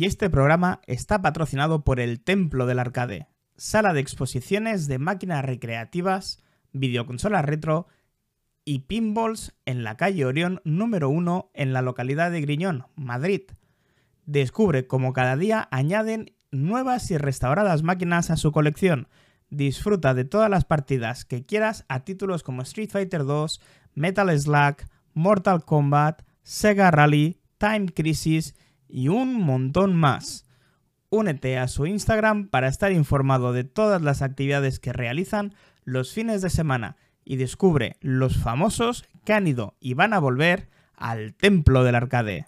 y este programa está patrocinado por el Templo del Arcade, sala de exposiciones de máquinas recreativas, videoconsolas retro y pinballs en la calle Orión número 1 en la localidad de Griñón, Madrid. Descubre cómo cada día añaden nuevas y restauradas máquinas a su colección. Disfruta de todas las partidas que quieras a títulos como Street Fighter 2, Metal Slug, Mortal Kombat, Sega Rally, Time Crisis y un montón más. Únete a su Instagram para estar informado de todas las actividades que realizan los fines de semana y descubre los famosos que han ido y van a volver al templo del arcade.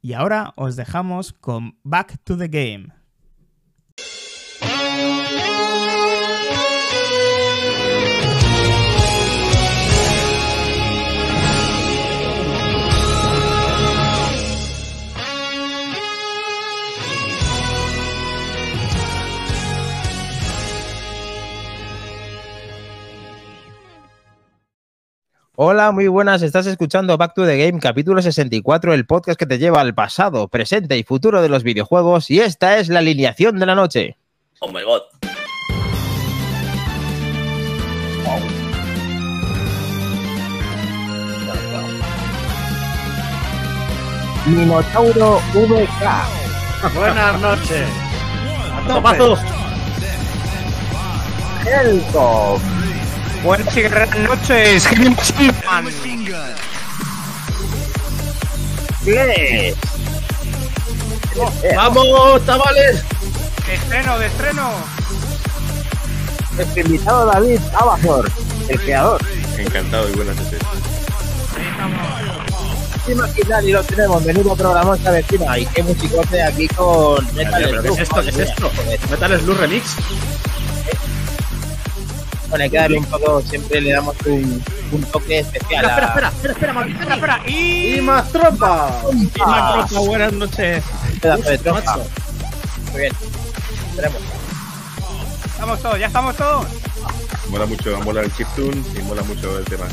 Y ahora os dejamos con Back to the Game. Hola, muy buenas. Estás escuchando Back to the Game, capítulo 64, el podcast que te lleva al pasado, presente y futuro de los videojuegos. Y esta es la alineación de la noche. Oh my god. Minotauro VK. Buenas noches. ¡Topazos! Helcom. Buenas y guerreras noches. Flex. ¡Vamos, chavales! De estreno, de estreno. Nuestro invitado David Abazor, el creador. Encantado y buenas noches. Imaginar y lo tenemos, menudo programa esta vecina. Y qué musicote aquí con Metal ¿Pero qué es Slug, esto? ¿Qué es esto? Metal Slug Remix. Bueno, hay que darle un poco, siempre le damos un, un toque especial. a- Espera, espera, espera, espera, maldita. Espera, espera. Y... ¡Y más trompa! Ah, buenas noches. pedazo de trompa. Muy bien. Esperemos. Estamos todos, ya estamos todos. Mola mucho, mola el chiptune y mola mucho el tema.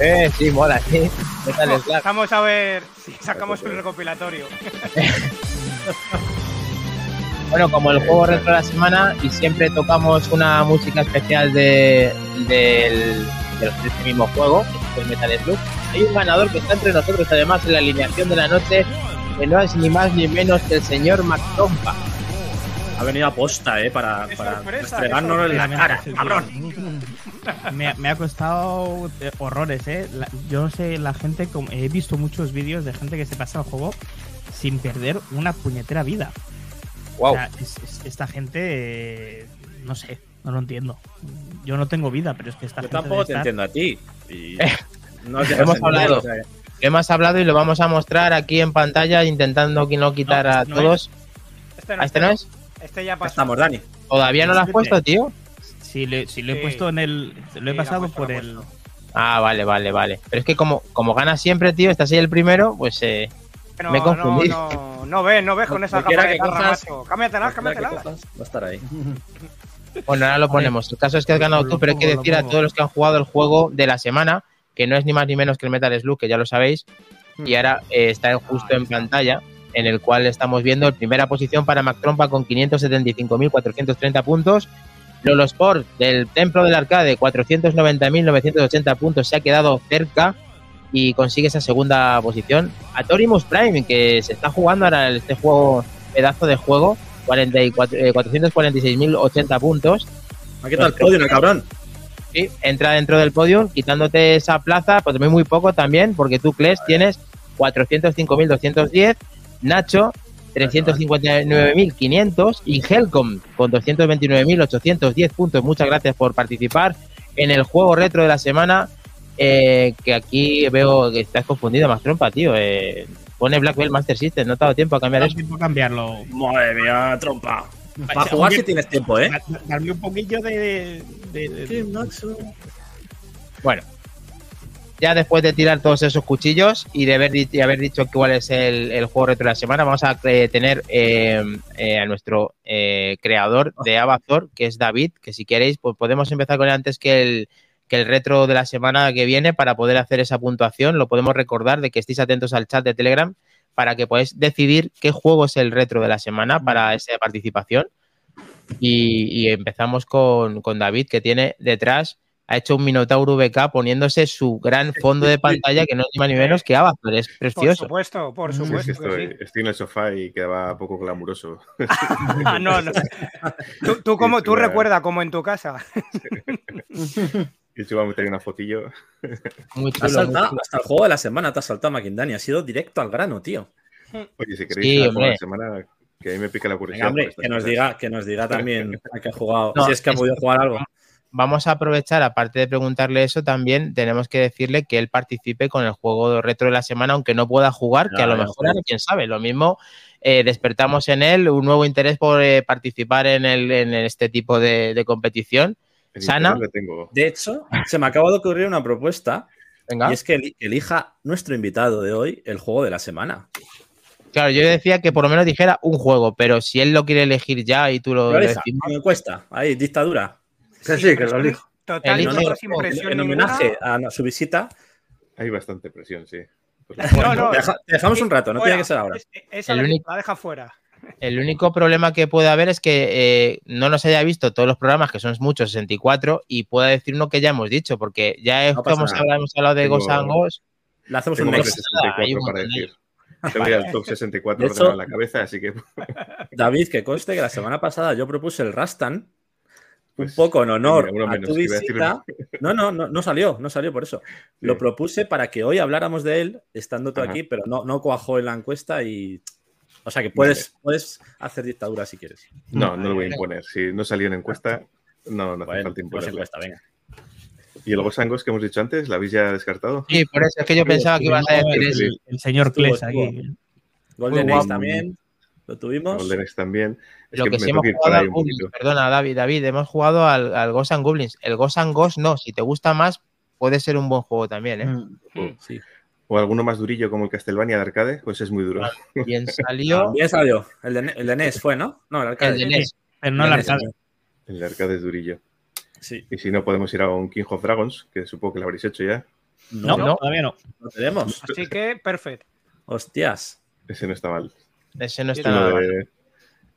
Eh, sí, mola, sí. Slug. Vamos a ver si sacamos un recopilatorio. Bueno, como el juego retro de la semana y siempre tocamos una música especial de, del, de, los- de este mismo juego, que es el Metal Slug, hay un ganador que está entre nosotros además en la alineación de la noche, que no es ni más ni menos que el señor McTompa. Ha venido a posta, eh, para, para restregárnoslo en la cara, cabrón. Me, me ha costado eh, horrores, ¿eh? La- yo no sé, la gente, he visto muchos vídeos de gente que se pasa el juego sin perder una puñetera vida. Wow. O sea, es- es- esta gente, eh, no sé, no lo entiendo. Yo no tengo vida, pero es que esta Yo gente tampoco te estar- entiendo a ti. Y no os hemos hablado. o sea, Hemos hablado y lo vamos a mostrar aquí en pantalla intentando que no quitar No, a no todos. Este ¿A este no es? Este ya pasó. estamos, Dani. ¿Todavía no lo has Este- puesto, tío? Sí, le- sí, lo he Sí. puesto en el. Lo he Sí, pasado puesto, por el. Ah, vale, vale, vale. Pero es que como, como ganas siempre, tío, estás ahí el primero, pues eh, No, Me he confundido. No, no, no ves, no ves con esa capa de macho. Cámbiatelas. cojas, Va a estar ahí. Bueno, ahora lo ponemos. El caso es que has ganado tú, pero hay que decir a todos los que han jugado el juego de la semana, que no es ni más ni menos que el Metal Slug, que ya lo sabéis, y ahora eh, está justo en pantalla, en el cual estamos viendo en primera posición para Mac Trompa con 575.430 puntos. Lolo Sport del Templo del Arcade, 490.980 puntos, se ha quedado cerca y consigue esa segunda posición. A Torimus Prime, que se está jugando ahora este juego, pedazo de juego, 44, eh, 446.080 puntos. Aquí está el podio, ¿no, cabrón? Sí, entra dentro del podio, quitándote esa plaza, pues muy, muy poco también, porque tú, Kles, tienes 405.210, Nacho 359.500 y Helcom con 229.810 puntos. Muchas gracias por participar en el juego retro de la semana, eh, que aquí veo que estás confundido, más trompa, tío. eh, pone Black Belt Master System, no te ha dado tiempo a cambiar No eso. tiempo a cambiarlo. Madre mía, trompa. Para jugar si tienes tiempo, ¿eh? Da- Darme un poquillo de. de- de- Bueno, ya después de tirar todos esos cuchillos y de haber, di- y haber dicho cuál es el, el juego retro de la semana, vamos a eh, tener eh, eh, a nuestro eh, creador de Abazor, que es David, que si queréis, pues podemos empezar con él antes que el, que el retro de la semana que viene para poder hacer esa puntuación. Lo podemos recordar de que estéis atentos al chat de Telegram para que podáis decidir qué juego es el retro de la semana para esa participación. Y, y empezamos con, con David, que tiene detrás ha hecho un Minotauro VK poniéndose su gran fondo de pantalla que no es más ni menos que Avatar, es Por precioso. supuesto, por supuesto. sí, que estoy, sí. estoy en el sofá y quedaba poco glamuroso. Ah, no, no. Tú, tú, como, tú recuerda como en tu casa. Y yo iba a meter una fotillo. Muy Te has muy hasta el juego de la semana, te has saltado Makindani. Ha sido directo al grano, tío. Oye, si Sí, queréis la hombre. la semana, que a mí me pica la curiosidad. Venga, hombre, que nos diga, que nos diga también a qué ha jugado. No, si es que ha podido jugar algo. Vamos a aprovechar, aparte de preguntarle eso, también tenemos que decirle que él participe con el juego retro de la semana, aunque no pueda jugar, que a Ya, lo mejor, quién sabe, lo mismo eh, despertamos en él un nuevo interés por eh, participar en, el, en este tipo de, de competición. Sana. tengo. De hecho, se me acaba de ocurrir una propuesta Venga. y es que eli- elija nuestro invitado de hoy el juego de la semana. Claro, yo decía que por lo menos dijera un juego, pero si él lo quiere elegir ya y tú lo, Lo decimos, en encuesta, ahí, dictadura. Que sí, que lo elijo. Total, no impresión En homenaje a su visita, Hay bastante presión, sí. Pues No, no. te, deja- te dejamos un rato, no Fuera. tiene que ser ahora. Es- Esa El la, único- la deja fuera. El único problema que puede haber es que eh, no nos haya visto todos los programas, que son muchos, 64, y pueda decir uno que ya hemos dicho, porque ya es, No pasa hemos, hablado, hemos hablado de Tengo- Ghost and Ghost, Le hacemos un Tengo más de next. nada, hay un 64 para decir. Tengo ya el top 64 De hecho- ordenado en la cabeza, así que David, que conste que la semana pasada yo propuse el Rastan, un Pues, poco en honor mira, a tu visita. No, no, no, no salió, no salió por eso. Lo propuse para que hoy habláramos de él, estando tú Ajá. aquí, pero no, no cuajó en la encuesta y. O sea que puedes, puedes hacer dictadura si quieres. No, no lo voy a imponer. Si no salió en encuesta, no, no hace Bueno, falta imponerlo. encuesta, venga. Y el Gosangos que hemos dicho antes, ¿la habéis ya descartado? Sí, por eso es que yo pensaba que ibas a decir el, eso. el señor Kles aquí. Golden Ace también. Lo tuvimos. Golden Axe también. Es Lo que sí hemos jugado al Goblins, perdona, David, David, hemos jugado al, al Ghost and Goblins. El Ghost and Ghost no, si te gusta más, puede ser un buen juego también, ¿eh? Mm. Sí. O alguno más durillo como el Castlevania de arcade, pues es muy duro. Bien salió También salió. El de, el de NES fue, ¿no? No, el arcade. el de NES. Pero no El el NES, arcade. El de arcade es durillo. Sí. Y si no, podemos ir a un King of Dragons, que supongo que lo habréis hecho ya. No, No. todavía no. Lo tenemos. Así que, perfecto. Hostias. Ese no está mal. Ese no está mal. de,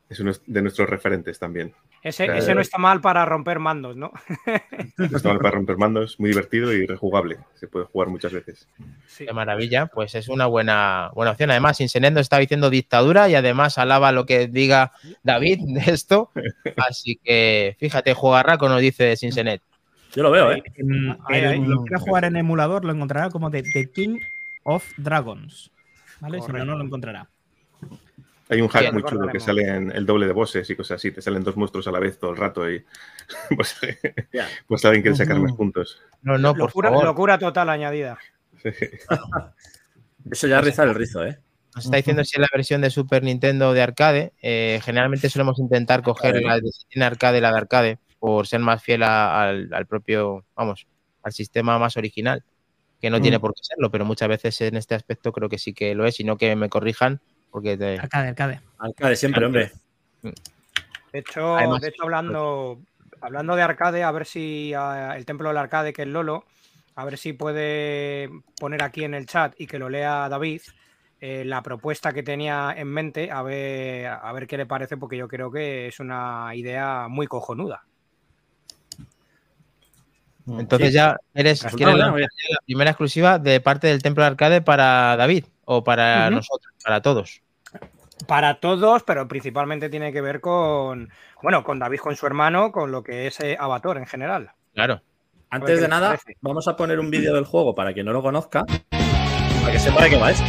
es uno de nuestros referentes también. Ese, Claro. ese no está mal para romper mandos, ¿no? No está mal para romper mandos, muy divertido y rejugable. Se puede jugar muchas veces. Sí. Qué maravilla, pues es una buena, buena opción. Además, Insenet nos está diciendo dictadura y además alaba lo que diga David de esto. Así que fíjate, jugarraco nos dice Sinsenet. Yo lo veo, ¿eh? Ahí, pero ahí. lo quiera jugar en emulador lo encontrará como The, The King of Dragons. ¿Vale? Si no, no lo encontrará. Hay un hack muy chulo que recordaremos. salen el doble de bosses y cosas así. Te salen dos monstruos a la vez todo el rato y pues, Ya. pues alguien quiere sacar más puntos. No, no, por locura, favor. locura total añadida. Eso ya es rizar el rizo, ¿eh? Nos está diciendo si es la versión de Super Nintendo de arcade. Eh, generalmente solemos intentar coger la de arcade y la de arcade por ser más fiel a- al, al propio, vamos, al sistema más original, que no Mm. tiene por qué serlo, pero muchas veces en este aspecto creo que sí que lo es, sino que me corrijan, porque te- Arcade, arcade. Arcade siempre, hombre. De hecho, Además- de hecho hablando, hablando de arcade, a ver si el templo del arcade, que es Lolo, a ver si puede poner aquí en el chat y que lo lea David eh, la propuesta que tenía en mente, a ver, a ver qué le parece, porque yo creo que es una idea muy cojonuda. Entonces Sí. ya eres la primera exclusiva de parte del templo de arcade para David o para nosotros, para todos. Para todos, pero principalmente tiene que ver con, bueno, con David, con su hermano, con lo que es eh, Avatar en general. Claro. Antes de nada, parece. vamos a poner un vídeo del juego para quien no lo conozca, para que sepa de qué va esto.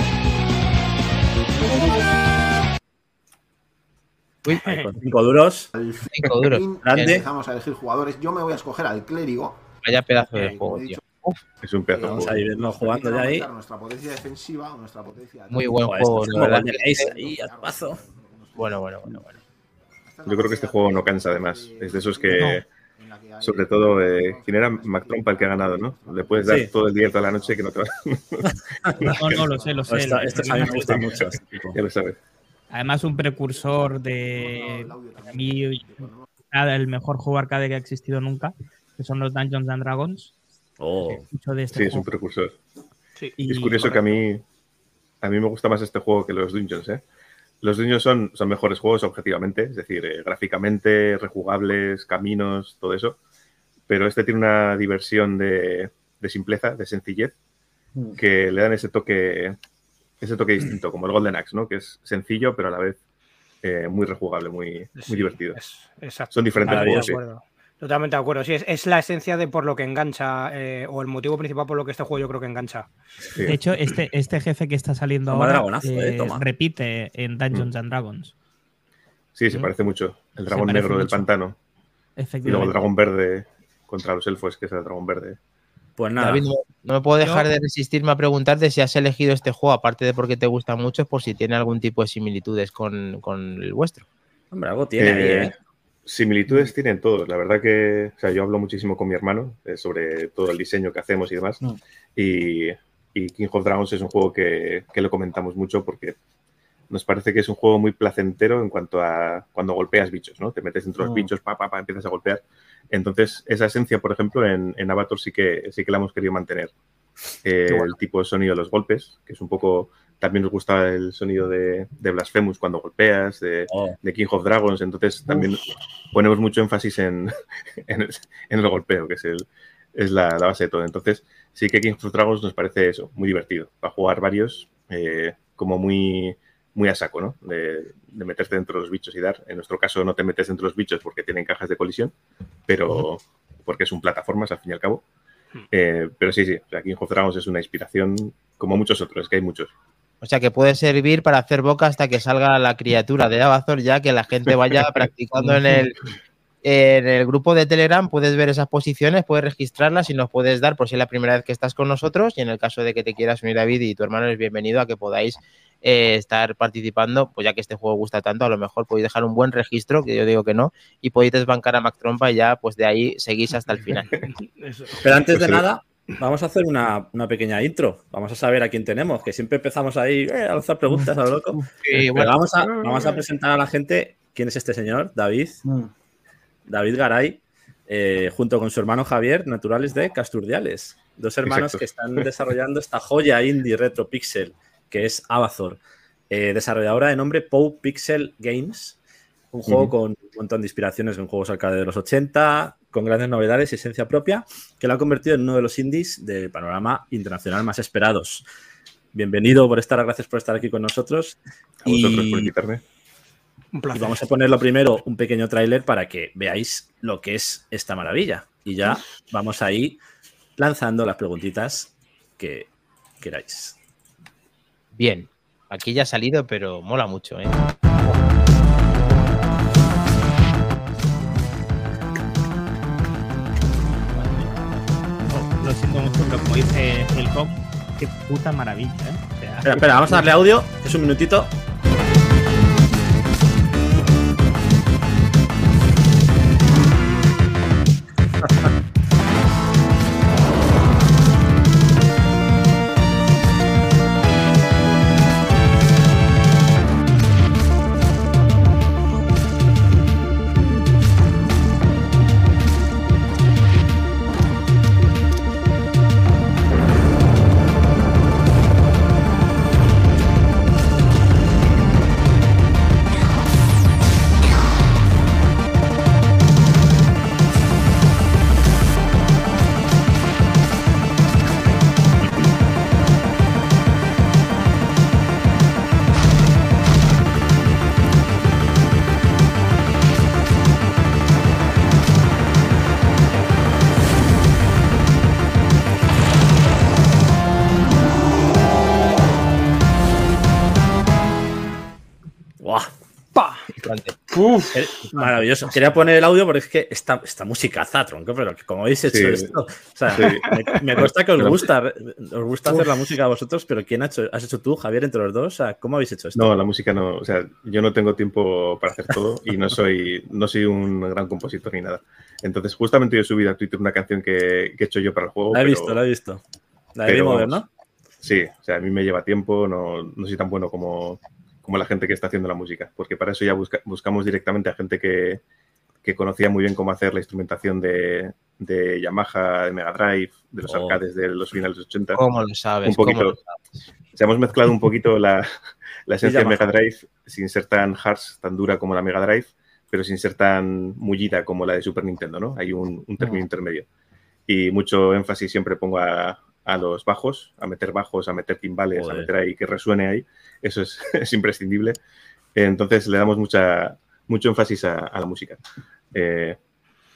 Uy, con cinco duros. Cinco duros. Grande. empezamos a elegir jugadores. Yo me voy a escoger al clérigo. Vaya pedazo de juego, tío. Es un pedazo Vamos a jugando ya ahí. Nuestra potencia defensiva, nuestra potencia Muy buen juego, esto la verdad. Ahí, a paso. Bueno, bueno, bueno, bueno. Yo creo que este juego no cansa además. Es de esos que, sobre todo, eh, ¿quién era Mac Trompa el que ha ganado, no? Le puedes dar Sí. todo el día toda la noche que no te va. No, no, lo sé, lo sé. Esta- lo- estos a mí me gustan mucho. ya lo sabes. Además, un precursor de. Para mí, nada, el mejor juego arcade que ha existido nunca, que son los Dungeons and Dragons. Oh, Mucho de este Sí, es un precursor. Sí. Y- Es curioso que a mí a mí me gusta más este juego que los Dungeons, ¿eh? Los Dungeons son, son mejores juegos objetivamente, es decir, eh, gráficamente, rejugables, caminos, todo eso. Pero este tiene una diversión de, de simpleza, de sencillez, Mm. que le dan ese toque, ese toque distinto, como el Golden Axe, ¿no? Que es sencillo, pero a la vez eh, muy rejugable, muy, muy Sí, divertido. es- exacto. Son diferentes Maravilla, juegos, de sí. Totalmente de acuerdo. Sí, es, es la esencia de por lo que engancha, eh, o el motivo principal por lo que este juego yo creo que engancha. Sí. De hecho, este, este jefe que está saliendo Toma ahora dragonazo, eh, eh, toma. repite en Dungeons and Dragons. Sí, se Mm. parece mucho. El dragón negro del pantano. Y luego el Efectivamente. dragón verde contra los elfos, que es el dragón verde. Pues nada. David, no, no me puedo dejar Yo- de resistirme a preguntarte si has elegido este juego, aparte de porque te gusta mucho, es por si tiene algún tipo de similitudes con, con el vuestro. Hombre, algo tiene ahí, ¿eh? Similitudes tienen todos. La verdad que, o sea, yo hablo muchísimo con mi hermano eh, sobre todo el diseño que hacemos y demás. Mm. Y, y King of Dragons es un juego que, que lo comentamos mucho porque nos parece que es un juego muy placentero en cuanto a cuando golpeas bichos, ¿no? Te metes dentro de los Mm. bichos, pa, pa, pa, empiezas a golpear. Entonces, esa esencia, por ejemplo, en, en Avatar sí que, sí que la hemos querido mantener. Eh, bueno. El tipo de sonido de los golpes, que es un poco... También nos gusta el sonido de, de Blasphemous cuando golpeas, de, Oh, de King of Dragons, entonces también ponemos mucho énfasis en, en, el, en el golpeo, que es, el, es la, la base de todo. Entonces, sí que King of Dragons nos parece eso, muy divertido, para jugar varios, eh, como muy, muy a saco, ¿no? De, de meterte dentro de los bichos y dar. En nuestro caso no te metes dentro de los bichos porque tienen cajas de colisión, pero porque es un plataformas al fin y al cabo. Eh, pero sí, sí, o sea, King of Dragons es una inspiración como muchos otros, es que hay muchos. O sea que puede servir para hacer boca hasta que salga la criatura de Abazor, ya que la gente vaya practicando en el, en el grupo de Telegram. Puedes ver esas posiciones, puedes registrarlas y nos puedes dar por si es la primera vez que estás con nosotros. Y en el caso de que te quieras unir, David, y tu hermano es bienvenido a que podáis eh, estar participando, pues ya que este juego gusta tanto, a lo mejor podéis dejar un buen registro, que yo digo que no, y podéis desbancar a Mac Trompa y ya pues de ahí seguís hasta el final. Pero antes Pues de sí. nada, vamos a hacer una, una pequeña intro. Vamos a saber a quién tenemos, que siempre empezamos ahí eh, a lanzar preguntas a lo loco. Y Pero bueno, vamos, a, vamos a presentar a la gente quién es este señor, David. David Garay, eh, junto con su hermano Javier, naturales de Casturdiales. Dos hermanos Exacto. que están desarrollando esta joya indie retro pixel, que es Abazor. Eh, desarrolladora de nombre Pow Pixel Games. Un juego con un montón de inspiraciones en juegos arcade de los 80, con grandes novedades y esencia propia, que lo ha convertido en uno de los indies del panorama internacional más esperados. Bienvenido por estar, gracias por estar aquí con nosotros. A vosotros por Y- invitarme. Un y placer. vamos a poner lo primero un pequeño tráiler para que veáis lo que es esta maravilla. Y ya vamos ahí lanzando las preguntitas que queráis. bien. Aquí ya ha salido, pero mola mucho, ¿eh? Como dice el cop, qué puta maravilla, ¿eh? Espera, espera, vamos a darle audio. Es un minutito. Eh, Maravilloso. Quería poner el audio porque es que esta, esta musicaza, tronco, pero como habéis hecho Sí. esto. O sea, Sí. me, me que os gusta, os gusta hacer la música a vosotros, pero ¿quién ha hecho? ¿Has hecho tú, Javier, entre los dos? O sea, ¿cómo habéis hecho esto? No, la música no, o sea, yo no tengo tiempo para hacer todo y no soy, no soy un gran compositor ni nada. Entonces, justamente yo he subido a Twitter una canción que, que he hecho yo para el juego. la he pero- visto, la he visto. La de pero Game Over, vamos, ¿no? Sí, o sea, a mí me lleva tiempo, no, no soy tan bueno como, como la gente que está haciendo la música, porque para eso ya busca- buscamos directamente a gente que, que conocía muy bien cómo hacer la instrumentación de, de Yamaha, de Mega Drive, de los Oh. arcades de los finales de 80. ¿Cómo lo sabes? Un poquito. ¿Cómo lo sabes? sea, hemos mezclado un poquito la, la esencia de. Mega Drive sin ser tan harsh, tan dura como la Mega Drive, pero sin ser tan mullida como la de Super Nintendo, ¿no? Hay un, un término intermedio. Y mucho énfasis siempre pongo a, a los bajos, a meter bajos, a meter timbales, Joder. a meter ahí que resuene ahí. Eso es, es imprescindible. Entonces le damos mucha, mucho énfasis a, a la música. Eh,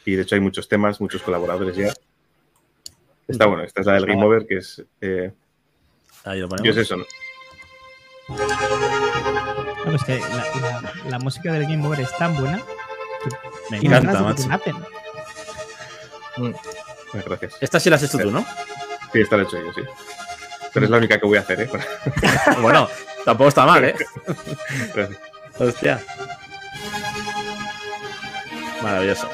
y de hecho hay muchos temas, muchos colaboradores ya. Está bueno, esta es la del Game Over, que es... eh, Ahí lo es eso, ¿no? Bueno, es que la, la- la música del Game Over es tan buena que Me encanta, macho. te maten. Pues Gracias. Esta sí la has hecho tú, ¿no? Sí, está hecho yo, sí. Pero es la única que voy a hacer, ¿eh? bueno, tampoco está mal, ¿eh? Gracias. Hostia. Maravilloso.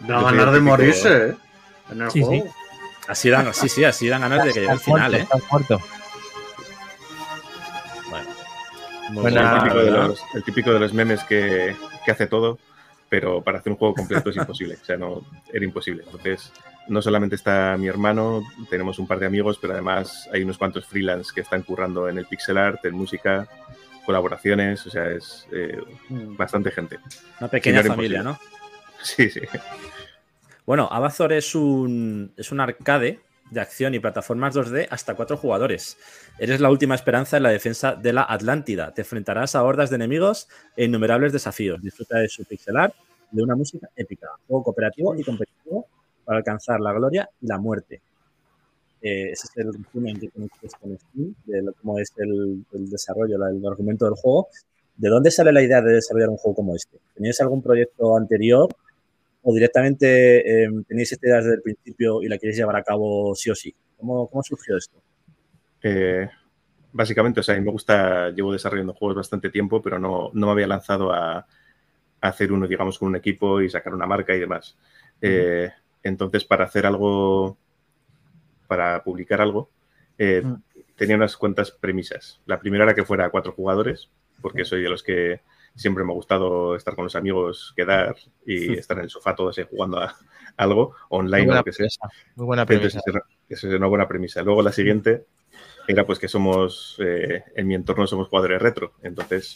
Ganas el de morirse, ¿eh? En el Sí, juego. Así dan, sí, sí, así dan ganas de que llegue al final, muerto, ¿eh? estás muerto. Muy Bueno, el, típico de los, el típico de los memes que, que hace todo, pero para hacer un juego completo es imposible. O sea, no, era imposible. Entonces, no solamente está mi hermano, tenemos un par de amigos, pero además hay unos cuantos freelance que están currando en el pixel art, en música, colaboraciones, o sea, es eh, bastante gente. Una pequeña familia, imposible. ¿no? Sí, sí. Bueno, Abazor es un, es un arcade de acción y plataformas 2D hasta cuatro jugadores. Eres la última esperanza en la defensa de la Atlántida. Te enfrentarás a hordas de enemigos e innumerables desafíos. Disfruta de su pixel art, de una música épica. Juego cooperativo y competitivo para alcanzar la gloria y la muerte. Eh, ese es el resumen que tenéis en Steam de lo- cómo es el, el desarrollo, la- el argumento del juego. ¿De dónde sale la idea de desarrollar un juego como este? ¿Teníais algún proyecto anterior o directamente eh, tenéis esta idea desde el principio y la queréis llevar a cabo sí o sí? ¿Cómo, cómo surgió esto? Eh, básicamente, o sea, a mí me gusta, llevo desarrollando juegos bastante tiempo, pero no, no me había lanzado a, a hacer uno, digamos, con un equipo y sacar una marca y demás. Eh, entonces, para hacer algo, para publicar algo, eh, Mm. tenía unas cuantas premisas. La primera era que fuera a cuatro jugadores, porque soy de los que siempre me ha gustado estar con los amigos, quedar y estar en el sofá todos ahí jugando a algo, online o lo que sea. Muy buena premisa. esa es una buena premisa. Luego la siguiente era pues que somos, eh, en mi entorno somos jugadores retro. Entonces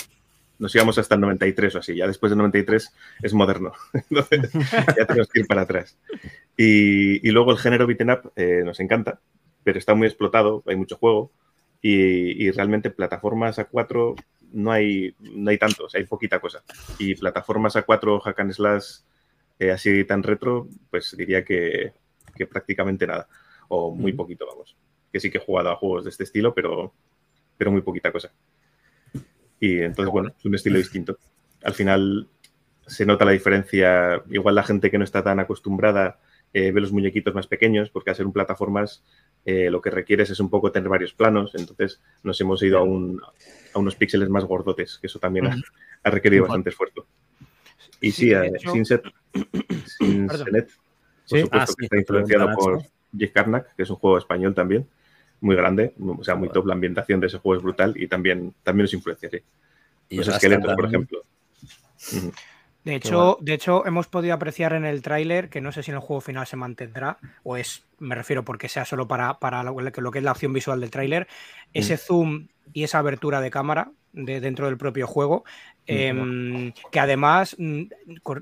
nos íbamos hasta el 93 o así. Ya después del 93 es moderno. Entonces ya tenemos que ir para atrás. Y, y luego el género beaten up eh, nos encanta, pero está muy explotado, hay mucho juego. Y, y realmente plataformas a 4 no hay, no hay tantos, hay poquita cosa. Y plataformas a 4 hack and slash eh, así tan retro, pues diría que, que prácticamente nada. O muy poquito, vamos. Que sí que he jugado a juegos de este estilo, pero, pero muy poquita cosa. Y entonces, bueno, es un estilo distinto. Al final se nota la diferencia. Igual la gente que no está tan acostumbrada eh, ve los muñequitos más pequeños, porque al ser un plataformas eh, lo que requieres es un poco tener varios planos. Entonces nos hemos ido a, un- a unos píxeles más gordotes, que eso también ha, ha requerido bastante esfuerzo. Y Sí, sí, de a hecho- Sinset, Sinsenet, por Sí. supuesto, Ah, sí, que está influenciado por Jake Karnak, que es un juego español también, muy grande, o sea, muy top. La ambientación de ese juego es brutal y también, también nos influencia, sí. Y Los esqueletos, por ejemplo. De hecho, de hecho, hemos podido apreciar en el tráiler, que no sé si en el juego final se mantendrá, o es, me refiero porque sea solo para, para lo, lo que es la opción visual del tráiler, ese zoom y esa abertura de cámara de, dentro del propio juego, em, que además, mm,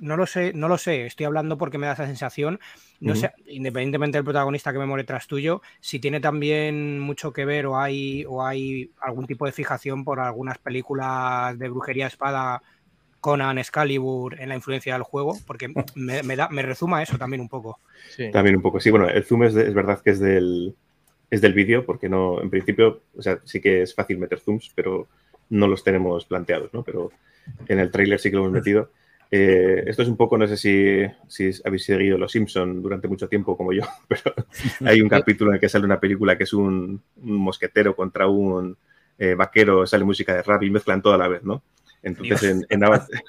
no lo sé, no lo sé, estoy hablando porque me da esa sensación, no sé, independientemente del protagonista que me more tras tuyo, si tiene también mucho que ver o hay, o hay algún tipo de fijación por algunas películas de brujería espada Conan, Excalibur en la influencia del juego, porque me, me da, me rezuma eso también un poco. Sí. También un poco. Sí, bueno, el zoom es, de- es verdad que es del, es del vídeo, porque no, en principio, o sea, sí que es fácil meter zooms, pero no los tenemos planteados, ¿no? Pero en el tráiler sí que lo hemos metido. Eh, esto es un poco, no sé si, si habéis seguido Los Simpson durante mucho tiempo como yo, pero hay un capítulo en el que sale una película que es un, un mosquetero contra un eh, vaquero, sale música de rap y mezclan todo a la vez, ¿no? Entonces en, en, Avatar,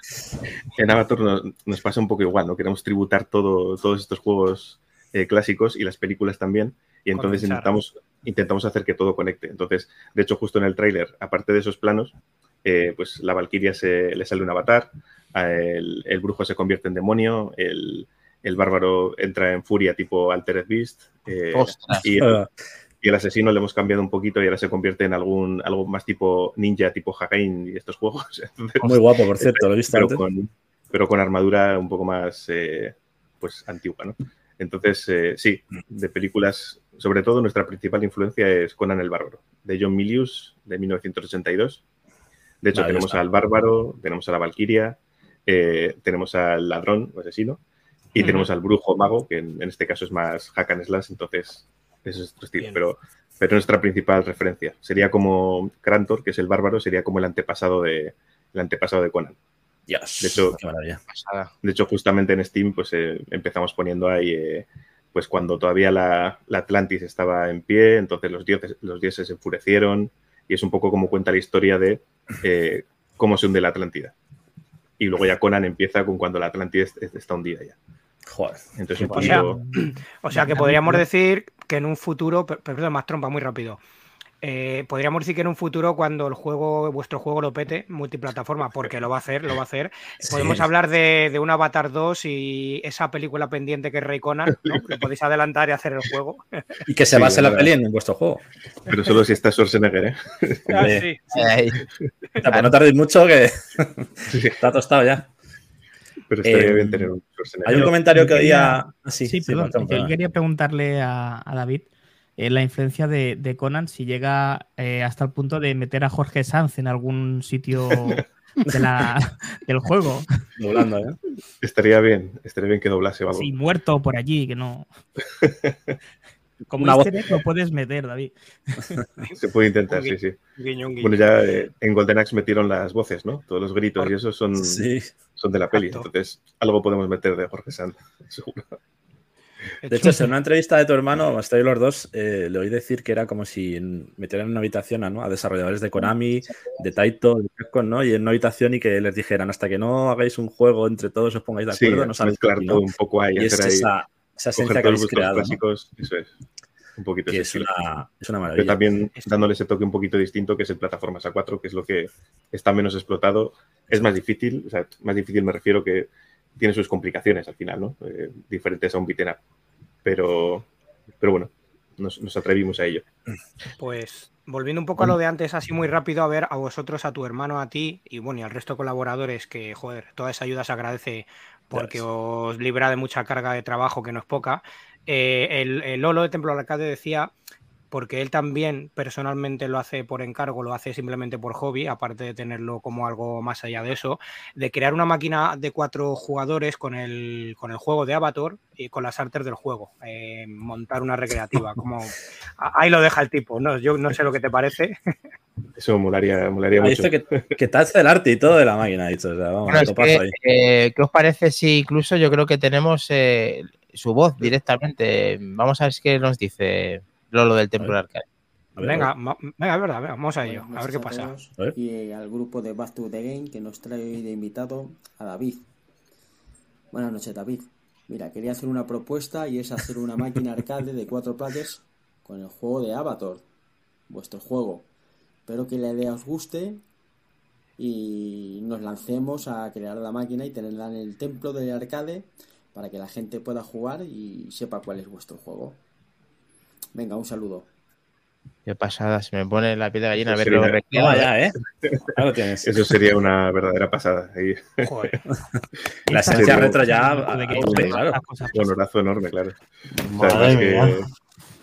en Avatar nos, nos pasa un poco igual, ¿no? Queremos tributar todo, todos estos juegos eh, clásicos y las películas también, y entonces intentamos, intentamos hacer que todo conecte. Entonces, de hecho, justo en el tráiler, aparte de esos planos, eh, pues la Valkyria se, le sale un avatar, a el, el brujo se convierte en demonio, el, el bárbaro entra en furia tipo Altered Beast. eh, Ostras. y, el, y el asesino le hemos cambiado un poquito y ahora se convierte en algún algo más tipo ninja, tipo Hagain y estos juegos. Entonces, Muy guapo, por cierto, lo he visto pero antes. con, pero con armadura un poco más eh, pues antigua, ¿no? Entonces, eh, sí, de películas, sobre todo nuestra principal influencia es Conan el Bárbaro, de John Milius, de 1982. De hecho, Vale, tenemos está. al Bárbaro, tenemos a la Valquiria, eh, tenemos al ladrón o asesino y tenemos al brujo mago, que en, en este caso es más hack and slash, entonces ese es otro estilo. Pero, pero nuestra principal referencia sería como Krantor, que es el bárbaro, sería como el antepasado de, el antepasado de Conan. Dios, De hecho- qué maravilla. Pasada. De hecho, justamente en Steam, pues eh, empezamos poniendo ahí, eh, pues cuando todavía la, la Atlantis estaba en pie, entonces los dioses, los dioses se enfurecieron y es un poco como cuenta la historia de eh, cómo se hunde la Atlántida. Y luego ya Conan empieza con cuando la Atlántida es- es- está hundida ya. Joder. Entonces, un O sea, O sea que podríamos decir que en un futuro, per- perdón, más trompa, muy rápido. Eh, podríamos decir que en un futuro, cuando el juego, vuestro juego lo pete, multiplataforma, porque lo va a hacer, lo va a hacer, podemos hablar de, de un Avatar 2 y esa película pendiente que es Rey Conan, ¿no? Que podéis adelantar y hacer el juego. Y que se base la peli en vuestro juego. pero solo si está Schwarzenegger, ¿eh? Ah, sí. Pues no tardéis mucho que está tostado ya. Pero estaría Eh, bien tener un Schwarzenegger. Hay un comentario que oía. Ah, sí, Sí, sí, perdón. Martón, yo quería preguntarle a, a David eh, la influencia de, de Conan si llega eh, hasta el punto de meter a Jorge Sanz en algún sitio de la- del juego. Doblando, ¿eh? Estaría bien, estaría bien que doblase algo. Sí, muerto por allí, que no. Como Una egg lo puedes meter, David. Se puede intentar, sí, sí. guiño, guiño. Bueno, ya eh, en Golden Axe metieron las voces, ¿no? Todos los gritos y eso son, Sí. son de la peli. Entonces, algo podemos meter de Jorge Sanz, seguro. De hecho, en una entrevista de tu hermano, estoy los dos, eh, le oí decir que era como si metieran en una habitación a, ¿no? a desarrolladores de Konami, de Taito, de Capcom, ¿no? Y en una habitación y que les dijeran hasta que no hagáis un juego entre todos os pongáis de Sí, acuerdo, no sabéis todo un poco ahí, Y es hacer ahí, esa, esa esencia que habéis creado, ¿no? clásicos, eso es. Un poquito que es una, es una Pero maravilla. también dándole ese toque un poquito distinto, que es el plataformas A4, que es lo que está menos explotado. Es más difícil, o sea, más difícil me refiero que tiene sus complicaciones al final, ¿no? Eh, diferentes a un beat'em up. Pero, pero bueno, nos, nos atrevimos a ello. Pues volviendo un poco a lo de antes, así muy rápido, a ver a vosotros, a tu hermano, a ti y bueno, y al resto de colaboradores que, joder, toda esa ayuda se agradece porque os libra de mucha carga de trabajo que no es poca. Eh, el, el Lolo de Templo Arcade decía, porque él también personalmente lo hace por encargo, lo hace simplemente por hobby, aparte de tenerlo como algo más allá de eso, de crear una máquina de cuatro jugadores con el, con el juego de Avatar y con las artes del juego, eh, montar una recreativa, como ahí lo deja el tipo, ¿no? Yo no sé lo que te parece. Eso molaría, molaría mucho. dice que, que te hace el arte y todo de la máquina, dicho. O sea, vamos, Bueno, es que, ahí. eh, ¿Qué os parece si incluso yo creo que tenemos eh, su voz directamente? Vamos a ver qué nos dice Lolo del Templo ver, Venga, venga, es verdad, venga, vamos a ello, a ver qué pasa. todos A ver. Y eh, al grupo de Back to the Game que nos trae hoy de invitado a David. Buenas noches, David. Mira, quería hacer una propuesta y es hacer una máquina arcade de cuatro players con el juego de Avatar, vuestro juego. Espero que la idea os guste y nos lancemos a crear la máquina y tenerla en el templo del arcade para que la gente pueda jugar y sepa cuál es vuestro juego. Venga, un saludo. Qué pasada, se me pone la piel de gallina a verlo sería- recreado. Toma ya, ¿eh? Ahí lo tienes. Eso sería una verdadera pasada. Ahí. Joder. La esencia retro ya. que- Un honorazo enorme, claro. O sea, Madre además que mía.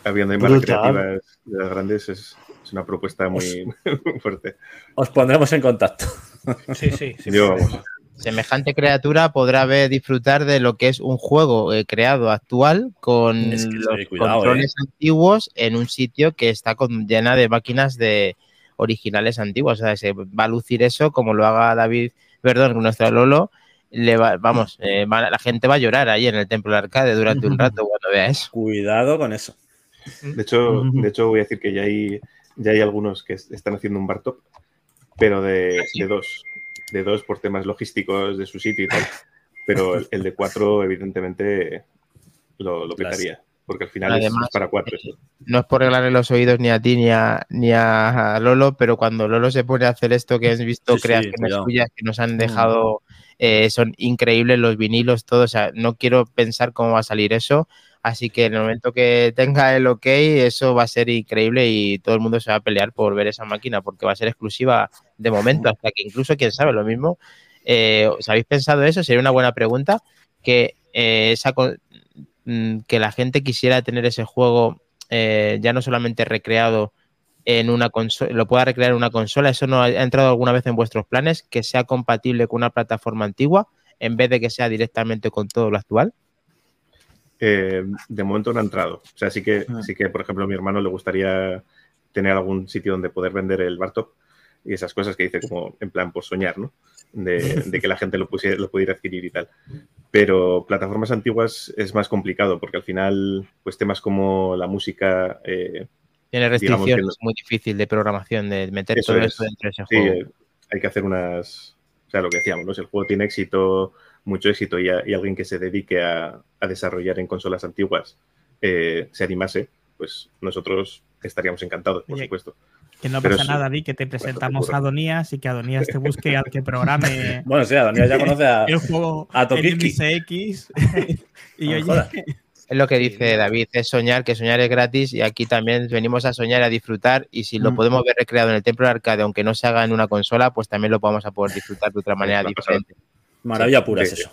habiendo más Brutal. recreativas de las grandes es, es una propuesta muy, muy fuerte. Os pondremos en contacto. Sí, sí, sí. Yo, vamos, Semejante criatura podrá ver disfrutar de lo que es un juego eh, creado actual con Es que los cuidado, controles antiguos en un sitio que está con- llena de máquinas de originales antiguas. O sea, se va a lucir eso como lo haga David, perdón, nuestro Lolo. Le va- vamos, eh, va- la gente va a llorar ahí en el templo del arcade durante un rato cuando vea eso. Cuidado con eso. De hecho, de hecho, voy a decir que ya hay, ya hay algunos que están haciendo un bar top, pero de, de dos. De dos por temas logísticos de su sitio y tal. Pero el, el de cuatro, evidentemente, lo, lo Las- porque al final es- Además, es, para cuatro. esto. no es por arreglarle los oídos ni a ti ni a, ni a Lolo, pero cuando Lolo se pone a hacer esto que has visto Sí, sí, creaciones suyas que nos han dejado, eh, son increíbles los vinilos, todo, o sea, no quiero pensar cómo va a salir eso, así que en el momento que tenga el ok, eso va a ser increíble y todo el mundo se va a pelear por ver esa máquina, porque va a ser exclusiva de momento, hasta que incluso, quién sabe, lo mismo, eh, ¿os habéis pensado eso? Sería una buena pregunta, que eh, esa... mm, que la gente quisiera tener ese juego eh, ya no solamente recreado en una consola, lo pueda recrear en una consola, ¿eso no ha ha entrado alguna vez en vuestros planes? Que sea compatible con una plataforma antigua en vez de que sea directamente con todo lo actual. Eh, de momento no ha entrado. O sea, sí que, Ah. sí que, por ejemplo, a mi hermano le gustaría tener algún sitio donde poder vender el Bartop y esas cosas que dice como en plan por soñar, ¿no? De, de que la gente lo, pusiera- lo pudiera adquirir y tal. Pero plataformas antiguas es más complicado porque al final, pues temas como la música, eh, Tiene Digamos que restricciones, no- es muy difícil de programación, de meter Eso todo es. eso dentro de ese sí, juego. hay que hacer unas... O sea, lo que decíamos, ¿no? Si el juego tiene éxito, mucho éxito y, a- y alguien que se dedique a, a desarrollar en consolas antiguas eh, se animase, pues nosotros estaríamos encantados, por Oye, supuesto. Que no Pero pasa nada, Di, que te presentamos a Adonías y que Adonías te busque al que programe Bueno, sí, Daniel ya conoce a, el juego a. MSX. y oye. Es lo que dice David, es soñar, que soñar es gratis y aquí también venimos a soñar, a disfrutar y si lo Mm. podemos ver recreado en el templo de arcade, aunque no se haga en una consola, pues también lo vamos a poder disfrutar de otra manera una pasada. diferente. Maravilla pura es sí. eso.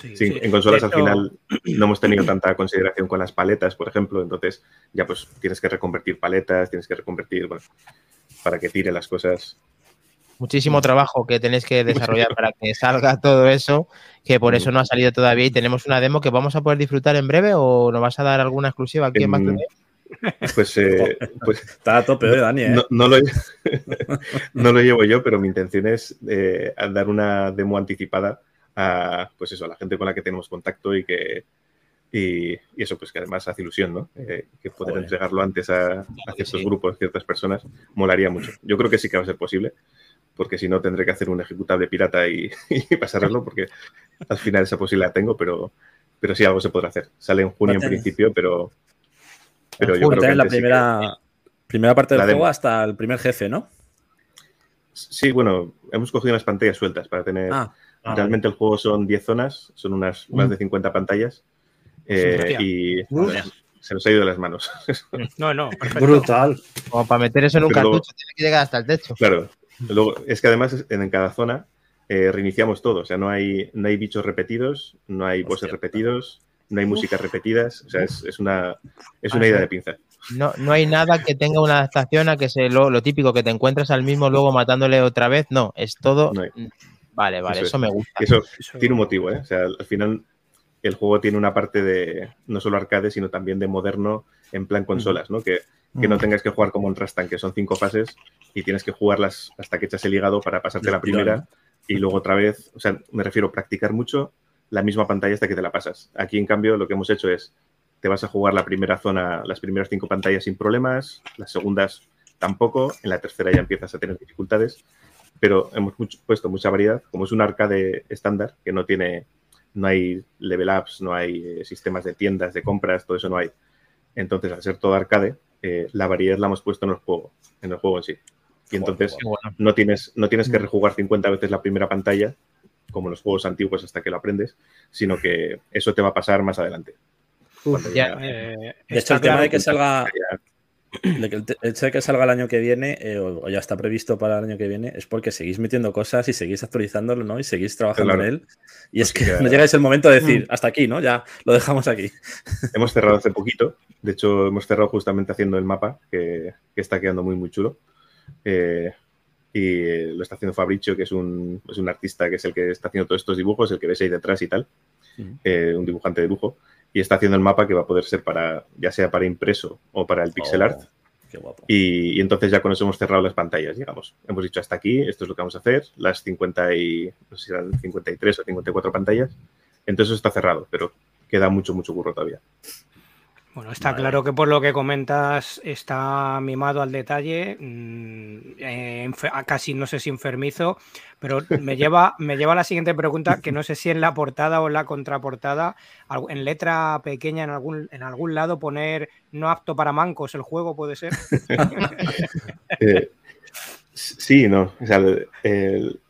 Sí, Sí, sí. en consolas al final no hemos tenido tanta consideración con las paletas, por ejemplo, entonces ya pues tienes que reconvertir paletas, tienes que reconvertir, bueno, para que tire las cosas. Muchísimo trabajo que tenéis que desarrollar para que salga todo eso, que por eso no ha salido todavía y tenemos una demo que vamos a poder disfrutar en breve o nos vas a dar alguna exclusiva aquí en En- Pues, eh, pues Está a tope hoy, Dani, ¿eh? no, no lo, no lo llevo yo, pero mi intención es eh, dar una demo anticipada a, pues eso, a la gente con la que tenemos contacto y que y, y eso pues que además hace ilusión, ¿no? Eh, que poder Joder. entregarlo antes a, a ciertos sí. grupos, ciertas personas, molaría mucho. Yo creo que sí que va a ser posible, porque si no tendré que hacer un ejecutable pirata y, y pasároslo, porque al final esa posibilidad tengo, pero, pero sí algo se podrá hacer. Sale en junio en principio, pero, pero yo creo que la antes sí que- primera, primera parte del La demo. juego hasta el primer jefe, ¿no? Sí, bueno, hemos cogido unas pantallas sueltas para tener. Ah, ah, Realmente el juego son 10 zonas, son unas más Mm. de 50 pantallas. eh, y se nos ha ido de las manos. No, no, perfecto. Brutal. Como para meter eso en un Pero luego- cartucho, tiene que llegar hasta el techo. claro. Luego, es que además en cada zona eh, reiniciamos todo. O sea, no hay, no hay bichos repetidos, no hay Hostia. repetidos, no hay músicas repetidas. O sea, es, es una, es una idea de pinza. No, no hay nada que tenga una adaptación a que se lo, lo típico que te encuentras al mismo luego matándole otra vez. No, es todo. No. Vale, vale, Eso eso, es. me gusta. Eso Eso- tiene un motivo, ¿eh? O sea, al final el juego tiene una parte de no solo arcade, sino también de moderno en plan consolas, ¿no? Que, que no tengas que jugar como un Trastan, que son cinco fases y tienes que jugarlas hasta que echas el hígado para pasarte la primera y luego otra vez, o sea, me refiero a practicar mucho la misma pantalla hasta que te la pasas. Aquí, en cambio, lo que hemos hecho es, te vas a jugar la primera zona, las primeras cinco pantallas sin problemas, las segundas tampoco, en la tercera ya empiezas a tener dificultades, pero hemos mucho- puesto mucha variedad, como es un arcade estándar, que no tiene, no hay level ups, no hay eh, sistemas de tiendas, de compras, todo eso no hay. Entonces, al ser todo arcade, eh, la variedad la hemos puesto en el juego, en el juego en sí. Y entonces, bueno. no tienes, no tienes Mm. que rejugar 50 veces la primera pantalla, como en los juegos antiguos hasta que lo aprendes, sino que eso te va a pasar más adelante. Cuando Ya, ya- Eh, De hecho, el tema claro de que que- salga, ya- de que el hecho de que salga el año que viene, eh, o, ya está previsto para el año que viene, es porque seguís metiendo cosas y seguís actualizándolo, ¿no? Y seguís trabajando Claro. en él. Y es que que- no llegáis el momento de decir, hasta aquí, ¿no? Ya lo dejamos aquí. Hemos cerrado hace poquito. De hecho, hemos cerrado justamente haciendo el mapa, que, que está quedando muy, muy chulo. Eh, y lo está haciendo Fabricio, que es un, es un artista que es el que está haciendo todos estos dibujos, el que ves ahí detrás y tal. Eh, un dibujante de lujo. Y está haciendo el mapa que va a poder ser para, ya sea para impreso o para el pixel Oh, art. Qué guapo. Y, y entonces ya con eso hemos cerrado las pantallas, digamos. Hemos dicho hasta aquí, esto es lo que vamos a hacer, las 50 y, no sé si eran 53 o 54 pantallas. Entonces eso está cerrado, pero queda mucho, mucho curro todavía. Bueno, está Vale. claro que por lo que comentas está mimado al detalle, mm, eh, ah, casi no sé si enfermizo, pero me lleva, me lleva a la siguiente pregunta, que no sé si en la portada o en la contraportada, en letra pequeña en algún, en algún lado poner no apto para mancos el juego, puede ser. Eh, sí, no. O sea, el- el-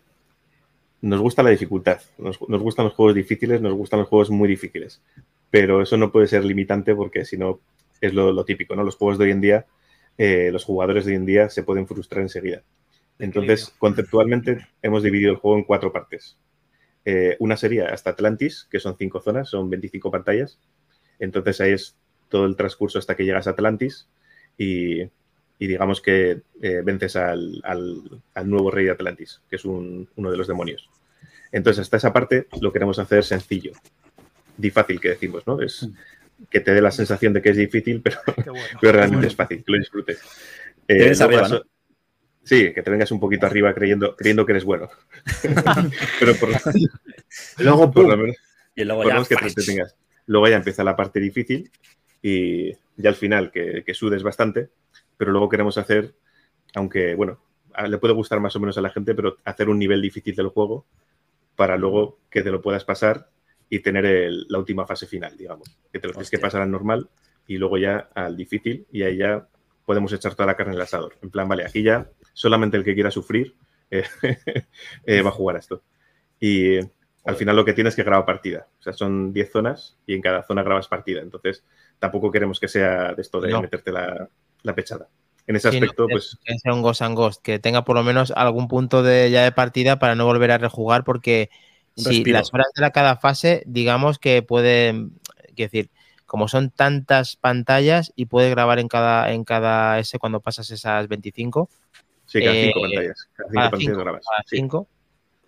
nos gusta la dificultad. Nos, nos gustan los juegos difíciles, nos gustan los juegos muy difíciles. Pero eso no puede ser limitante porque si no es lo, lo típico, ¿no? Los juegos de hoy en día, eh, los jugadores de hoy en día se pueden frustrar enseguida. Entonces, conceptualmente, hemos dividido el juego en cuatro partes. Eh, una sería hasta Atlantis, que son cinco zonas, son 25 pantallas. Entonces ahí es todo el transcurso hasta que llegas a Atlantis y, y digamos que eh, vences al, al- al nuevo rey de Atlantis, que es un- uno de los demonios. Entonces, hasta esa parte lo queremos hacer sencillo. Di fácil que decimos, ¿no? Es que te dé la sensación de que es difícil, pero, Qué bueno. pero realmente es fácil, que lo disfrutes. Eh, arriba, Sí, que te vengas un poquito arriba creyendo, creyendo que eres bueno. pero por, Luego, por lo menos, y luego por ya. menos que te entretengas. Luego ya empieza la parte difícil y ya al final que, que sudes bastante, pero luego queremos hacer, aunque bueno, le puede gustar más o menos a la gente, pero hacer un nivel difícil del juego para luego que te lo puedas pasar y tener el- la última fase final, digamos. Que te lo tienes que pasar al normal y luego ya al difícil y ahí ya podemos echar toda la carne en el asador. En plan, vale, aquí ya solamente el que quiera sufrir eh, eh, va a jugar a esto. Y al final lo que tienes es que grabar partida. O sea, son 10 zonas y en cada zona grabas partida. Entonces, tampoco queremos que sea de esto de No. meterte la, la pechada. En ese Sí, aspecto, pues que sea un Ghost and Ghost, que tenga por lo menos algún punto de ya de partida para no volver a rejugar, porque si las horas de la cada fase, digamos que puede, quiero decir, como son tantas pantallas y puedes grabar en cada, en cada ese cuando pasas esas 25, sí, cada eh, 5 pantallas. Cada 5 cada pantallas cinco, grabas. cada Sí, 5.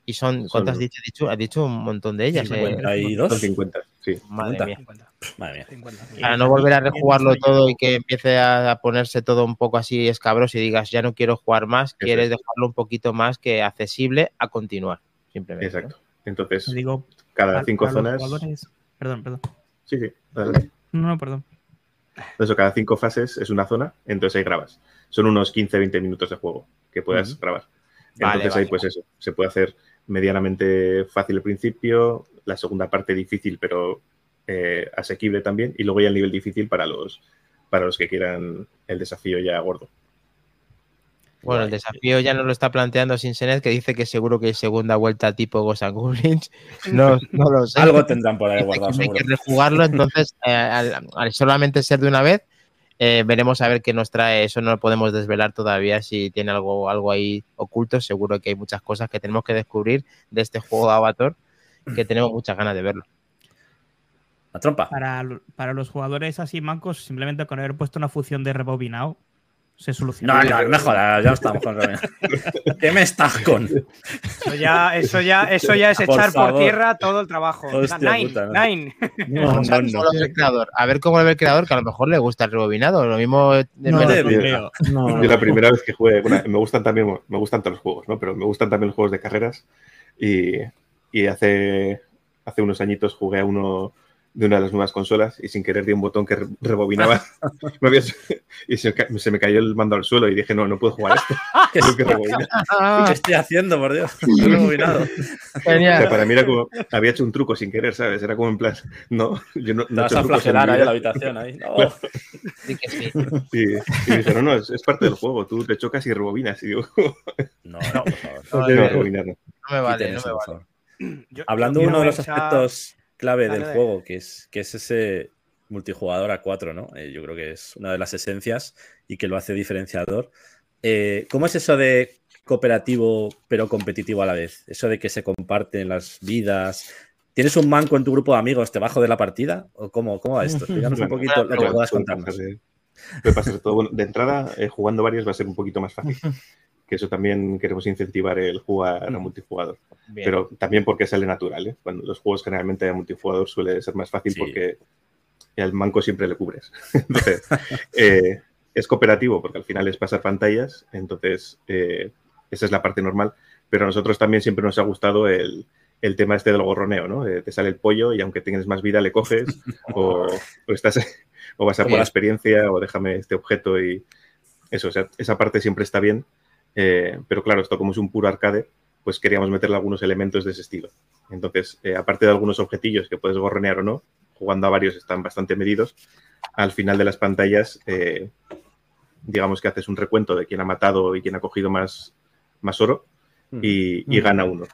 Y son, ¿cuántas has dicho? Has dicho, has dicho un montón de ellas. eh. 52. son 50. Sí. Madre 50. mía. 50, Madre mía. 50. Para no volver a rejugarlo todo y que empiece a a ponerse todo un poco así escabroso y digas, ya no quiero jugar más, quieres dejarlo un poquito más que accesible a continuar, simplemente. Exacto. Entonces, digo, cada para- 5 para los zonas. jugadores- Perdón, perdón. Sí, sí. adelante. No, no, perdón. Eso, cada 5 fases es una zona, entonces ahí grabas. Son unos 15-20 minutos de juego que puedas grabar. Entonces vale, ahí, pues eso, se puede hacer medianamente fácil al principio, la segunda parte difícil, pero eh, asequible también, y luego ya el nivel difícil para los, para los que quieran el desafío ya gordo. Bueno, el desafío ya nos lo está planteando Sinsenet, que dice que seguro que hay segunda vuelta tipo Ghost and Goblins. No, no lo sé. Algo tendrán por ahí guardado, que hay seguro. que rejugarlo, entonces, eh, al, al solamente ser de una vez, eh, veremos a ver qué nos trae. Eso no lo podemos desvelar todavía. Si tiene algo, algo ahí oculto, seguro que hay muchas cosas que tenemos que descubrir de este juego de Avatar, que tenemos muchas ganas de verlo. La trompa. Para, para los jugadores así mancos, simplemente con haber puesto una función de rebobinado, se soluciona. No, no, no jodas, ya estamos con. ¿Qué me estás con? Eso ya, eso ya, eso ya es Por echar por, tierra todo el trabajo. Hostia nine, puta, no. nine. No, a no, ver no. cómo lo ve el creador. A ver cómo lo ve el creador, que a lo mejor le gusta el rebobinado. Lo mismo de Yo la primera vez que jugué, bueno, me gustan también, me gustan todos los juegos, ¿no? Pero me gustan también los juegos de carreras y, y hace, hace unos añitos jugué a uno de una de las nuevas consolas y sin querer di un botón que re- rebobinaba Me había- y se, me cayó el mando al suelo y dije, no, no puedo jugar esto. ¿Qué, Tengo que rebobinar. ¿Qué estoy haciendo, por Dios? No he rebobinado. O Genial. sea, para mí era como, había hecho un truco sin querer, ¿sabes? Era como en plan, no, yo no, Te no he vas hecho a flagelar ahí en la habitación. Ahí. No. Sí que sí. Y, y me no, no, es, es parte del juego, tú te chocas y rebobinas. Y digo, No, no, por favor. no, me vale, no me vale. Yo- Hablando de uno de los aspectos clave del juego, que es, que es ese multijugador a cuatro, ¿no? Eh, yo creo que es una de las esencias y que lo hace diferenciador. Eh, ¿Cómo es eso de cooperativo pero competitivo a la vez? Eso de que se comparten las vidas. ¿Tienes un manco en tu grupo de amigos, te bajo de la partida? ¿O cómo, cómo va esto? Explícanos un poquito lo que puedas contarnos. pasar, puede pasar todo. Bueno, de entrada, eh, jugando varios va a ser un poquito más fácil. Que eso también queremos incentivar el jugar a multijugador. Bien. Pero también porque sale natural. ¿eh? Cuando los juegos generalmente a multijugador suele ser más fácil Sí. porque al manco siempre le cubres. Entonces, eh, es cooperativo porque al final es pasar pantallas. Entonces, eh, esa es la parte normal. Pero a nosotros también siempre nos ha gustado el, el tema este del gorroneo, ¿no? Eh, te sale el pollo y aunque tengas más vida le coges o, o estás, o vas a por la experiencia o déjame este objeto y eso, o sea, esa parte siempre está bien. Eh, pero claro, esto como es un puro arcade, pues queríamos meterle algunos elementos de ese estilo. Entonces, eh, aparte de algunos objetillos que puedes gorronear o no, jugando a varios están bastante medidos, al final de las pantallas, eh, digamos que haces un recuento de quién ha matado y quién ha cogido más, más oro y, y Mm. gana uno.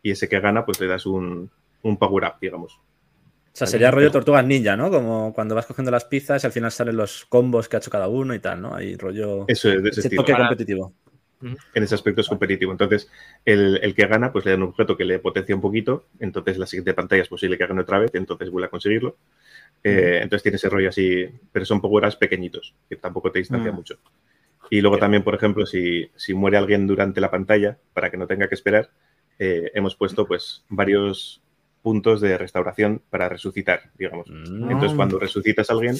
Y ese que gana, pues le das un, un power up, digamos. O sea, sería rollo tortugas ninja, ¿no? Como cuando vas cogiendo las pizzas y al final salen los combos que ha hecho cada uno y tal, ¿no? Hay rollo. Eso es de ese ese toque competitivo. En ese aspecto es competitivo. Entonces, el, el que gana, pues le dan un objeto que le potencia un poquito. Entonces, la siguiente pantalla es posible que gane otra vez. Entonces, vuelve a conseguirlo. Eh, Entonces, tiene ese rollo así. Pero son power pequeñitos, que tampoco te distancia Mm. mucho. Y luego también, por ejemplo, si, si muere alguien durante la pantalla, para que no tenga que esperar, eh, hemos puesto pues varios puntos de restauración para resucitar, digamos. Mm. Entonces, cuando resucitas a alguien,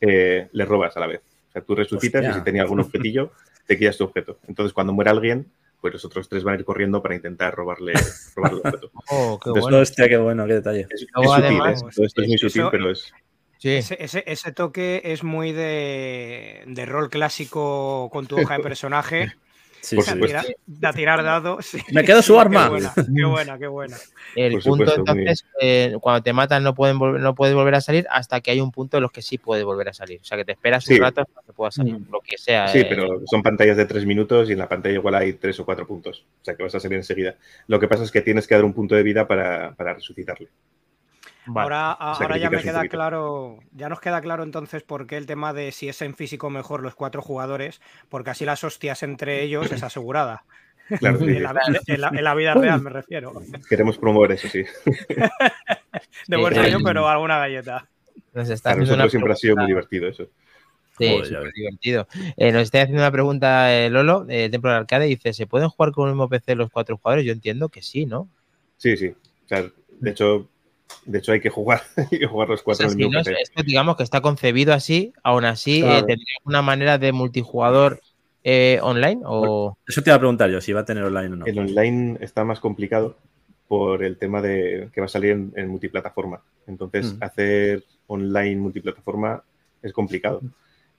eh, le robas a la vez. O sea, tú resucitas Hostia. y si tenía algún objetillo, te quillas tu objeto. Entonces, cuando muere alguien, pues los otros tres van a ir corriendo para intentar robarle, robarle el objeto. Oh, qué Entonces, bueno. Hostia, qué bueno, qué detalle. Es, es sutil, además, ¿eh? Todo esto es muy eso- sutil, pero es... Sí. Ese, ese- ese toque es muy de, de rol clásico con tu hoja de personaje. Sí, Por supuesto. tirar, dados. sí. Me quedo su Qué arma. buena, Qué buena, qué buena. El Por punto, supuesto, entonces, eh, cuando te matan no, pueden volver- no puedes volver a salir hasta que hay un punto en los que sí puedes volver a salir. O sea, que te esperas Sí. un rato hasta que puedas salir, lo que sea. Sí, eh, pero son pantallas de tres minutos y en la pantalla igual hay tres o cuatro puntos. O sea, que vas a salir enseguida. Lo que pasa es que tienes que dar un punto de vida para, para resucitarle. Vale. Ahora, ahora ya me un queda claro, ya nos queda claro entonces por qué el tema de si es en físico mejor los cuatro jugadores, porque así las hostias entre ellos es asegurada. Claro, sí, En la, en la- en la vida real me refiero. queremos promover eso, sí. De buen Eh, rollo, pero alguna galleta. Nos está Para nosotros siempre ha sido muy divertido eso. Sí, Joder, súper divertido. Eh, nos está haciendo una pregunta eh, Lolo, de Templo del Arcade, dice, ¿se pueden jugar con el mismo PC los cuatro jugadores? Yo entiendo que sí, ¿no? Sí, sí. O sea, de hecho, de hecho hay que jugar, hay que jugar los O cuatro sea, en el si mismo no, PC. esto digamos que está concebido así, aún así, eh. ¿tendría una manera de multijugador eh, online? O... Eso te iba a preguntar yo, si iba a tener online o no. El online está más complicado por el tema de que va a salir en, en multiplataforma. Entonces, Mm. hacer online multiplataforma es complicado.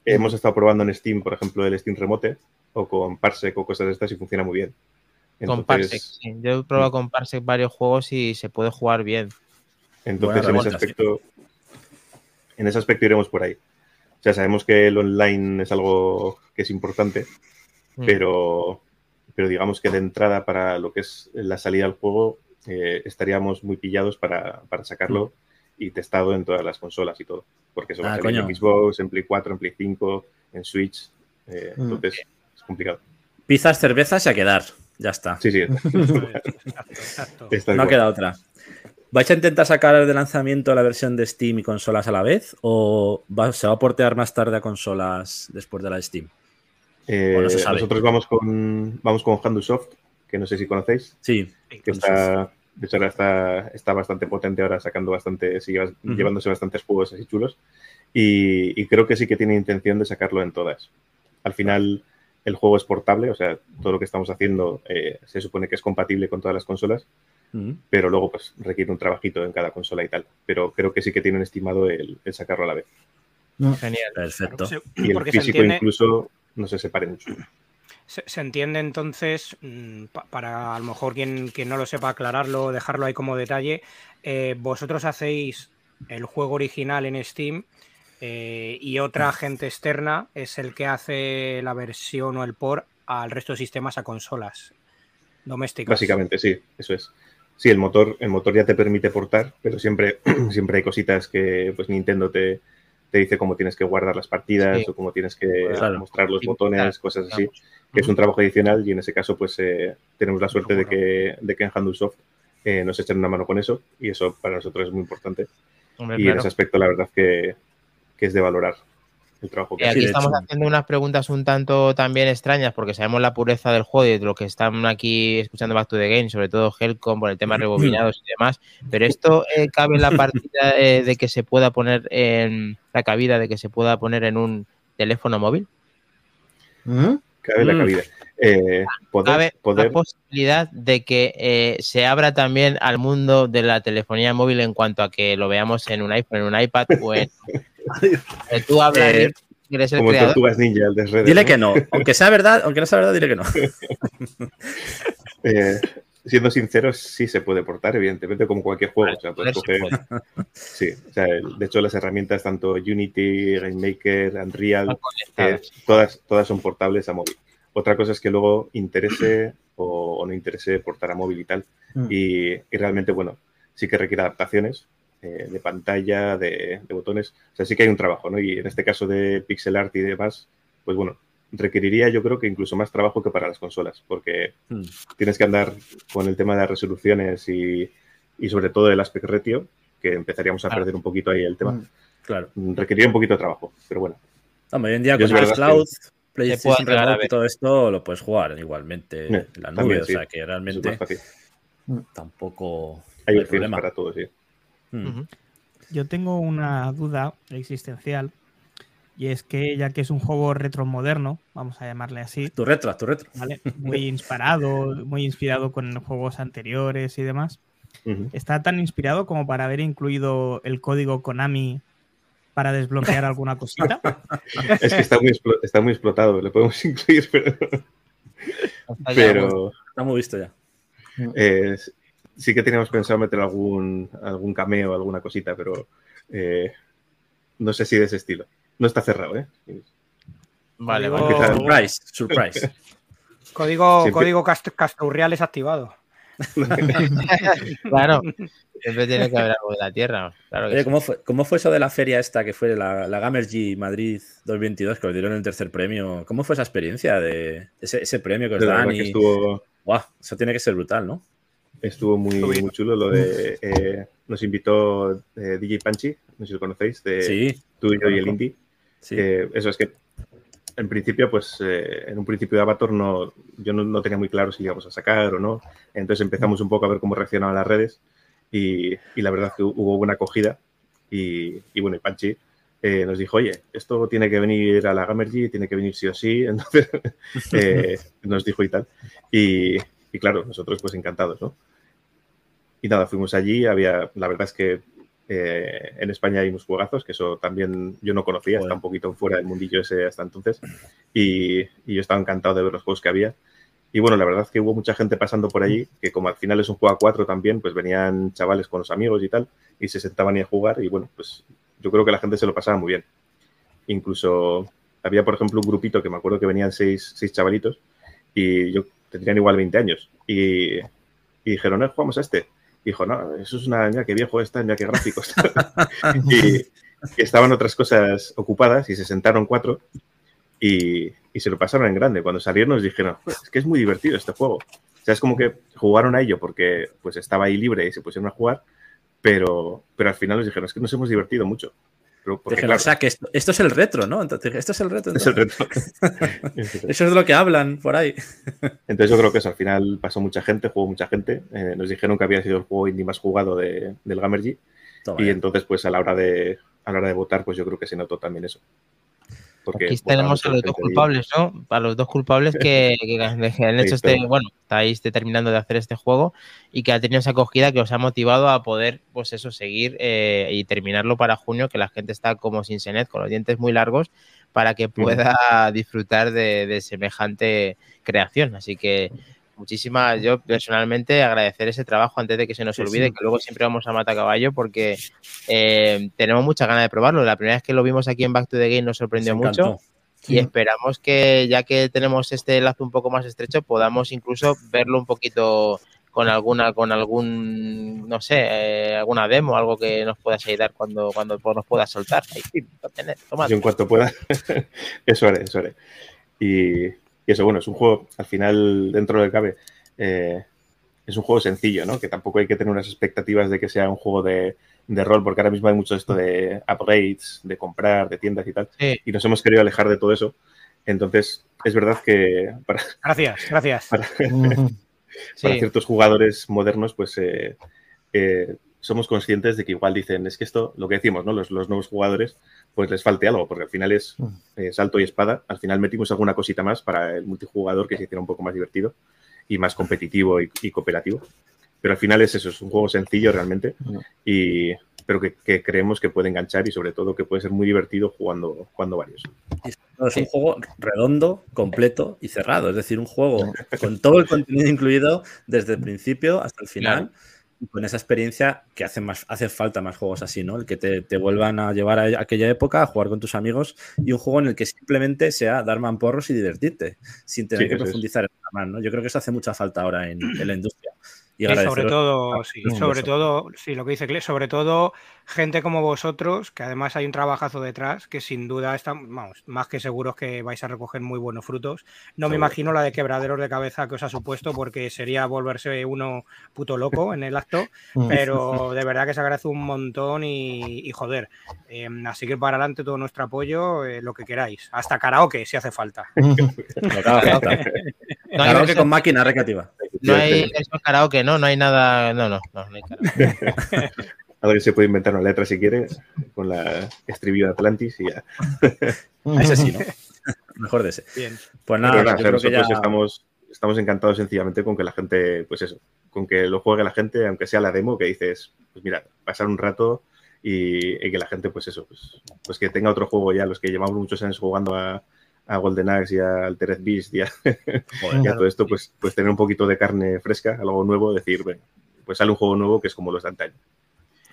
Hemos estado probando en Steam, por ejemplo, el Steam Remote o con Parsec o cosas de estas y funciona muy bien. Con Parsec, sí. Yo he probado con Parsec varios juegos y se puede jugar bien. Entonces en ese aspecto, en ese aspecto iremos por ahí. O sea, sabemos que el online es algo que es importante, Mm. pero, pero digamos que de entrada para lo que es la salida al juego eh, estaríamos muy pillados para, para sacarlo y testado en todas las consolas y todo. Porque eso va Ah, a salir en. Xbox, en Play 4, en Play 5, en Switch. eh, Mm. entonces es complicado. Pizzas, cervezas y a quedar. Ya está. Sí, sí. Exacto, exacto. Está No igual. queda otra. ¿Vais a intentar sacar de lanzamiento la versión de Steam y consolas a la vez? ¿O va- se va a portear más tarde a consolas después de la de Steam? Eh, o no se sabe. nosotros vamos con, vamos con Handusoft, que no sé si conocéis. Sí. que está, de hecho ahora está, está bastante potente ahora sacando bastante, sigue llevándose bastantes juegos así chulos y, y creo que sí que tiene intención de sacarlo en todas. Al final el juego es portable, o sea, todo lo que estamos haciendo eh, se supone que es compatible con todas las consolas, Mm. pero luego pues requiere un trabajito en cada consola y tal. Pero creo que sí que tienen estimado el, el sacarlo a la vez. Genial. Perfecto. Se- Y el porque se físico entiende, incluso no se separe mucho. se, se entiende entonces, mm, pa- para a lo mejor quien, quien no lo sepa aclararlo, dejarlo ahí como detalle, eh, vosotros hacéis el juego original en Steam eh, y otra agente externa es el que hace la versión o el port al resto de sistemas a consolas domésticas. Básicamente, sí, eso es. Sí, el motor, el motor ya te permite portar, pero siempre, siempre hay cositas que pues Nintendo te, te dice cómo tienes que guardar las partidas Sí. o cómo tienes que Claro. mostrar los botones, cosas así, que es un trabajo adicional y en ese caso pues eh, tenemos la suerte de que, de que en Handlesoft eh, nos echen una mano con eso y eso para nosotros es muy importante. Hombre, y en ese aspecto la verdad que, que es de valorar el trabajo que Y hacen. aquí estamos hecho. haciendo unas preguntas un tanto también extrañas porque sabemos la pureza del juego y de lo que están aquí escuchando Back to the Game, sobre todo Helcom por el tema de rebobinados y demás. Pero esto eh, cabe en la partida eh, de que se pueda poner en la cabida de que se pueda poner en un teléfono móvil. cabe la Mm. cabida. Eh, poder, Cabe poder la posibilidad de que eh, se abra también al mundo de la telefonía móvil en cuanto a que lo veamos en un iPhone, en un iPad o en... Eh, tú hablas, Eh, el como creador. tortugas ninja, el de redes, Dile ¿no? que no. Aunque sea verdad, aunque no sea verdad, dile que no. Eh, siendo sinceros, sí se puede portar, evidentemente, como cualquier juego. Vale, o sea, puedes eso coger- puede. sí, o sea, el- de hecho, las herramientas, tanto Unity, GameMaker, Unreal, eh, todas, todas son portables a móvil. Otra cosa es que luego interese o, o no interese portar a móvil y tal. Mm. Y, y realmente, bueno, sí que requiere adaptaciones eh, de pantalla, de, de botones. O sea, sí que hay un trabajo, ¿no? Y en este caso de pixel art y demás, pues bueno, requeriría yo creo que incluso más trabajo que para las consolas, porque Mm. tienes que andar con el tema de las resoluciones y, y sobre todo el aspect ratio, que empezaríamos a Claro. perder un poquito ahí el tema. Mm. Claro. Requeriría un poquito de trabajo, pero bueno. Hoy en día con el verdad cloud, puede PlayStation Remote y todo esto lo puedes jugar igualmente en la nube. también, o sí. sea que realmente fácil. tampoco Hay hay problema. para todo, sí. Mm. Yo tengo una duda existencial y es que ya que es un juego retromoderno, vamos a llamarle así, Tu retro, tu retro. ¿vale? Muy inspirado, muy inspirado con juegos anteriores y demás. ¿Está tan inspirado como para haber incluido el código Konami para desbloquear alguna cosita? Es que está muy, está muy explotado, le podemos incluir, pero, Está ya, pero Está muy visto ya. eh, sí que teníamos pensado meter algún, algún cameo, alguna cosita, pero eh, no sé si de ese estilo. No está cerrado, ¿eh? Vale, vale. Surprise, surprise. Código, Siempre- código cast- desactivado. Claro. Siempre tiene que haber algo de la Tierra. Claro que Oye, sí. ¿cómo fue, ¿cómo fue eso de la feria esta que fue la, la Gamergy Madrid 2022 que os dieron el tercer premio? ¿Cómo fue esa experiencia de ese, ese premio que os dan? que Y... estuvo, Buah, eso tiene que ser brutal, ¿no? estuvo muy, muy chulo lo de... eh, nos invitó eh, DJ Panchi, no sé si lo conocéis, de Sí, tú y yo y el. Indie. sí. Eh, eso es que en principio, pues eh, en un principio de Avatar no, yo no, no tenía muy claro si íbamos a sacar o no. Entonces empezamos un poco a ver cómo reaccionaban las redes y, y la verdad es que hubo buena acogida. Y, y bueno, y Panchi eh, nos dijo, oye, esto tiene que venir a la Gamergy, tiene que venir sí o sí. Entonces eh, nos dijo y tal. Y, y claro, nosotros pues encantados, ¿no? Y nada, fuimos allí, había, la verdad es que eh, en España hay unos juegazos, que eso también yo no conocía, Joder. está un poquito fuera del mundillo ese hasta entonces. Y, y yo estaba encantado de ver los juegos que había. Y bueno, la verdad es que hubo mucha gente pasando por allí, que como al final es un juego a cuatro también, pues venían chavales con los amigos y tal, y se sentaban ahí a jugar. Y bueno, pues yo creo que la gente se lo pasaba muy bien. Incluso había, por ejemplo, un grupito que me acuerdo que venían seis, seis chavalitos, y yo tendrían igual 20 años. Y, dijeron, "Eh, jugamos a este. Dijo, no, eso es una, mira qué viejo está, mira qué gráficos. y, y estaban otras cosas ocupadas y se sentaron cuatro y, y se lo pasaron en grande. Cuando salieron nos dijeron, "Joder, es que es muy divertido este juego. O sea, es como que jugaron a ello porque pues estaba ahí libre y se pusieron a jugar, pero, pero al final nos dijeron, es que nos hemos divertido mucho. Porque, claro, o sea, que esto, esto es el retro, ¿no? Entonces, esto es el retro. es el. Eso es de lo que hablan por ahí. Entonces yo creo que eso, al final pasó mucha gente, jugó mucha gente. Eh, nos dijeron que había sido el juego indie más jugado de- del Gamergy. Toma Y entonces, pues a la hora de a la hora de votar, pues yo creo que se notó también eso. Porque Aquí tenemos a los dos culpables, ¿no? A los dos culpables que, han hecho este, bueno, estáis terminando de hacer este juego y que ha tenido esa acogida que os ha motivado a poder, pues eso, seguir eh, y terminarlo para junio, que la gente está como sin senet, con los dientes muy largos, para que pueda disfrutar de, de semejante creación. Así que muchísimas, yo personalmente agradecer ese trabajo antes de que se nos Sí, olvide, sí. que luego siempre vamos a mata caballo porque eh, tenemos mucha ganas de probarlo. La primera vez que lo vimos aquí en Back to the Game nos sorprendió mucho y esperamos que ya que tenemos este lazo un poco más estrecho podamos incluso verlo un poquito con alguna con algún no sé eh, alguna demo algo que nos puedas ayudar cuando cuando nos puedas soltar Ahí, en cuanto pueda, eso haré, eso haré. Y, y eso, bueno, es un juego, al final, dentro del cabe, eh, es un juego sencillo, ¿no? Que tampoco hay que tener unas expectativas de que sea un juego de, de rol, porque ahora mismo hay mucho esto de upgrades, de comprar, de tiendas y tal. Sí. Y nos hemos querido alejar de todo eso. Entonces, es verdad que para, Gracias, gracias. para, Sí. para ciertos jugadores modernos, pues eh, eh, somos conscientes de que igual dicen, es que esto, lo que decimos, ¿no? Los, los nuevos jugadores, pues les falte algo, porque al final es eh, salto y espada. Al final metimos alguna cosita más para el multijugador que se hiciera un poco más divertido y más competitivo y, y cooperativo. Pero al final es eso, es un juego sencillo realmente, y, pero que, que creemos que puede enganchar y sobre todo que puede ser muy divertido jugando, jugando varios. Es un juego redondo, completo y cerrado. Es decir, un juego con todo el contenido incluido desde el principio hasta el final. Y con esa experiencia que hace, más, hace falta más juegos así, ¿no? El que te, te vuelvan a llevar a aquella época, a jugar con tus amigos y un juego en el que simplemente sea dar manporros y divertirte, sin tener Sí, que es. profundizar en nada más, ¿no? Yo creo que eso hace mucha falta ahora en, en la industria. Y sobre todo, sí, sobre todo, sí, lo que dice Cle, sobre todo gente como vosotros, que además hay un trabajazo detrás, que sin duda están, vamos, más que seguros que vais a recoger muy buenos frutos. No me imagino la de quebraderos de cabeza que os ha supuesto, porque sería volverse uno puto loco en el acto, pero de verdad que se agradece un montón y, y joder. eh, así que para adelante todo nuestro apoyo, eh, lo que queráis. Hasta karaoke si hace falta. No Karaoke con máquina recreativa. No hay eso es karaoke, ¿no? No hay nada. No, no, no, no hay karaoke. Alguien se puede inventar una letra si quiere, con la estribillo de Atlantis y ya. Ese sí, ¿no? Mejor de ese. Bien. Pues Pero nada, nada, yo creo que nosotros ya... estamos, estamos encantados sencillamente con que la gente, pues eso, con que lo juegue la gente, aunque sea la demo, que dices, pues mira, pasar un rato y, y que la gente, pues eso, pues, pues que tenga otro juego ya, los que llevamos muchos años jugando a, a Golden Axe y a Altered Beast y a, y a todo esto, pues, pues tener un poquito de carne fresca, algo nuevo, decir, bueno, pues sale un juego nuevo que es como los de antaño.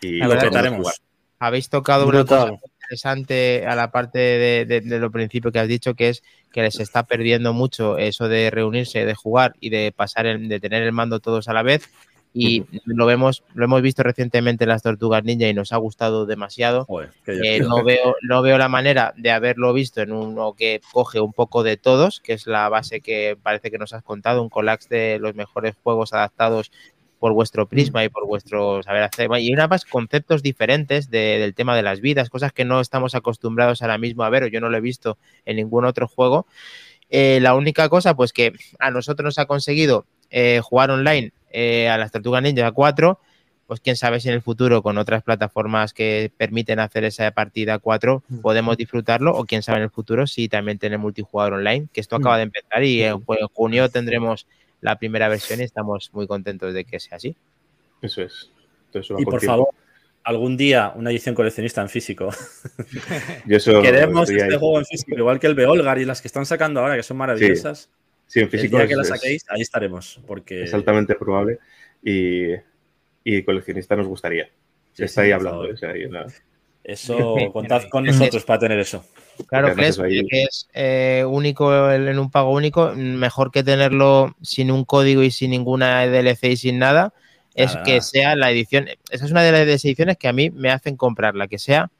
Y Lo trataremos. jugar. Habéis tocado una Brutal. cosa interesante a la parte de, de- de lo principio que has dicho, que es que les está perdiendo mucho eso de reunirse, de jugar y de pasar, el- de tener el mando todos a la vez. Y lo vemos, lo hemos visto recientemente en las Tortugas Ninja y nos ha gustado demasiado. Joder, Eh, no veo no veo la manera de haberlo visto en uno que coge un poco de todos, que es la base que parece que nos has contado, un collage de los mejores juegos adaptados por vuestro prisma y por vuestro saber hacer. Y una más conceptos diferentes de- del tema de las vidas, cosas que no estamos acostumbrados ahora mismo a ver, o yo no lo he visto en ningún otro juego. Eh, la única cosa, pues que a nosotros nos ha conseguido eh, jugar online eh, a las Tortugas Ninja 4, pues quién sabe si en el futuro con otras plataformas que permiten hacer esa partida 4 podemos disfrutarlo o quién sabe en el futuro si también tener multijugador online, que esto acaba de empezar y en, ju- en junio tendremos la primera versión y estamos muy contentos de que sea así. Eso es. Entonces, Y por tiempo. favor, algún día una edición coleccionista en físico. Yo eso Queremos este ahí. juego en físico, igual que el Beolgar y las que están sacando ahora, que son maravillosas. Sí, en El físico día es, que la es- saquéis, ahí estaremos. Porque es altamente probable y, y coleccionista nos gustaría. Sí, está sí, ahí hablando. favor. o sea, ahí, nada. eso, contad con nosotros para tener eso. Claro, ahí- que es eh, único el- en un pago único, mejor que tenerlo sin un código y sin ninguna DLC y sin nada, es Nada, que sea la edición. Esa es una de las ediciones que a mí me hacen comprarla, que sea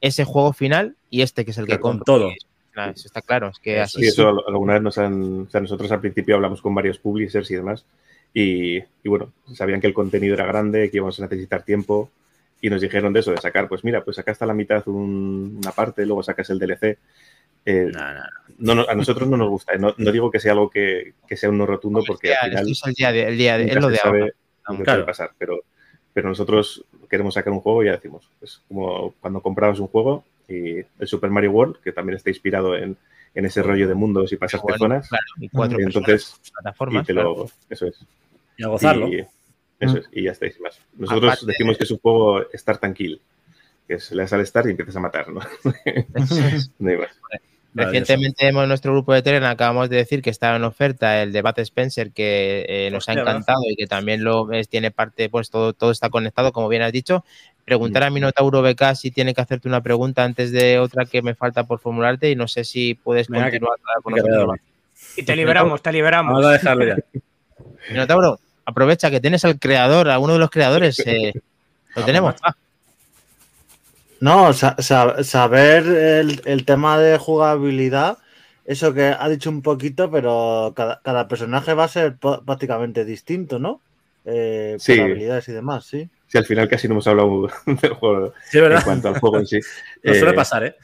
ese juego final y este que es el que Claro, con compro. todo. Nada, eso está claro, es que así Sí, eso al- alguna vez nos han. O sea, nosotros al principio hablamos con varios publishers y demás. Y, y bueno, sabían que el contenido era grande, que íbamos a necesitar tiempo. Y nos dijeron de eso, de sacar, pues mira, pues acá está la mitad un- una parte, luego sacas el DLC. Eh, Nah, nah. no, no, a nosotros no nos gusta. eh, No, no digo que sea algo que, que sea un no rotundo, porque Ya, al final. esto es el día de, el día de- es lo de ahora. Claro. puede pasar, pero, pero nosotros queremos sacar un juego y ya decimos, es como cuando comprabas un juego y el Super Mario World, que también está inspirado en, en ese rollo de mundos y pasarte Bueno, zonas, claro, y cuatro y entonces, personas, y plataformas. te claro. lo, eso es, Y a gozarlo. y, eso es, y ya estáis más. Nosotros Aparte- decimos que es un juego Start and Kill, que es, le das al Start y empiezas a matar, ¿no? no hay más. Recientemente en nuestro grupo de Telegram acabamos de decir que estaba en oferta el debate Spencer que eh, nos Hostia, ha encantado y que también lo es- tiene parte, pues todo, todo está conectado, como bien has dicho. Preguntar a Minotauro BK si tiene que hacerte una pregunta antes de otra que me falta por formularte y no sé si puedes Venga, que- continuar con que Y te liberamos, te liberamos. Vamos a dejarlo ya. Minotauro, aprovecha que tienes al creador, a uno de los creadores. eh, lo tenemos. Ah, No, sa- sa- saber el, el tema de jugabilidad, eso que ha dicho un poquito, pero cada, cada personaje va a ser prácticamente distinto, ¿no? Eh, Sí. habilidades y demás, sí. Si al final casi no hemos hablado del juego Sí, en cuanto al juego en sí. Nos suele Eh, pasar, ¿eh?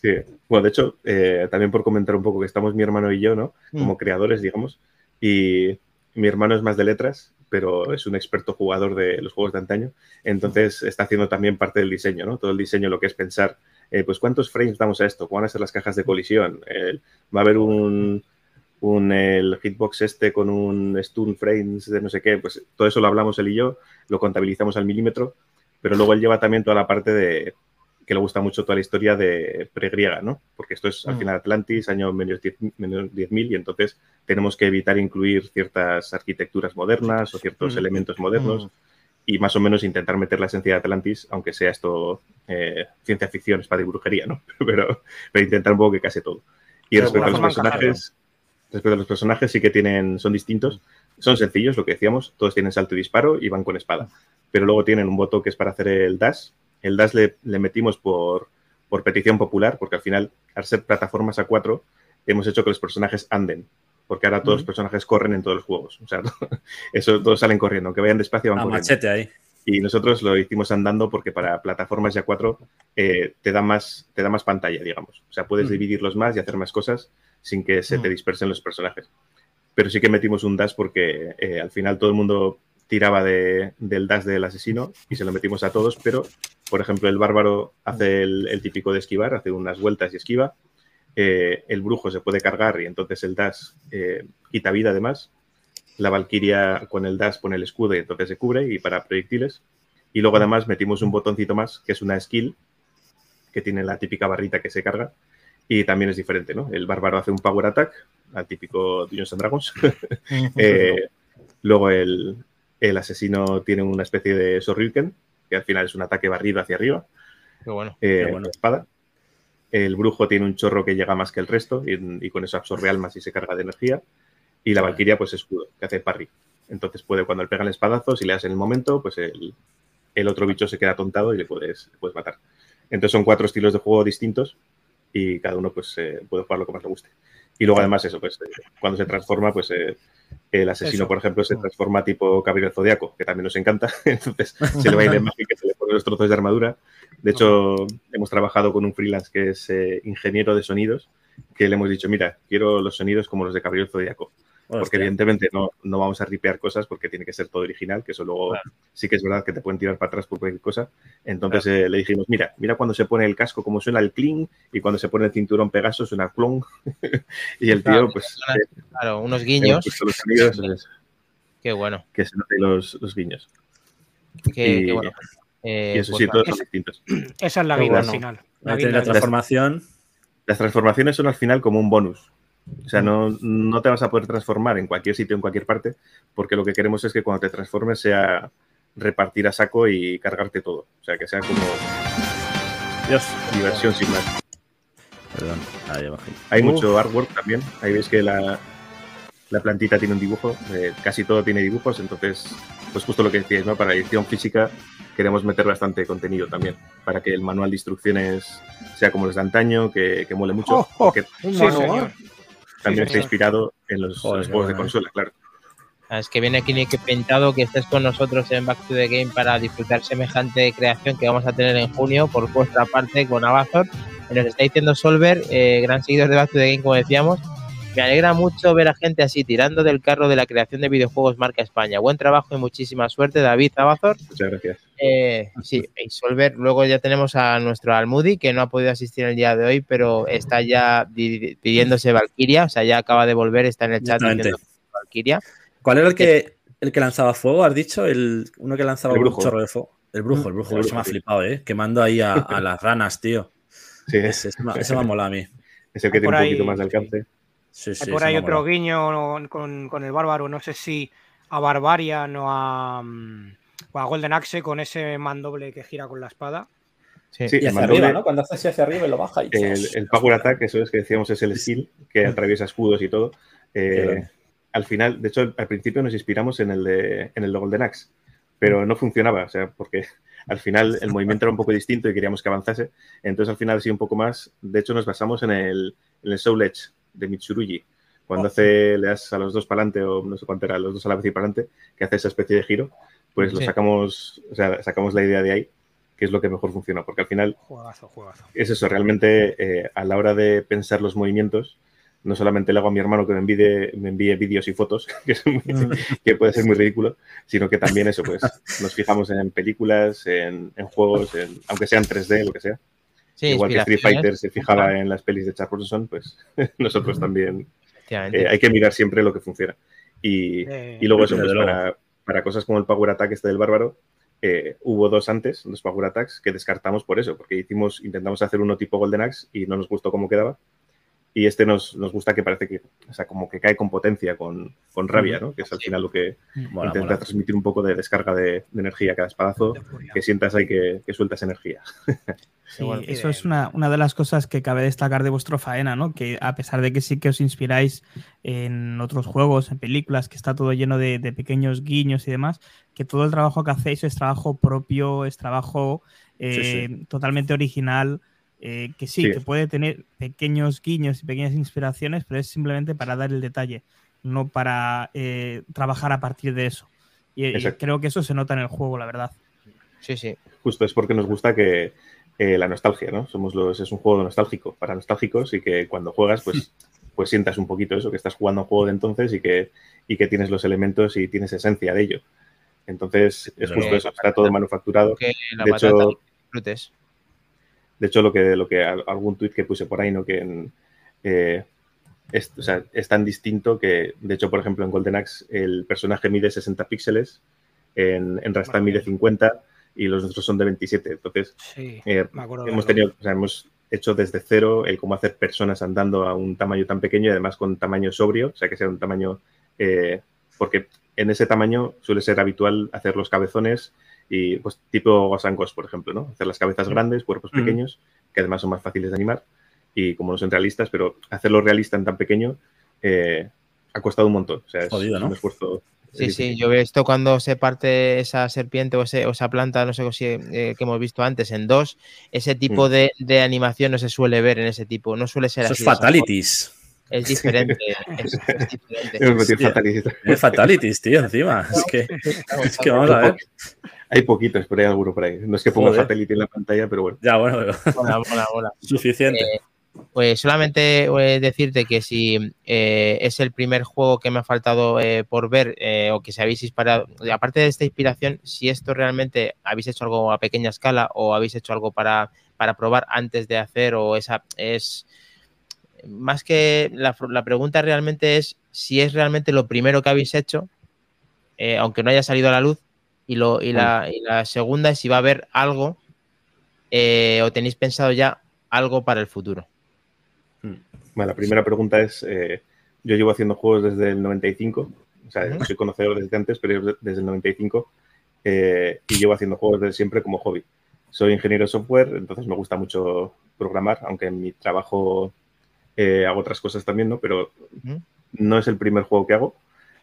Sí, bueno, de hecho, eh, también por comentar un poco que estamos mi hermano y yo, ¿no? Como Mm. creadores, digamos, y mi hermano es más de letras, pero es un experto jugador de los juegos de antaño. Entonces está haciendo también parte del diseño, ¿no? Todo el diseño, lo que es pensar, eh, pues cuántos frames damos a esto, cuáles van a ser las cajas de colisión, Eh, va a haber un, un el hitbox este con un stun frames de no sé qué, pues todo eso lo hablamos él y yo, lo contabilizamos al milímetro, pero luego él lleva también toda la parte de que le gusta mucho toda la historia de pregriega, ¿no? Porque esto es al Mm. final Atlantis, año menos 10 menos 10.000 y entonces tenemos que evitar incluir ciertas arquitecturas modernas o ciertos Mm. elementos modernos Mm. y más o menos intentar meter la esencia de Atlantis, aunque sea esto eh, ciencia ficción, espada y brujería, ¿no? Pero, pero intentar un poco que case todo. Y Pero respecto a los personajes, respecto a los personajes sí que tienen, son distintos, son sencillos, lo que decíamos, todos tienen salto y disparo y van con espada, pero luego tienen un botón que es para hacer el dash, el dash le, le metimos por, por petición popular, porque al final, al ser plataformas a cuatro, hemos hecho que los personajes anden, porque ahora todos los personajes corren en todos los juegos, o sea, eso todos salen corriendo, aunque vayan despacio van A corriendo. machete ahí. Y nosotros lo hicimos andando porque para plataformas ya 4 eh, te, da más, te da más pantalla, digamos. O sea, puedes dividirlos más y hacer más cosas sin que se te dispersen los personajes. Pero sí que metimos un dash porque eh, al final todo el mundo tiraba de- del dash del asesino y se lo metimos a todos, pero, por ejemplo, el bárbaro hace el, el típico de esquivar, hace unas vueltas y esquiva. Eh, el brujo se puede cargar y entonces el dash eh, quita vida además. La valquiria con el dash pone el escudo y entonces se cubre y para proyectiles. Y luego además metimos un botoncito más que es una skill que tiene la típica barrita que se carga y también es diferente, ¿no? El bárbaro hace un power attack, al típico Dungeons and Dragons. Eh, luego el, el asesino tiene una especie de Sorryuken, que al final es un ataque barrido hacia arriba, Qué bueno. eh, Qué bueno. espada. El brujo tiene un chorro que llega más que el resto y, y con eso absorbe almas y se carga de energía. Y la valquiria, pues escudo, que hace parry. Entonces puede, cuando le pegan espadazos y le das en el momento, pues el, el otro bicho se queda tontado y le puedes, le puedes matar. Entonces son cuatro estilos de juego distintos y cada uno pues eh, puede jugar lo que más le guste. Y luego además eso, pues eh, cuando se transforma, pues eh, el asesino, Eso. por ejemplo, se transforma tipo caballero zodiaco, que también nos encanta. Entonces se le va a ir de magia y se le ponen los trozos de armadura. De hecho, hemos trabajado con un freelance que es eh, ingeniero de sonidos, que le hemos dicho, mira, quiero los sonidos como los de caballero Porque evidentemente no, no vamos a ripear cosas porque tiene que ser todo original, que eso luego Claro. sí que es verdad que te pueden tirar para atrás por cualquier cosa. Entonces eh, le dijimos, mira, mira cuando se pone el casco, cómo suena el cling, y cuando se pone el cinturón Pegaso suena clon. y el tío, Claro, pues, suena- eh, Claro, unos guiños. los sonidos, es- Qué bueno. que se noten los, los guiños. Qué, Y- qué bueno. Eh, y eso pues sí, todos vale. son distintos. Esa es la Qué vida al final. La es- transformación. Las transformaciones son al final como un bonus. O sea, no, no te vas a poder transformar en cualquier sitio, en cualquier parte, porque lo que queremos es que cuando te transformes sea repartir a saco y cargarte todo. O sea, que sea como Dios. diversión sin más. Perdón. Ahí bajé. Hay Uf. mucho artwork también. Ahí veis que la, la plantita tiene un dibujo. eh, casi todo tiene dibujos. Entonces, pues justo lo que decíais, ¿no? Para edición física queremos meter bastante contenido también. Para que el manual de instrucciones sea como los de antaño, que, que mole mucho. Oh, oh, porque Sí, manual. señor. También sí, está inspirado en los, Joder, los qué juegos de bueno, consola, claro. Ah, Es que viene aquí Nick pintado que estés con nosotros en Back to the Game para disfrutar semejante creación que vamos a tener en junio por vuestra parte con Abazor. Y Nos está diciendo Solver, eh, gran seguidor de Back to the Game, como decíamos. Me alegra mucho ver a gente así tirando del carro de la creación de videojuegos marca España. Buen trabajo y muchísima suerte, David Abazor. Muchas gracias. Eh, sí, Solver. Luego ya tenemos a nuestro Almudi, que no ha podido asistir el día de hoy, pero está ya di- pidiéndose Valkyria. O sea, ya acaba de volver, está en el chat Exactamente. diciendo Valkyria. ¿Cuál era el que, el que lanzaba fuego? ¿Has dicho? El, uno que lanzaba El un brujo. chorro de fuego. El brujo, el brujo. El Eso me ha brujo, flipado, ¿eh? Quemando ahí a, a las ranas, tío. Sí, es, Ese, ese me, ese me ha molado a mí. es el que tiene un poquito ahí- más de alcance. Sí, sí, Hay por ahí otro guiño con, con el bárbaro, no sé si a Barbarian o a, mm, o a Golden Axe con ese mandoble que gira con la espada. Sí. Sí, Y hacia arriba, ¿no? Cuando hace así hacia arriba y lo baja y El, el Power Attack, eso es que decíamos, es el skill que atraviesa escudos y todo. Eh, Claro. al final, de hecho, al principio nos inspiramos en el de, en el de Golden Axe, pero no funcionaba, o sea, porque al final el movimiento era un poco distinto y queríamos que avanzase. Entonces, al final, sí, un poco más. De hecho, nos basamos en el, en el Soul Edge de Mitsurugi. Cuando hace, le das a los dos para adelante, o no sé cuánto era, los dos a la vez y para adelante, que hace esa especie de giro, pues lo sacamos, o sea, sacamos la idea de ahí, que es lo que mejor funciona, porque al final Juegazo, juegazo. es eso, realmente eh, a la hora de pensar los movimientos, no solamente le hago a mi hermano que me envíe, me envíe vídeos y fotos, que, es muy- Mm. que puede ser muy ridículo, sino que también eso, pues nos fijamos en películas, en, en juegos, en- aunque sean 3D, lo que sea. Sí, Igual que Street. Fighter se fijaba en las pelis de Charles Bronson, pues nosotros también eh, hay que mirar siempre lo que funciona. Y, Eh, y luego eso, pues, luego. para, para cosas como el Power Attack este del bárbaro, eh, hubo dos antes, dos Power Attacks, que descartamos por eso, porque hicimos, intentamos hacer uno tipo Golden Axe y no nos gustó cómo quedaba. Y este nos, nos gusta que parece que, o sea, como que cae con potencia, con, con rabia, ¿no? Que es al final lo que Mola, intenta mola. transmitir un poco de descarga de, de energía cada espadazo, que sientas ahí que, que sueltas energía. Sí, eso es una, una de las cosas que cabe destacar de vuestro faena, ¿no? Que a pesar de que sí que os inspiráis en otros juegos, en películas, que está todo lleno de, de pequeños guiños y demás, que todo el trabajo que hacéis es trabajo propio, es trabajo eh, totalmente original, eh, que sí, Sí. que puede tener pequeños guiños y pequeñas inspiraciones, pero es simplemente para dar el detalle, no para eh, trabajar a partir de eso. Y, creo que eso se nota en el juego, la verdad. Sí, sí. Justo es porque nos gusta que eh, la nostalgia, ¿no? Somos los, es un juego nostálgico para nostálgicos y que cuando juegas, pues, pues sientas un poquito eso, que estás jugando a un juego de entonces y que, y que tienes los elementos y tienes esencia de ello. Entonces, es justo Eh, eso, está todo manufacturado. Que la De hecho, disfrutes. De hecho, lo que, lo que al- algún tuit que puse por ahí, ¿no? Que en, eh, es, o sea, es tan distinto que, de hecho, por ejemplo, en Golden Axe el personaje mide 60 píxeles, en, en Rastal mide 50 y los nuestros son de 27. Entonces, Sí, eh, me acuerdo. de hemos tenido, o sea, hemos hecho desde cero el cómo hacer personas andando a un tamaño tan pequeño y además con tamaño sobrio, o sea, que sea un tamaño, eh, porque en ese tamaño suele ser habitual hacer los cabezones y pues tipo Ghost, por ejemplo, ¿no? Hacer las cabezas grandes, cuerpos Ujú. pequeños, que además son más fáciles de animar y como no son realistas, pero hacerlo realista en tan pequeño eh, ha costado un montón, o sea, es Jodido, ¿no? un esfuerzo. Sí, sí, yo veo esto cuando se parte esa serpiente o, ese- o esa planta, no sé si eh, que hemos visto antes, en dos, ese tipo Mm. de, de animación no se suele ver en ese tipo, no suele ser Eso así. fatalities. Es diferente. es, es diferente. Es fatalities, tío, encima. Es que, es que vamos a ver. Hay poquitos, pero hay alguno por ahí. No es que ponga Joder. fatality en la pantalla, pero bueno. Ya, bueno, pero Mola, mola, mola. suficiente. Eh, Pues solamente eh, decirte que si eh, es el primer juego que me ha faltado eh, por ver eh, o que se habéis inspirado, aparte de esta inspiración, si esto realmente habéis hecho algo a pequeña escala o habéis hecho algo para, para probar antes de hacer o esa es más que la, la pregunta realmente es si es realmente lo primero que habéis hecho, eh, aunque no haya salido a la luz, y, lo, y, la, y la segunda es si va a haber algo eh, o tenéis pensado ya algo para el futuro. Bueno, la primera pregunta es, eh, yo llevo haciendo juegos desde el 95, o sea, soy conocedor desde antes, pero desde el 95, eh, y llevo haciendo juegos desde siempre como hobby. Soy ingeniero de software, entonces me gusta mucho programar, aunque en mi trabajo eh, hago otras cosas también, ¿no? Pero no es el primer juego que hago.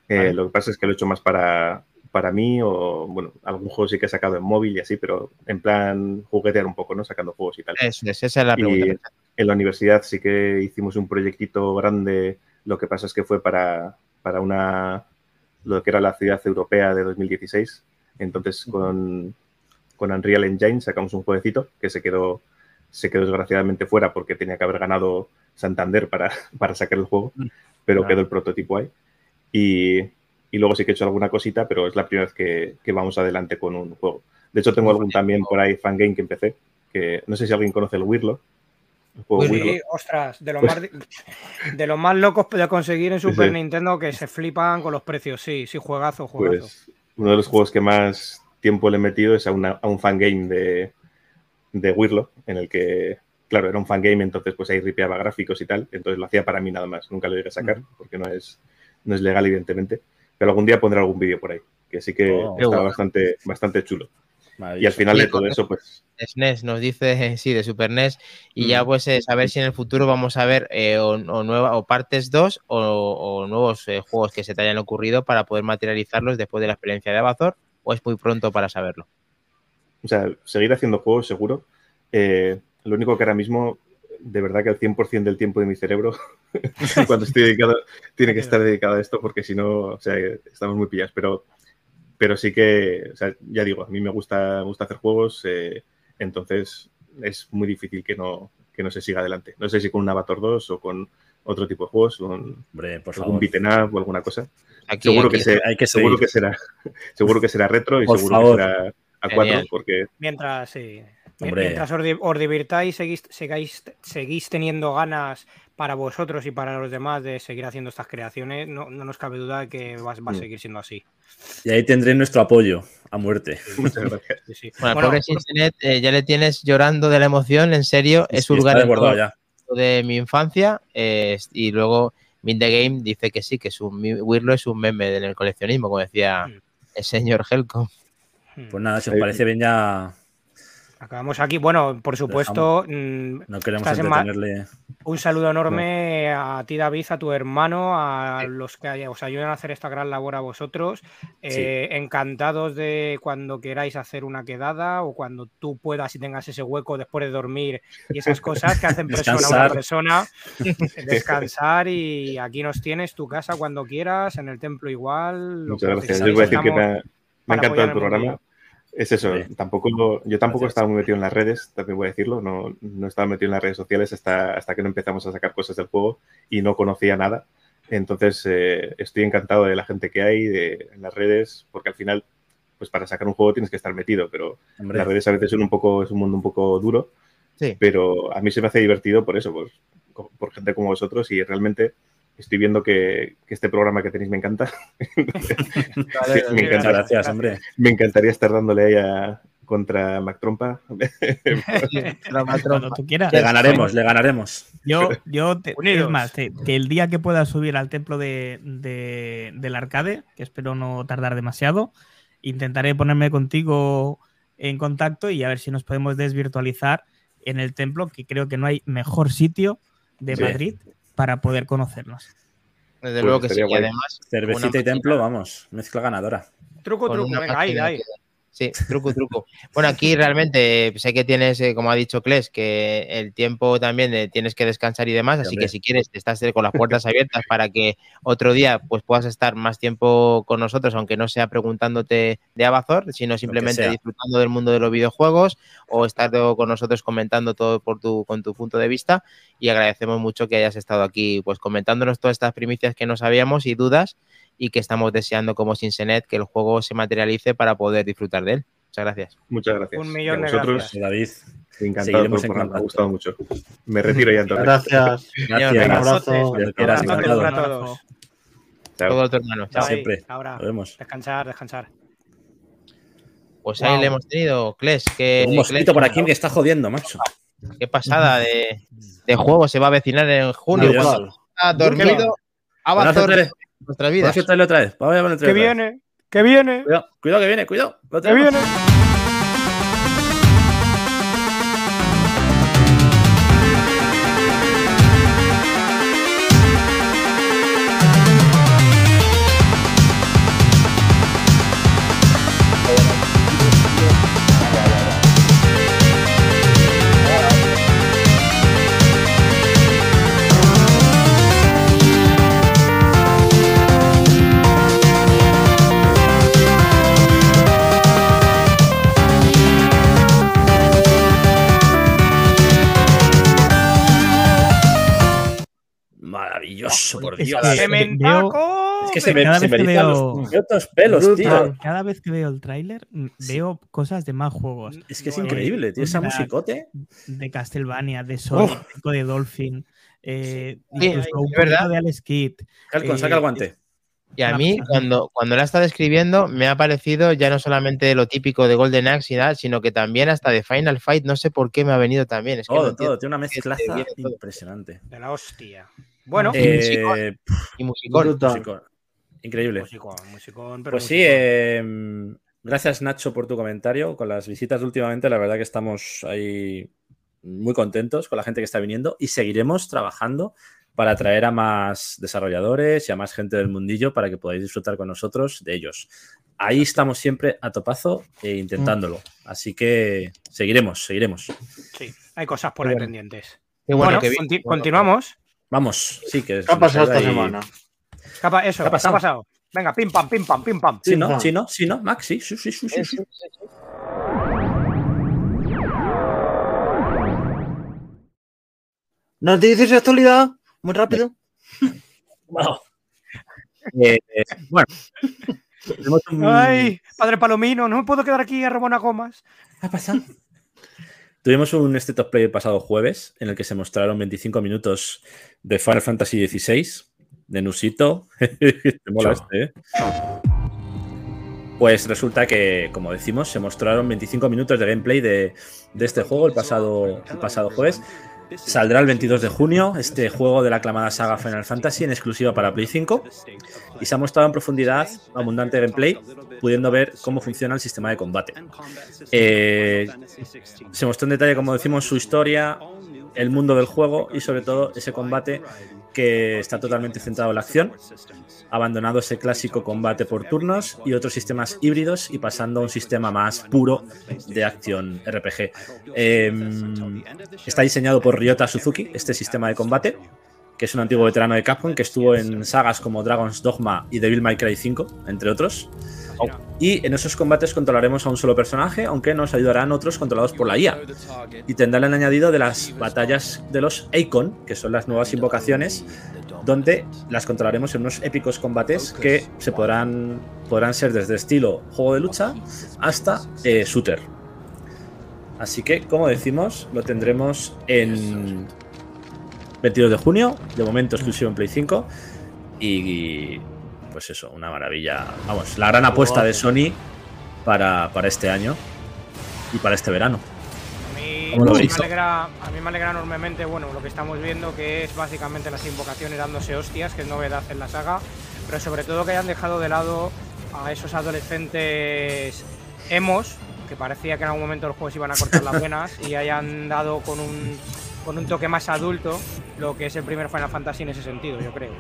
Vale. Lo que pasa es que lo he hecho más para, para mí o, bueno, algún juego sí que he sacado en móvil y así, pero en plan juguetear un poco, ¿no? Sacando juegos y tal. Eso es, esa es la pregunta. Y en la universidad sí que hicimos un proyectito grande, lo que pasa es que fue para, para una, lo que era la ciudad europea de 2016. Entonces con, con Unreal Engine sacamos un jueguecito que se quedó, se quedó desgraciadamente fuera porque tenía que haber ganado Santander para, para sacar el juego, pero Claro. quedó el prototipo ahí. Y, y luego sí que he hecho alguna cosita, pero es la primera vez que, que vamos adelante con un juego. De hecho, tengo algún también por ahí fangame que empecé, que no sé si alguien conoce el Wirlo. El juego Wirlo. Ostras, de los, Pues- más, de locos de conseguir en Super Sí. Nintendo que se flipan con los precios. Sí, sí, juegazo, juegazo. Pues uno de los juegos que más tiempo le he metido es a, una- a un fangame de, de Wirlo, en el que, claro, era un fangame, entonces pues ahí ripeaba gráficos y tal, entonces lo hacía para mí nada más, nunca lo llegué a sacar, porque no es, no es legal, evidentemente, pero algún día pondré algún vídeo por ahí, que sí que Oh. Bueno. bastante, bastante chulo. Y al final de todo eso, pues SNES nos dice, sí, de Super NES, y ya Mm. pues eh, saber si en el futuro vamos a ver eh, o, o nueva, o partes 2 o, o nuevos eh, juegos que se te hayan ocurrido para poder materializarlos después de la experiencia de Abazor, o es muy pronto para saberlo. o sea, seguir haciendo juegos seguro. Eh, lo único que ahora mismo, de verdad que el 100% del tiempo de mi cerebro, cuando estoy dedicado, tiene que estar dedicado a esto porque si no, o sea, estamos muy pillados. Pero, pero sí que, o sea, ya digo, a mí me gusta, me gusta hacer juegos, eh, entonces es muy difícil que no, que no se siga adelante. No sé si con un Avatar 2 o con, otro tipo de juegos, un, Hombre, por algún beat'em up o alguna cosa. Aquí, seguro aquí. que, se- Hay que seguro que será seguro que será retro y Por seguro favor. que será a cuatro porque Mientras, sí. Hombre. Mientras os, di- os divirtáis, seguís, seguís teniendo ganas para vosotros y para los demás de seguir haciendo estas creaciones, no, no nos cabe duda de que va, va a Mm. seguir siendo así. Y ahí tendréis nuestro apoyo a muerte. muchas gracias. Sí, sí. Bueno, Bueno, pobre Sinsenet eh, ya le tienes llorando de la emoción, en serio, es Sí, todo ya. de mi infancia eh, y luego Min the Game dice que sí, que es un, Wirlo es un meme en el coleccionismo, como decía Mm. el señor Helcom. Pues nada, si os parece bien ya acabamos aquí. Bueno, por supuesto, mm, no queremos entretenerle. un saludo enorme a ti, David, a tu hermano, a los que os ayudan a hacer esta gran labor a vosotros. Eh, Encantados de cuando queráis hacer una quedada o cuando tú puedas y tengas ese hueco después de dormir y esas cosas que hacen persona a una persona. Descansar y aquí nos tienes tu casa cuando quieras, en el templo igual. Muchas gracias. Yo voy a decir que me ha, me ha encantado el programa. Es eso, tampoco, yo tampoco estaba muy metido en las redes, también voy a decirlo, no, no estaba metido en las redes sociales hasta, hasta que no empezamos a sacar cosas del juego y no conocía nada. Entonces eh, estoy encantado de la gente que hay de, en las redes, porque al final, pues para sacar un juego tienes que estar metido, pero Hombre, las redes a veces son un poco, es un mundo un poco duro, Sí. pero a mí se me hace divertido por eso, por, por gente como vosotros y realmente estoy viendo que, que este programa que tenéis me encanta. me, muchas encanta- gracias, hombre. me encantaría estar dándole ahí a, contra Mac Trompa. Cuando tú quieras. Le ganaremos, le ganaremos. Yo, yo te, es más, te- que el día que pueda subir al templo de, de- del arcade, que espero no tardar demasiado, intentaré ponerme contigo en contacto y a ver si nos podemos desvirtualizar en el templo, que creo que no hay mejor sitio de Sí. Madrid para poder conocernos. Desde Pues luego que sí, y además. Cervecita y templo, vamos. Mezcla ganadora. Truco, truco, venga, ahí, ahí. Sí, truco, truco. Bueno, aquí realmente sé que tienes, eh, como ha dicho Kles, que el tiempo también eh, tienes que descansar y demás, así que si quieres estás eh, con las puertas abiertas para que otro día pues puedas estar más tiempo con nosotros, aunque no sea preguntándote de Abazor, sino simplemente disfrutando del mundo de los videojuegos o estar con nosotros comentando todo por tu, con tu punto de vista. Y agradecemos mucho que hayas estado aquí pues comentándonos todas estas primicias que no sabíamos y dudas y que estamos deseando como Sinsenet que el juego se materialice para poder disfrutar de él. Muchas gracias. Muchas gracias. Un millón Y a de gracias. David, encantado por en me ha gustado mucho. Me retiro ya entonces. Gracias. gracias. Un abrazo. Quieras, Abrazo para todos. Chao. Todo a tu hermano. Chao. Ahí, siempre. Ahora, Nos vemos. descansar, descansar. Pues ahí Wow. le hemos tenido, Kles. Que, Un mosquito por aquí que está jodiendo, macho. Qué pasada de, de juego se va a avecinar en junio. Dormido. Bueno, Nuestra Vamos vida. a aceptarle otra vez. Vamos a otra Que vez. viene, que viene, Cuidado, cuidado que viene, cuidado. Que viene. Maravilloso, por Es Dios. Es que se me, Cada se vez me que veo- los otros pelos, tío. Cada vez que veo el tráiler mm, veo cosas de más juegos. Es que es Bueno, increíble, tío. Esa musicote. De Castlevania, de Sonic, de Dolphin, eh, Sí, incluso es un verdad. de Alex Kidd. Calcon, Eh, saca el guante. Y a mí, cuando, cuando la está describiendo, me ha parecido ya no solamente lo típico de Golden Axe y nada, sino que también hasta de Final Fight, no sé por qué me ha venido también. Es que no Todo, todo. Tiene una mezclaza todo. impresionante. De la hostia. Bueno, Eh, Y musicón. Increíble. musicón, musicón, pero Pues sí, eh, gracias Nacho por tu comentario. Con las visitas últimamente, la verdad que estamos ahí muy contentos con la gente que está viniendo y seguiremos trabajando para atraer a más desarrolladores y a más gente del mundillo para que podáis disfrutar con nosotros de ellos. Ahí estamos siempre a topazo e intentándolo. Así que seguiremos, seguiremos. Sí, hay cosas por ahí bueno. pendientes. Qué Bueno, bueno que vi- conti- bueno, continuamos. Vamos, sí que ¿Qué ha pasado esta ahí- semana? ¿Qué ha eso, ¿Qué ha ¿qué ha pasado? pasado? Venga, pim pam, pim pam, pim pam. Sí, ¿no? Ajá. Sí, ¿no? Sí, ¿no? Max, sí, sí, sí, sí, sí, sí. Noticias de actualidad. muy rápido. Wow. Eh, eh, bueno, tenemos un- Ay, padre Palomino, no me puedo quedar aquí a Ramona Gomas. ¿Qué ha pasado? Tuvimos un State of Play el pasado jueves en el que se mostraron 25 minutos de Final Fantasy XVI, de Nusito. Te mola este, ¿eh? Pues resulta que, como decimos, se mostraron 25 minutos de gameplay de, de este juego el pasado, el pasado jueves. Saldrá el 22 de junio este juego de la aclamada saga Final Fantasy en exclusiva para Play 5 y se ha mostrado en profundidad abundante gameplay, pudiendo ver cómo funciona el sistema de combate. Eh, se mostró en detalle, como decimos, su historia, el mundo del juego y sobre todo ese combate que está totalmente centrado en la acción, abandonado ese clásico combate por turnos y otros sistemas híbridos y pasando a un sistema más puro de acción RPG. Eh, está diseñado por Ryota Suzuki, este sistema de combate, que es un antiguo veterano de Capcom que estuvo en sagas como Dragon's Dogma y Devil May Cry 5, entre otros. Y en esos combates controlaremos a un solo personaje, aunque nos ayudarán otros controlados por la IA. Y tendrán el añadido de las batallas de los Eikon, que son las nuevas invocaciones, donde las controlaremos en unos épicos combates que se podrán, podrán ser desde estilo juego de lucha hasta eh, shooter. Así que, como decimos, lo tendremos en 22 de junio, de momento exclusivo en Play 5. Y pues eso, una maravilla. Vamos, la gran apuesta de Sony para, para este año y para este verano. A mí, me alegra, a mí me alegra enormemente bueno, lo que estamos viendo, que es básicamente las invocaciones dándose hostias, que es novedad en la saga, pero sobre todo que hayan dejado de lado a esos adolescentes emos, que parecía que en algún momento los juegos iban a cortar las venas, y hayan dado con un, con un toque más adulto lo que es el primer Final Fantasy en ese sentido, yo creo.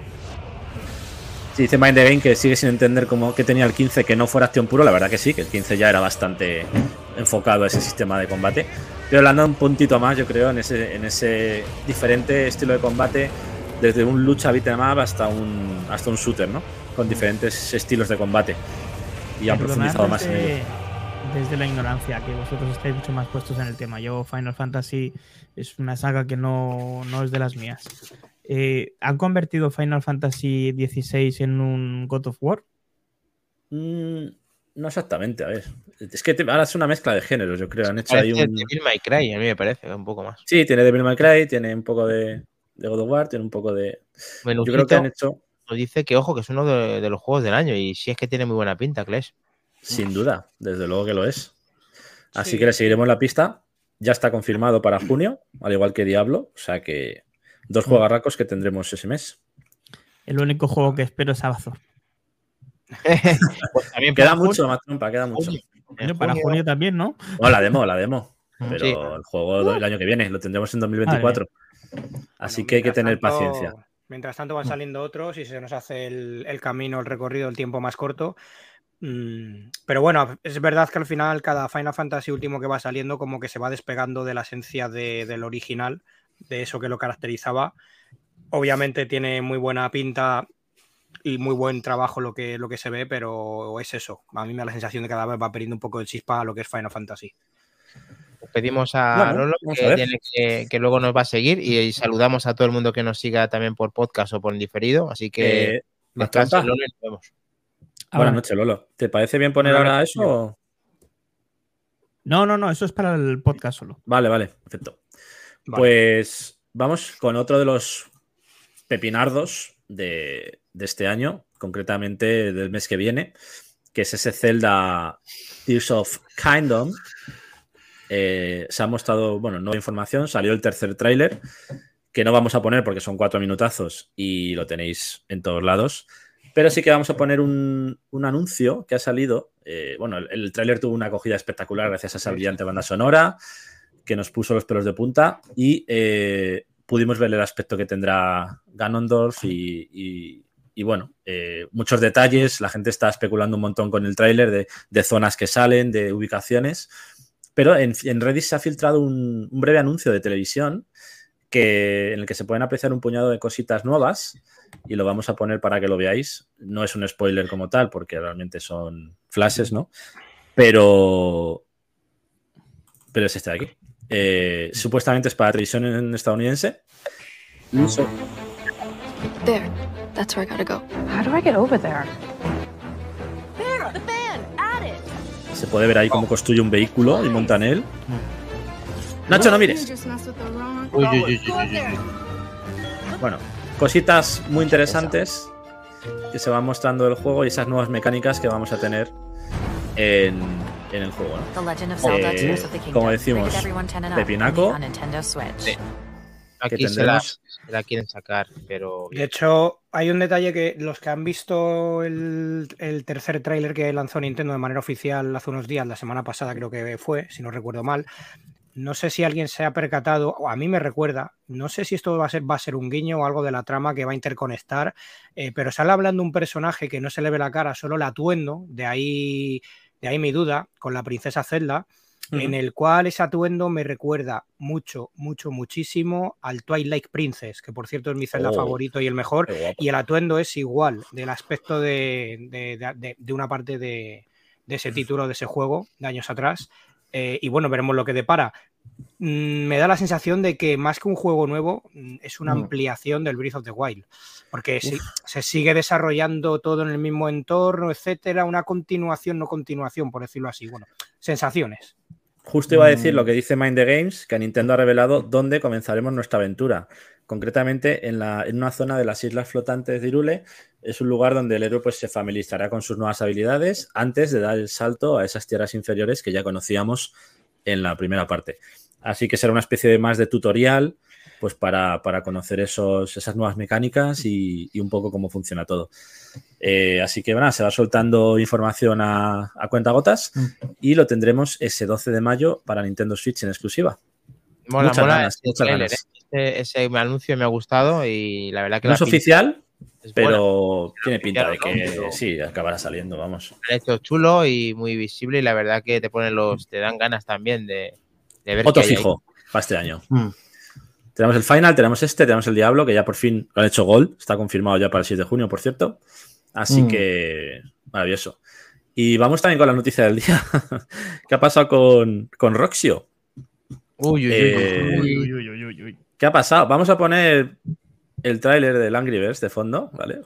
Sí, dice Mind the Game que sigue sin entender cómo que tenía el 15 que no fuera acción puro. La verdad que sí, que el 15 ya era bastante enfocado a ese sistema de combate. Pero le han dado un puntito más, yo creo, en ese, en ese diferente estilo de combate, desde un lucha beat'em up hasta un, hasta un shooter, ¿no? Con diferentes estilos de combate. Y han profundizado más en ello. desde la ignorancia, que vosotros estáis mucho más puestos en el tema. Yo, Final Fantasy es una saga que no, no es de las mías. Eh, ¿Han convertido Final Fantasy XVI en un God of War? Mm, no exactamente, a ver. Es que te- ahora es una mezcla de géneros, yo creo. Han hecho ahí un. Devil May Cry, a mí me parece, un poco más. Sí, tiene Devil May Cry, tiene un poco de, de God of War, tiene un poco de. Yo creo que han hecho, Nos dice que, ojo, que es uno de, de los juegos del año y sí es que tiene muy buena pinta, Clash. sin duda, desde luego que lo es. Así Sí. que le seguiremos la pista. Ya está confirmado para junio, al igual que Diablo. O sea que dos juegarracos que tendremos ese mes. El único juego que espero es Abazor. Pues también Queda para junio- mucho, más trompa, queda mucho. junio. Para junio- junio también, ¿no? No, la demo, la demo. Pero Sí. el juego el año que viene lo tendremos en 2024. Así Bueno, que hay que tener tanto- paciencia. Mientras tanto van saliendo otros y se nos hace el, el camino, el recorrido, el tiempo más corto. Mm, Pero bueno, es verdad que al final cada Final Fantasy último que va saliendo como que se va despegando de la esencia de- del original, de eso que lo caracterizaba. Obviamente tiene muy buena pinta y muy buen trabajo lo que, lo que se ve, pero es eso. A mí me da la sensación de que cada vez va perdiendo un poco de chispa a lo que es Final Fantasy. Pedimos a Bueno, Lolo que, a ver. tiene que, que luego nos va a seguir y, y saludamos a todo el mundo que nos siga también por podcast o por el diferido. Así que Eh, descansa. Lolo, y nos vemos. Ahora- Buenas noches, Lolo. ¿Te parece bien poner ahora eso? o- No, no, no, eso es para el podcast solo. Vale, vale, perfecto. Vale. Pues vamos con otro de los pepinardos de, de este año, concretamente del mes que viene, que es ese Zelda Tears of Kingdom. Eh, se ha mostrado, bueno, nueva información, salió el tercer tráiler, que no vamos a poner porque son cuatro minutazos y lo tenéis en todos lados. Pero sí que vamos a poner un, un anuncio que ha salido. eh, bueno, el, el tráiler tuvo una acogida espectacular gracias a esa brillante banda sonora que nos puso los pelos de punta y eh, pudimos ver el aspecto que tendrá Ganondorf y, bueno, eh, muchos detalles. La gente está especulando un montón con el tráiler de, zonas que salen, de ubicaciones. Pero en, en Reddit se ha filtrado un, un breve anuncio de televisión que, en el que se pueden apreciar un puñado de cositas nuevas y lo vamos a poner para que lo veáis. No es un spoiler como tal, porque realmente son flashes, ¿no? Pero, pero es este de aquí. Eh, supuestamente es para televisión en- estadounidense. So- There. That's where I gotta go. How do I get over there? There! The fan! At it! Se puede ver ahí cómo construye un vehículo y monta en él. Nacho, no mires. Uy, uy, uy, uy, uy, uy. Bueno, cositas muy interesantes que se van mostrando del juego y esas nuevas mecánicas que vamos a tener en, en el juego. ¿no? The Legend of Zelda Eh, Tears of the Kingdom. como decimos, Rated everyone 10 and up, pepinaco. only on Nintendo Switch. Sí. Que Aquí se la, se la quieren sacar, pero De hecho, hay un detalle que los que han visto el, el tercer tráiler que lanzó Nintendo de manera oficial hace unos días, la semana pasada creo que fue, si no recuerdo mal, no sé si alguien se ha percatado, o a mí me recuerda, no sé si esto va a ser, va a ser un guiño o algo de la trama que va a interconectar, eh, pero sale hablando un personaje que no se le ve la cara, solo el atuendo, de ahí, de ahí mi duda, con la princesa Zelda, en el cual ese atuendo me recuerda mucho, mucho, muchísimo al Twilight Princess, que por cierto es mi Zelda Oh. favorito y el mejor, y el atuendo es igual, del aspecto de, de- de- una parte de, de ese título, de ese juego, de años atrás. Eh, y bueno, veremos lo que depara. Mm, me da la sensación de que más que un juego nuevo, mm, es una Mm. ampliación del Breath of the Wild. Porque si- se sigue desarrollando todo en el mismo entorno, etcétera, una continuación, no continuación, por decirlo así. Bueno, sensaciones. Justo iba a decir lo que dice Mind the Games, que Nintendo ha revelado dónde comenzaremos nuestra aventura. Concretamente en, la, en una zona de las islas flotantes de Irule. Es un lugar donde el héroe pues, se familiarizará con sus nuevas habilidades antes de dar el salto a esas tierras inferiores que ya conocíamos en la primera parte. Así que será una especie de más de tutorial pues para, para conocer esos, esas nuevas mecánicas y, y un poco cómo funciona todo. Eh, así que bueno, se va soltando información a, a cuentagotas y lo tendremos ese 12 de mayo para Nintendo Switch en exclusiva. mola, Muchas mola ganas, ese muchas ganas. ¿eh? Ese, ese anuncio me ha gustado y la verdad que No la es pinta oficial, es pero tiene pinta de que sí, acabará saliendo, vamos. Han hecho chulo y muy visible y la verdad que te ponen los, te dan ganas también de, de ver Otro ahí. fijo para este año. Mm. Tenemos el Final, tenemos este, tenemos el Diablo, que ya por fin lo han hecho gol. Está confirmado ya para el 6 de junio, por cierto. Así Mm. que maravilloso. Y vamos también con la noticia del día. ¿Qué ha pasado con, con Roxio? Uy, uy, uy, Eh, uy, Uy, uy, uy, uy, uy. ¿Qué ha pasado? Vamos a poner el tráiler del Angry Birds de fondo, ¿vale?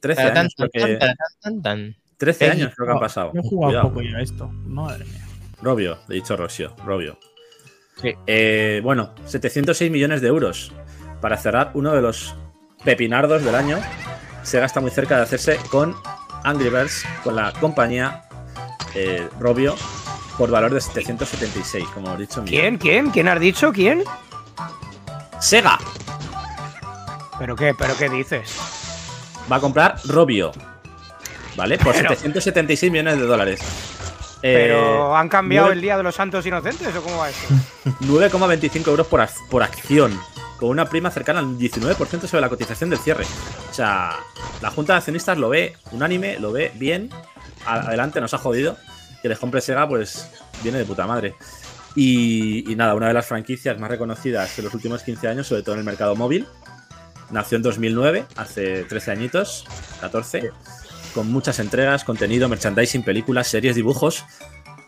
13 Tan, años, creo que, tan, tan, tan, tan. 13 Eh, años creo que han pasado. No he jugado Cuidado. poco yo a esto. Madre mía. Robio, he dicho Roxio, Robio. Sí. Eh, bueno, 706 millones de euros para cerrar uno de los pepinardos del año. Sega está muy cerca de hacerse con Angry Birds, con la compañía eh, Robio, por valor de 776, como hemos dicho. ¿Quién? ¿Quién? ¿Quién has dicho? ¿Quién? Sega ¿Pero qué? ¿Pero qué dices? va a comprar Robio, ¿vale? Por Pero- 776 millones de dólares. Eh, ¿Pero han cambiado el Día de los Santos Inocentes o cómo va eso? 9,25 euros por, por acción, con una prima cercana al 19% sobre la cotización del cierre. O sea, la Junta de Accionistas lo ve unánime, lo ve bien. Adelante, nos ha jodido. Que les compre Sega, pues viene de puta madre. Y, y nada, una de las franquicias más reconocidas de los últimos 15 años, sobre todo en el mercado móvil. Nació en 2009, hace 13 añitos, 14, con muchas entregas, contenido, merchandising, películas, series, dibujos.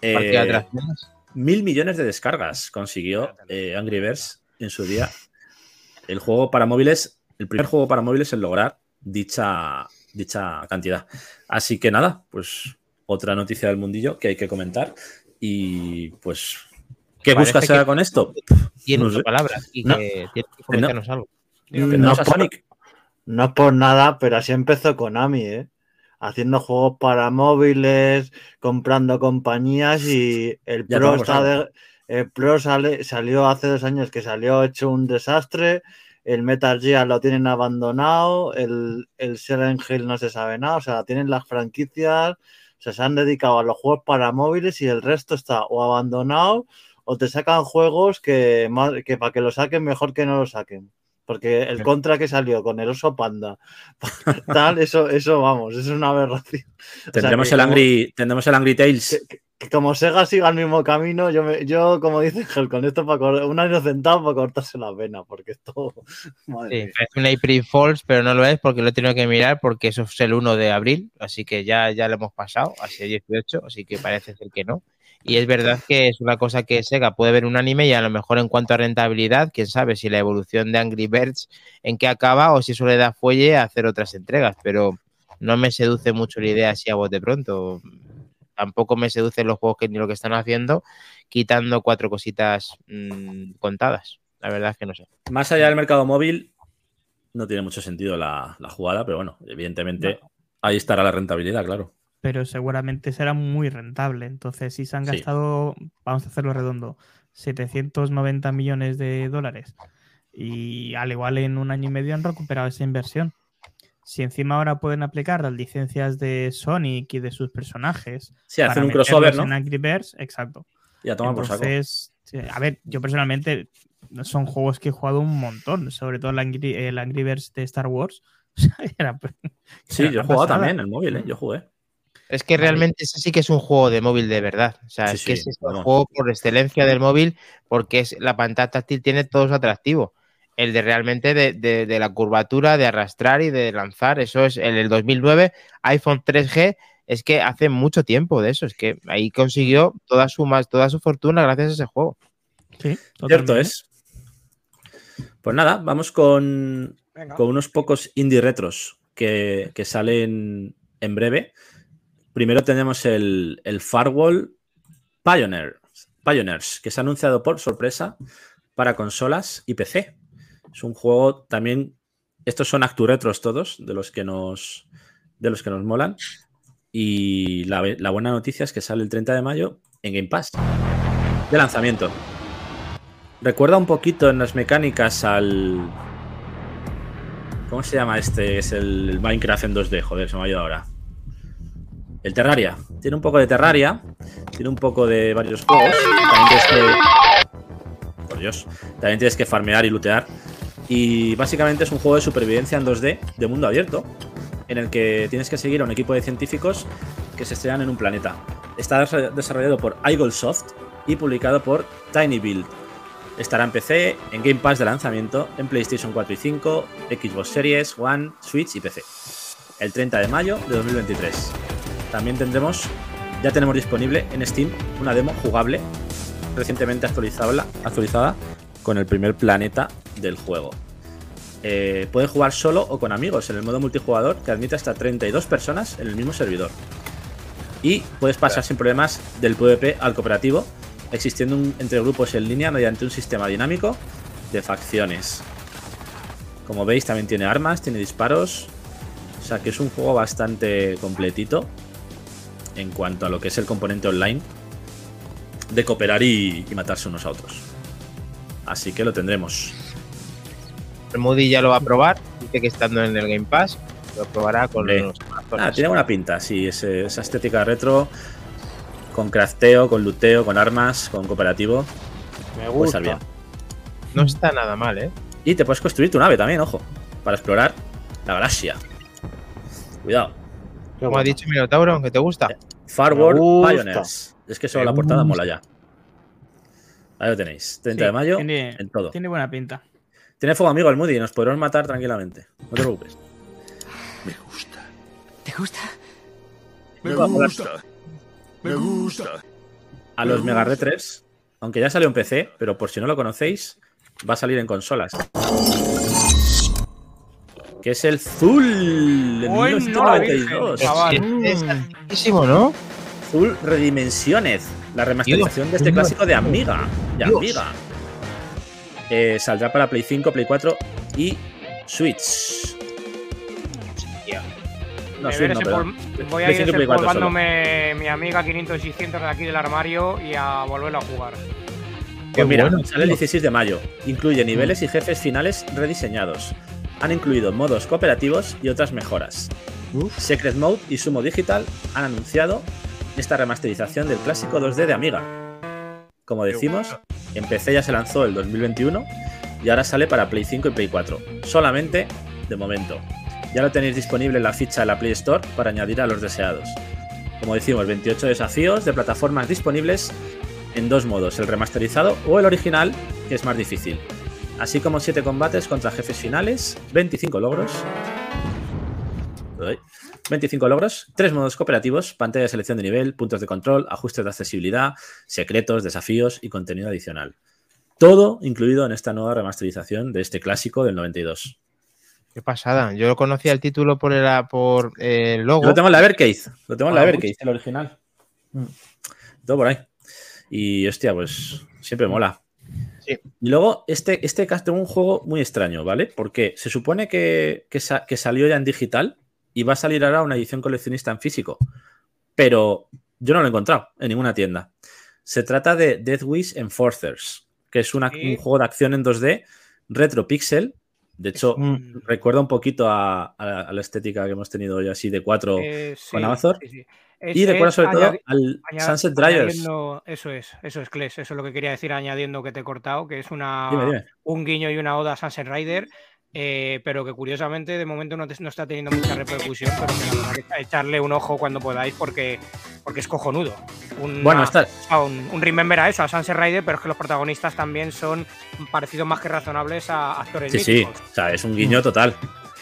Eh. Mil millones de descargas consiguió eh, Angry Birds en su día. El juego para móviles, el primer juego para móviles en lograr dicha, dicha cantidad. Así que nada, pues otra noticia del mundillo que hay que comentar. Y pues, ¿qué Parece busca Sega que- con esto? Tiene No palabras y No. que que comentarnos algo. ¿Que No por- es por nada, pero así empezó Konami, ¿eh? Haciendo juegos para móviles, comprando compañías y el Ya Pro, está de- el Pro sale, salió hace dos años que salió hecho un desastre, el Metal Gear lo tienen abandonado, el, el Silent Hill no se sabe nada, o sea, tienen las franquicias, o sea, se han dedicado a los juegos para móviles y el resto está o abandonado o te sacan juegos que, que para que lo saquen mejor que no lo saquen. Porque el contra que salió con el oso panda, tal, eso, eso vamos, eso es una aberración. O sea, Tendremos el como- Angry, tendremos el Angry Tales que como Sega siga el mismo camino, yo, me- yo como dice Gel, con esto para un año centavo para cortarse la vena, porque esto. Madre Sí, mía. parece un April Falls, pero no lo es porque lo he tenido que mirar porque eso es el 1 de abril, así que ya, ya lo hemos pasado, así el 18, así que parece ser que no. Y es verdad que es una cosa que Sega puede ver un anime y a lo mejor en cuanto a rentabilidad, quién sabe si la evolución de Angry Birds en qué acaba o si eso le da fuelle a hacer otras entregas, pero no me seduce mucho la idea así a bote pronto. Tampoco me seducen los juegos que ni lo que están haciendo, quitando cuatro cositas mm, contadas. La verdad es que no sé. Más allá del mercado móvil, no tiene mucho sentido la, la jugada, pero bueno, evidentemente ahí estará la rentabilidad, claro. Pero seguramente será muy rentable. Entonces, si se han Sí. gastado, vamos a hacerlo redondo, 790 millones de dólares y al igual en un año y medio han recuperado esa inversión. Si encima ahora pueden aplicar las licencias de Sonic y de sus personajes. Sí, hacer un crossover, ¿no? En Angry Birds, exacto. Y a tomar por saco. Entonces, a ver, yo personalmente son juegos que he jugado un montón, sobre todo el Angry, el Angry Birds de Star Wars. Era- Sí, yo he jugado también en el móvil, ¿eh? Yo jugué. Es que realmente ese sí que es un juego de móvil de verdad. O sea, Sí, es que sí, es el juego por excelencia del móvil porque es, la pantalla táctil tiene todo su atractivo. El de realmente de, de- de la curvatura, de arrastrar y de lanzar. Eso es en el 2009, iPhone 3G. Es que hace mucho tiempo de eso. Es que ahí consiguió toda su, más, toda su fortuna gracias a ese juego. Sí, Cierto es. Pues nada, vamos con, unos pocos indie retros que, que salen en breve. Primero tenemos el, el Firewall Pioneer, Pioneers, que se ha anunciado por sorpresa para consolas y PC. Es un juego también. Estos son ActuRetros todos, de los que nos, de los que nos molan. Y la, la buena noticia es que sale el 30 de mayo en Game Pass. De lanzamiento. Recuerda un poquito en las mecánicas al. ¿Cómo se llama este? Es el Minecraft en 2D, joder, se me ha ido ahora. El Terraria. Tiene un poco de Terraria. Tiene un poco de varios juegos. También tienes que. Por Dios. También tienes que farmear y lootear. Y básicamente es un juego de supervivencia en 2D de mundo abierto. En el que tienes que seguir a un equipo de científicos que se estrellan en un planeta. Está desa- desarrollado por iGoldsoft y publicado por Tiny Build. Estará en PC, en Game Pass de lanzamiento, en PlayStation 4 y 5, Xbox Series, One, Switch y PC. El 30 de mayo de 2023. También tendremos, ya tenemos disponible en Steam una demo jugable recientemente actualizada, actualizada con el primer planeta del juego. Eh, puedes jugar solo o con amigos en el modo multijugador que admite hasta 32 personas en el mismo servidor. Y puedes pasar sin problemas del PvP al cooperativo, existiendo un- entre grupos en línea mediante un sistema dinámico de facciones. Como veis, también tiene armas, tiene disparos. O sea que es un juego bastante completito en cuanto a lo que es el componente online de cooperar y, y matarse unos a otros. Así que lo tendremos. El Moody ya lo va a probar. Dice que estando en el Game Pass, lo probará con Hombre. los Ah, tiene buena pinta, sí, ese- esa estética retro, con crafteo, con luteo, con armas, con cooperativo. Me gusta. bien. No está nada mal, ¿eh? Y te puedes construir tu nave también, ojo, para explorar la galaxia. Cuidado. Como ha bueno. dicho Minotauro, que te gusta. Far Me World gusta. Pioneers. Es que solo Me la portada gusta. mola ya. Ahí lo tenéis. 30 Sí, de mayo tiene- en todo. Tiene buena pinta. Tiene fuego amigo el Moody, nos podremos matar tranquilamente. No te preocupes. Me gusta. ¿Te gusta? Me gusta. Me gusta. A los Mega Retres, aunque ya salió en PC, pero por si no lo conocéis, va a salir en consolas. Que es el Zul de Uy, no la 1992. Virgen, chaval. Es altísimo, ¿no? Zul Redimensiones, la remasterización de este Dios. clásico de Amiga. De Dios. Amiga. Eh, saldrá para Play 5, Play 4 y Switch. No, Switch no, voy a ir 5 y Play 4 solo. desempolvándome mi amiga 500 y 600 de aquí del armario y a volverlo a jugar. Pues mira, bueno, sale el tío. 16 de mayo. Incluye niveles y jefes finales rediseñados. Han incluido modos cooperativos y otras mejoras. Secret Mode y Sumo Digital han anunciado esta remasterización del clásico 2D de Amiga. Como decimos, en PC ya se lanzó el 2021 y ahora sale para Play 5 y Play 4. Solamente de momento. Ya lo tenéis disponible en la ficha de la Play Store para añadir a los deseados. como decimos, 28 desafíos de plataformas disponibles en dos modos, el remasterizado o el original, que es más difícil. Así como 7 combates contra jefes finales, 25 logros. Uy. 25 logros, 3 modos cooperativos, pantalla de selección de nivel, puntos de control, ajustes de accesibilidad, secretos, desafíos y contenido adicional. Todo incluido en esta nueva remasterización de este clásico del 92. Qué pasada. Yo conocía el título por el, por el logo. Yo lo tengo en la Evercase, lo tengo en la Ah, Evercase, el original. Todo por ahí. Y hostia, pues siempre mola. Sí. Y luego, este, este caso un juego muy extraño, ¿vale? Porque se supone que, que sa- que salió ya en digital y va a salir ahora una edición coleccionista en físico. Pero yo no lo he encontrado en ninguna tienda. Se trata de Death Wish Enforcers, que es una- Sí. un juego de acción en 2D, retro pixel. De hecho, recuerda un poquito a, la estética que hemos tenido hoy así de cuatro Eh, sí, con Amazon. sí, sí. Es- Y recuerda sobre todo al Sunset Dryers. Eso es, eso es, Kles, eso es lo que quería decir añadiendo que te he cortado, que es una, Dime, dime. un guiño y una oda a Sunset Rider, eh, pero que curiosamente de momento no, te- no está teniendo mucha repercusión, pero que la verdad que echarle un ojo cuando podáis porque, porque es cojonudo. Una- Bueno, a un, un remember a eso, a Sunset Rider, pero es que los protagonistas también son parecidos más que razonables a actores Sí, sí. O sea, es un guiño total.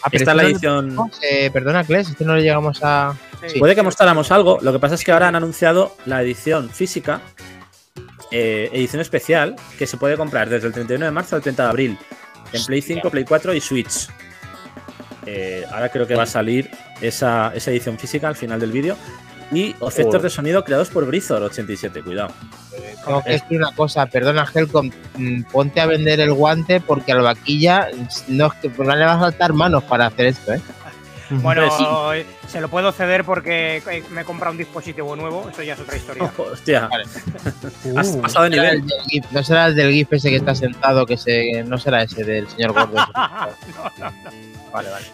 Ah, pero Esta es la no- edición. Eh, perdona, Kles, este no le llegamos a. Sí. Puede que mostráramos algo. Lo que pasa es que ahora han anunciado la edición física, eh, edición especial, que se puede comprar desde el 31 de marzo al 30 de abril en Play 5, Play 4 y Switch. Eh, ahora creo que va a salir esa, esa edición física al final del vídeo. Y efectos de sonido creados por Grisor87, cuidado. Tengo que decir una cosa, perdona, Helcom, mm, ponte a vender el guante porque a la vaquilla no, es que pues, le va a saltar manos para hacer esto, ¿eh? Bueno, eh, se lo puedo ceder porque eh, me he comprado un dispositivo nuevo, eso ya es otra historia. Hostia, Vale. has Uh, pasado de no será nivel. el del GIF- No será el del GIF ese que está sentado, que se, no será ese del señor gordo. no, no, no. Vale, vale.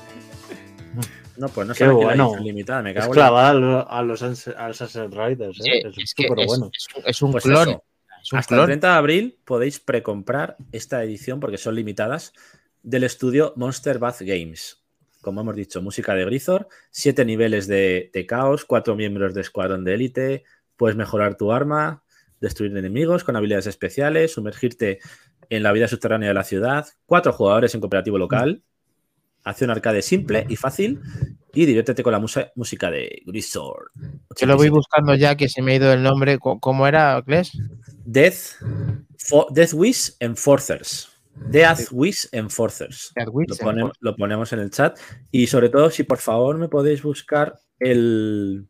No, pues no la bueno. edición limitada, me Es cago en la- clavar a los, a los Sunset- Riders, Sí, ¿eh? es es que súper es, bueno. es un- es un Pues clon. eso. Es un Hasta el clon. 30 de abril podéis precomprar esta edición porque son limitadas del estudio Monster Bath Games. Como hemos dicho, música de Grisor, siete niveles de, de caos, cuatro miembros de escuadrón de élite, puedes mejorar tu arma, destruir enemigos con habilidades especiales, sumergirte en la vida subterránea de la ciudad, cuatro jugadores en cooperativo local, acción arcade simple y fácil y diviértete con la musa- música de Grisor. Yo lo voy buscando ya que se me ha ido el nombre. ¿Cómo era, Kles? Death, Death Wish Enforcers. Death Wish Enforcers. Death Wish Lo, ponemos, lo ponemos en el chat. Y sobre todo, si por favor me podéis buscar el,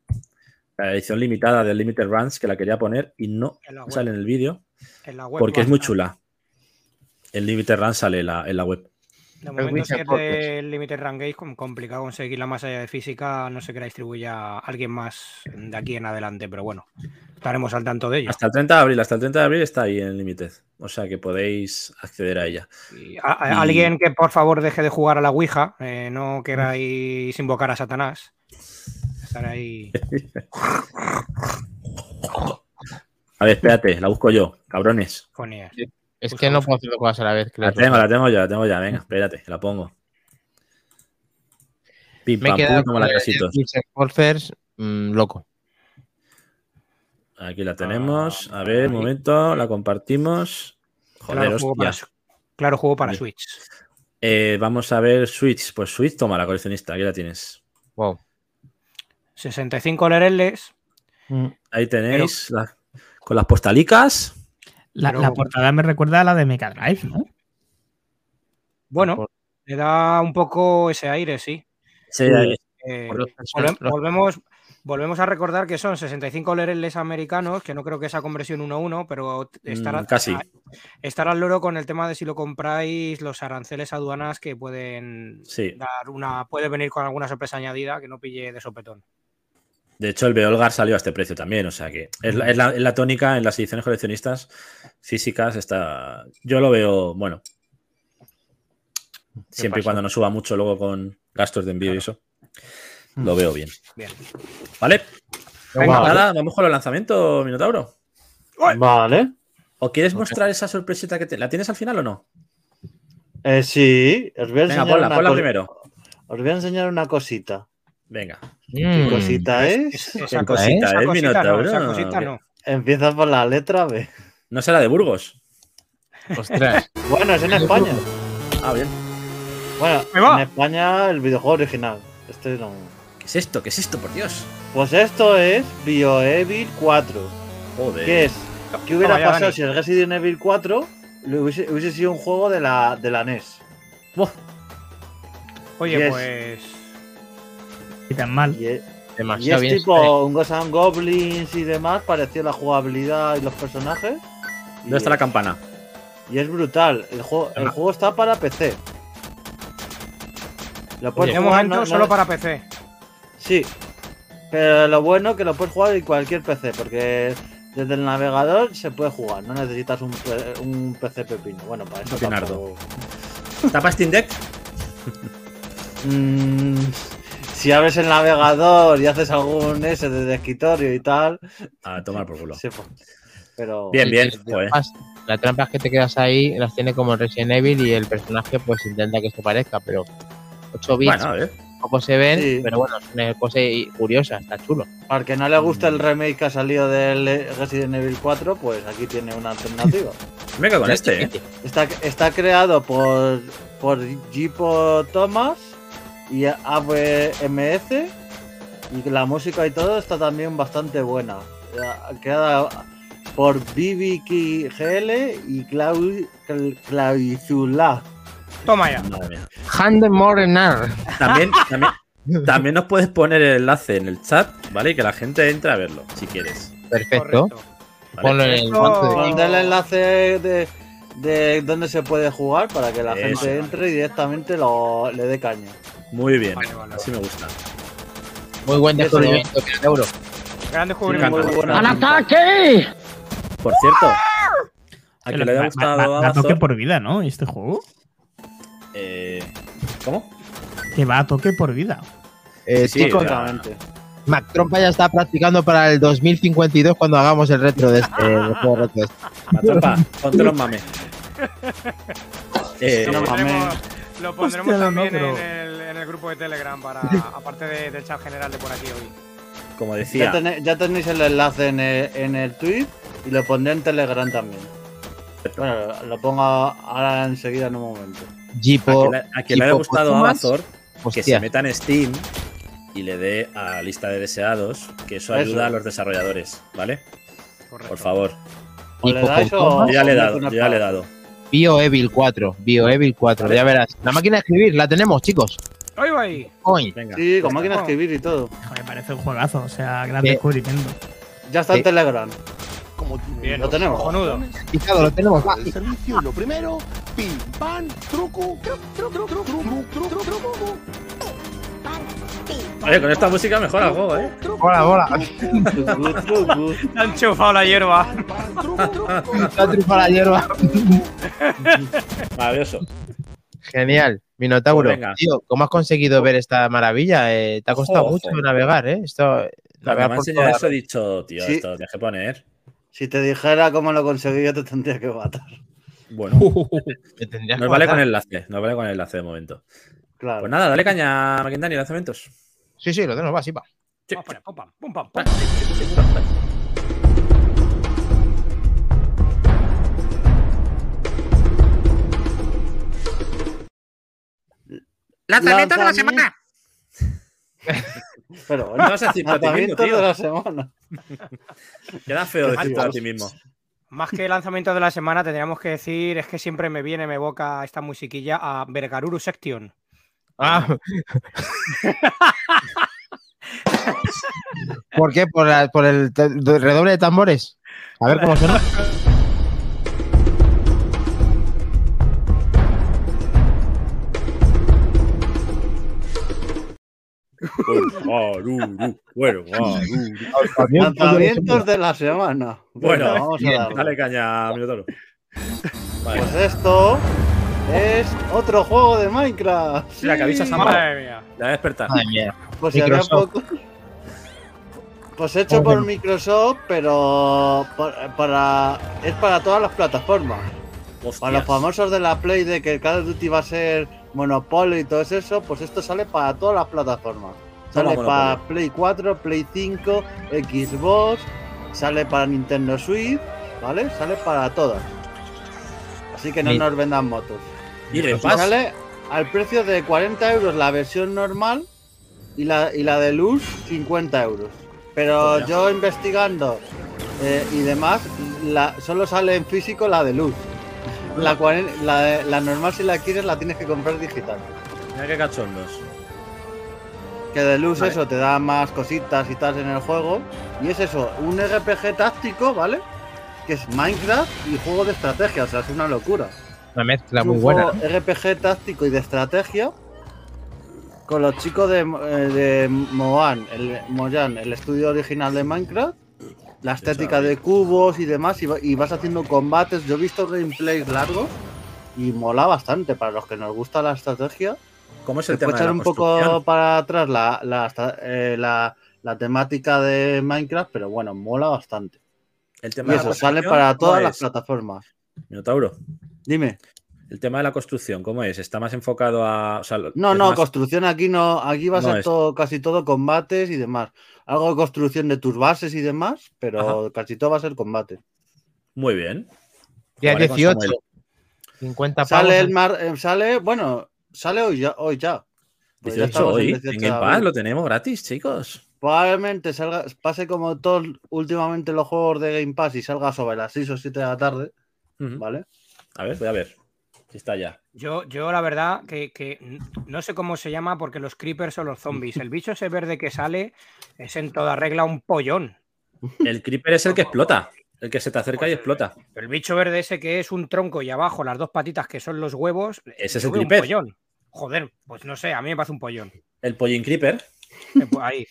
la edición limitada del Limited Runs, que la quería poner y no En sale en el vídeo, porque es muy chula. El Limited Run sale la- en la web. De momento, si es del Limited Run Games, com- complicado conseguirla más allá de física, no sé que la distribuya alguien más de aquí en adelante, pero bueno, estaremos al tanto de ello. Hasta el 30 de abril, hasta el 30 de abril está ahí en Limited. O sea que podéis acceder a ella. Y a- a- Y- Alguien que por favor deje de jugar a la Ouija, eh, no queráis invocar a Satanás. Estar ahí. A ver, espérate, la busco yo, cabrones. Fonías. Es que no puedo hacer dos cosas a la vez. La tengo, la tengo ya, la tengo ya. Venga, espérate, la pongo. Pim, Me pam, pum, como el casitos. Death Wish Enforcers, mm, loco. Aquí la tenemos. A ver, un momento, la compartimos. Joder, Claro juego, para, claro juego para. Switch. Eh, vamos a ver Switch. Pues Switch, toma la coleccionista, aquí la tienes. Wow. 65 lereles. Mm. Ahí tenéis la- con las postalicas. La, Pero- la portada me recuerda a la de Mega Drive, ¿no? Bueno, le da un poco ese aire, sí. Sí, Eh, volvemos, volvemos a recordar que son 65 lereles americanos, que no creo que esa conversión 1-1, pero estará, Mm, casi. estar al loro con el tema de si lo compráis, los aranceles aduanas que pueden Sí. dar una, puede venir con alguna sorpresa añadida que no pille de sopetón. De hecho, el Beolgar salió a este precio también. O sea que es la, es la- es la tónica en las ediciones coleccionistas físicas. Está, yo lo veo, bueno. Siempre y cuando no suba mucho luego con gastos de envío y eso. Lo veo bien. Bien. ¿Vale? Venga, Pues nada, vamos con el lanzamiento, Minotauro. Vale. ¿O quieres mostrar esa sorpresita que te. ¿La tienes al final o no? Eh, sí, os voy a Venga, ponla, una ponla cos- primero. Os voy a enseñar una cosita. Venga. ¿Qué Mm. cosita es? Esa cosita, esa ¿eh, cosita no, Minotauro? esa cosita no. Empieza por la letra B. ¿No será de Burgos? Ostras. Bueno, es en España. Ah, bien. Bueno, en España el videojuego original. Este no. ¿Qué es esto? ¿Qué es esto, por Dios? Pues esto es BioEvil 4. Joder. ¿Qué es? ¿Qué hubiera Toma pasado si el Resident Evil 4 lo hubiese, hubiese sido un juego de la, de la NES? Buah, Oye, pues. Y tan mal. Y es, y es bien. tipo un Ghosts and Goblins y demás, parecido a la jugabilidad y los personajes. ¿Dónde está la campana? Y es brutal. El juego, el juego está para PC. Lo puedes De jugar, momento, no- no- solo para PC. Sí. Pero lo bueno es que lo puedes jugar en cualquier PC, porque desde el navegador se puede jugar. No necesitas un, un PC pepino. Bueno, para eso tampoco- ¿Tapa Steam Deck? Mm, si abres el navegador y haces algún S desde escritorio y tal, A tomar por culo. sí, pues, pero Bien, bien. Joder. Las, trampas que te quedas ahí las tiene como en Resident Evil y el personaje pues intenta que se parezca, pero 8 bits Bueno, a ver. poco se ven, Sí. pero bueno, es una cosa curiosa, está chulo. al que no le gusta el remake que ha salido del Resident Evil 4, pues aquí tiene una alternativa. Me quedo con este, ¿eh? Está, está creado por, por Gipo Thomas y AVMS y la música y todo está también bastante buena. Creada por BBKGL y Clau. Toma ya. Madre mía. Hand Morenar. También, también, también nos puedes poner el enlace en el chat, ¿vale? Y que la gente entre a verlo, si quieres. Perfecto. ¿vale? Ponlo en el el enlace de, de dónde se puede jugar para que la Eso, gente entre y directamente lo, le dé caña. Muy bien. Vale, vale, Así me gusta. Muy buen descubrimiento, que euro. Gran descubrimiento. encanta. Muy buena ¡Al ataque! Por cierto, a que le haya gustado a toque por vida, ¿no? Este juego. eh, ¿Cómo? Que va a toque por vida. Eh, Sí, Exactamente. Mac Trompa ya está practicando para el 2052 cuando hagamos el retro de este. el juego retro de este. Matropa, ponte los mames. Eh, No mames. Lo pondremos Hostia, no, también pero- en, el, en el grupo de Telegram, para aparte de- del chat general de por aquí hoy. como Ya, decía, tenéis, ya tenéis el enlace en el, en el tweet y lo pondré en Telegram también. Bueno, lo pongo ahora enseguida en un momento. a Jipo. quien le, a quien le haya gustado a. Azor, que se meta en Steam y le dé a la lista de deseados, que eso Eso. ayuda a los desarrolladores, ¿vale? Correcto. Por favor. O le dais o- Yo ya le he dado, yo ya le he dado. BioEvil 4. BioEvil 4. Vale. Ya verás. La máquina de escribir la tenemos, chicos. Va ahí. Coin. Venga. Sí, con máquina de escribir y todo. Me parece un juegazo, o sea, gran Eh, descubrimiento. Ya está en Sí. Telegram. Como Bien, Lo tenemos. Cojonudo. Fijado, lo tenemos. Va. El servicio lo primero, pim, pam, truco, truco, truco, truco, truco, truco, truco. Oye, con esta música mejora el juego, ¿eh? Hola, hola. Trucu, trucu. Te han chufado la hierba. Está triunfada la hierba. Maravilloso. Genial. Minotauro. Pues. Tío, ¿cómo has conseguido ver esta maravilla? Eh, te ha Ojo, costado ojo. mucho navegar, ¿eh? Esto. Navegar me ha por enseñado eso he dicho, tío, Sí. esto tienes que poner. Si te dijera cómo lo conseguí, yo te tendría que matar. Bueno, tendrías nos que vale matar. con el enlace, nos vale con el enlace de momento. Claro. Pues nada, dale caña a Maquindani, lanzamientos. Sí, sí, lo tenemos, va, sí, va. Sí. Vamos a poner, pum, pam, pum, pam, pum. ¡Lanzamiento de la semana! Pero bueno, ¿Qué vas a decir tú a ti mismo, tío? de la semana. Queda feo mal, a ti mismo. Más que lanzamiento de la semana, tendríamos que decir, es que siempre me viene, me evoca esta musiquilla a Vergaruru Section. Ah. ¿Por qué? ¿Por, la- por el redoble de tambores? A ver cómo suena. Bueno, bueno, Lanzamientos de la semana. Bueno, vamos a darle. dale caña, Minotauro. Vale. Pues esto es otro juego de Minecraft. Mira, que avisa Samba. Madre mía. La voy a despertar. Madre mía. Pues si había Microsoft. poco. Pues hecho por Microsoft, pero por- para es para todas las plataformas. Para los famosos de la Play de que Call of Duty va a ser Monopoly y todo eso, pues esto sale para todas las plataformas. Sale Toma, para Monopoly. Play 4, Play 5, Xbox, sale para Nintendo Switch, ¿vale? Sale para todas. Así que no Mi- nos vendan motos. Y Pass. sale al precio de 40 euros la versión normal y la, y la de luz 50 euros. Pero Joder. yo investigando eh, y demás, la, solo sale en físico la de luz. La, cuaren- la, de- la normal si la quieres la tienes que comprar digital. Mira qué cachondos. Que de luz Vale. eso te da más cositas y tal en el juego. Y es eso, un RPG táctico, ¿vale? Que es Minecraft y juego de estrategia, o sea, es una locura. Una mezcla muy un buena. RPG táctico y de estrategia con los chicos de, eh, de Moan, el, Mojang, el estudio original de Minecraft, la estética de cubos y demás, y, va- y vas haciendo combates. Yo he visto gameplays largos y mola bastante para los que nos gusta la estrategia. ¿Cómo es el Se tema puede de echar la un poco construcción? para atrás la, la, esta- eh, la- la temática de Minecraft, pero bueno, mola bastante. El Y tema de la eso sale para ¿cómo todas las plataformas. Minotauro. Dime. El tema de la construcción, ¿cómo es? ¿Está más enfocado a. o sea, lo- No, no, más- construcción aquí no, aquí va a No ser es. todo, casi todo combates y demás. Algo de construcción de tus bases y demás, pero casi todo va a ser combate. Muy bien. Día Jugaré con 18. Samuel. 50 pavos. Sale el en- mar, eh, sale, bueno, sale hoy ya, hoy ya. Pues ya 18 estamos en hoy. 18 En de Game Pass abril. lo tenemos gratis, chicos. Probablemente salga, pase como todos últimamente los juegos de Game Pass y salga sobre las 6 o 7 de la tarde. ¿vale? A ver, voy a ver. Si está ya. Yo, yo la verdad que, que no sé cómo se llama porque los creepers son los zombies. El bicho ese verde que sale es en toda regla un pollón. El creeper es el que explota. El que se te acerca y explota. El bicho verde ese que es un tronco y abajo las dos patitas que son los huevos. Ese es el veo un creeper. pollón. Joder, pues no sé, a mí me parece un pollón. El pollín creeper. Eh, pues Ahí.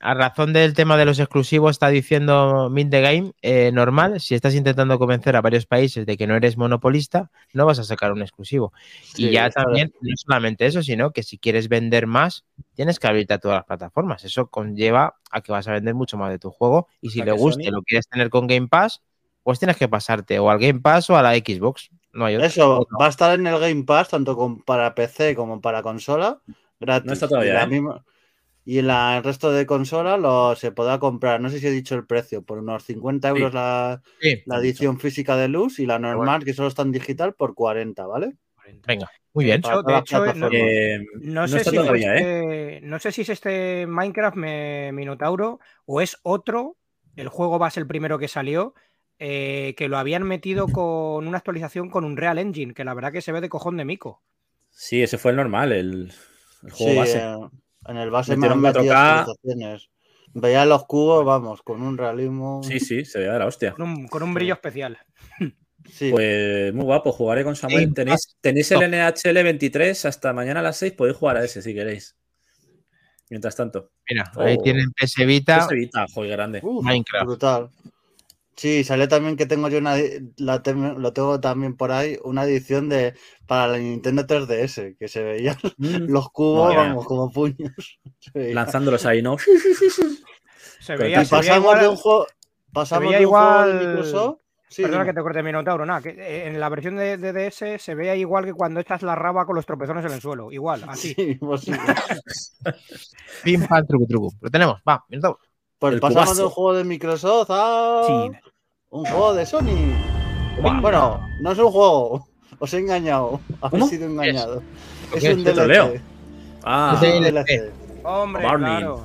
A razón del tema de los exclusivos, está diciendo Mint the Game, eh, normal, si estás intentando convencer a varios países de que no eres monopolista, no vas a sacar un exclusivo. y ya también, no solamente eso, sino que si quieres vender más, tienes que abrirte a todas las plataformas. Eso conlleva a que vas a vender mucho más de tu juego. Y si le gusta y Sony- lo quieres tener con Game Pass, pues tienes que pasarte o al Game Pass o a la Xbox. No hay otro. Eso va a estar en el Game Pass, tanto con- para PC como para consola, gratis. No está todavía, y la ¿eh? misma- y en la- el resto de consolas lo se podrá comprar, no sé si he dicho el precio, por unos 50 euros la, Sí, la edición física de luz y la normal, que solo está en digital, por 40, ¿vale? Venga, muy bien. De hecho, no-. Eh, sé si todavía, fue ¿eh? no sé si es este Minecraft me- Minotauro o es otro. El juego va a ser el primero que salió. eh, que lo habían metido con una actualización con un Real Engine, que la verdad que se ve de cojón de mico. Sí, ese fue el normal, el, el juego Sí, base. En el base me Metieron han metido 4K. actualizaciones. Veía los cubos, vamos, con un realismo. Sí, sí, se veía de la hostia. Con un, con un brillo especial. Sí. Pues muy guapo, jugaré con Samuel. Tenéis, tenéis el NHL 23 hasta mañana a las 6, podéis jugar a ese si queréis. Mientras tanto. Mira, ahí Oh. tienen PS Vita, PS Vita, joder, grande. Minecraft. Brutal. Sí, sale también que tengo yo una, la lo tengo también por ahí, una edición de para la Nintendo 3DS, que se veían Mm, los cubos, vamos, como puños. Se. Lanzándolos ahí, ¿no? Se Pero veía, Y se veía pasamos igual- de un juego, pasamos veía de un juego de igual- Microsoft. Sí, Perdona dime. que te corte Minotauro, nada, que eh, en la versión de, de DS se veía igual que cuando echas la raba con los tropezones en el suelo. Igual, así. Sí, posible. pim, pam, truco, truco. Lo tenemos, va, Minotauro. Pues El pasamos cubazo. de un juego de Microsoft a Sí. Un juego de Sony. Bueno, no es un juego. Os he engañado. Habéis sido engañados. Es ¿Qué un. DLC. Ah, Es un DLC. Hombre, Barney. claro.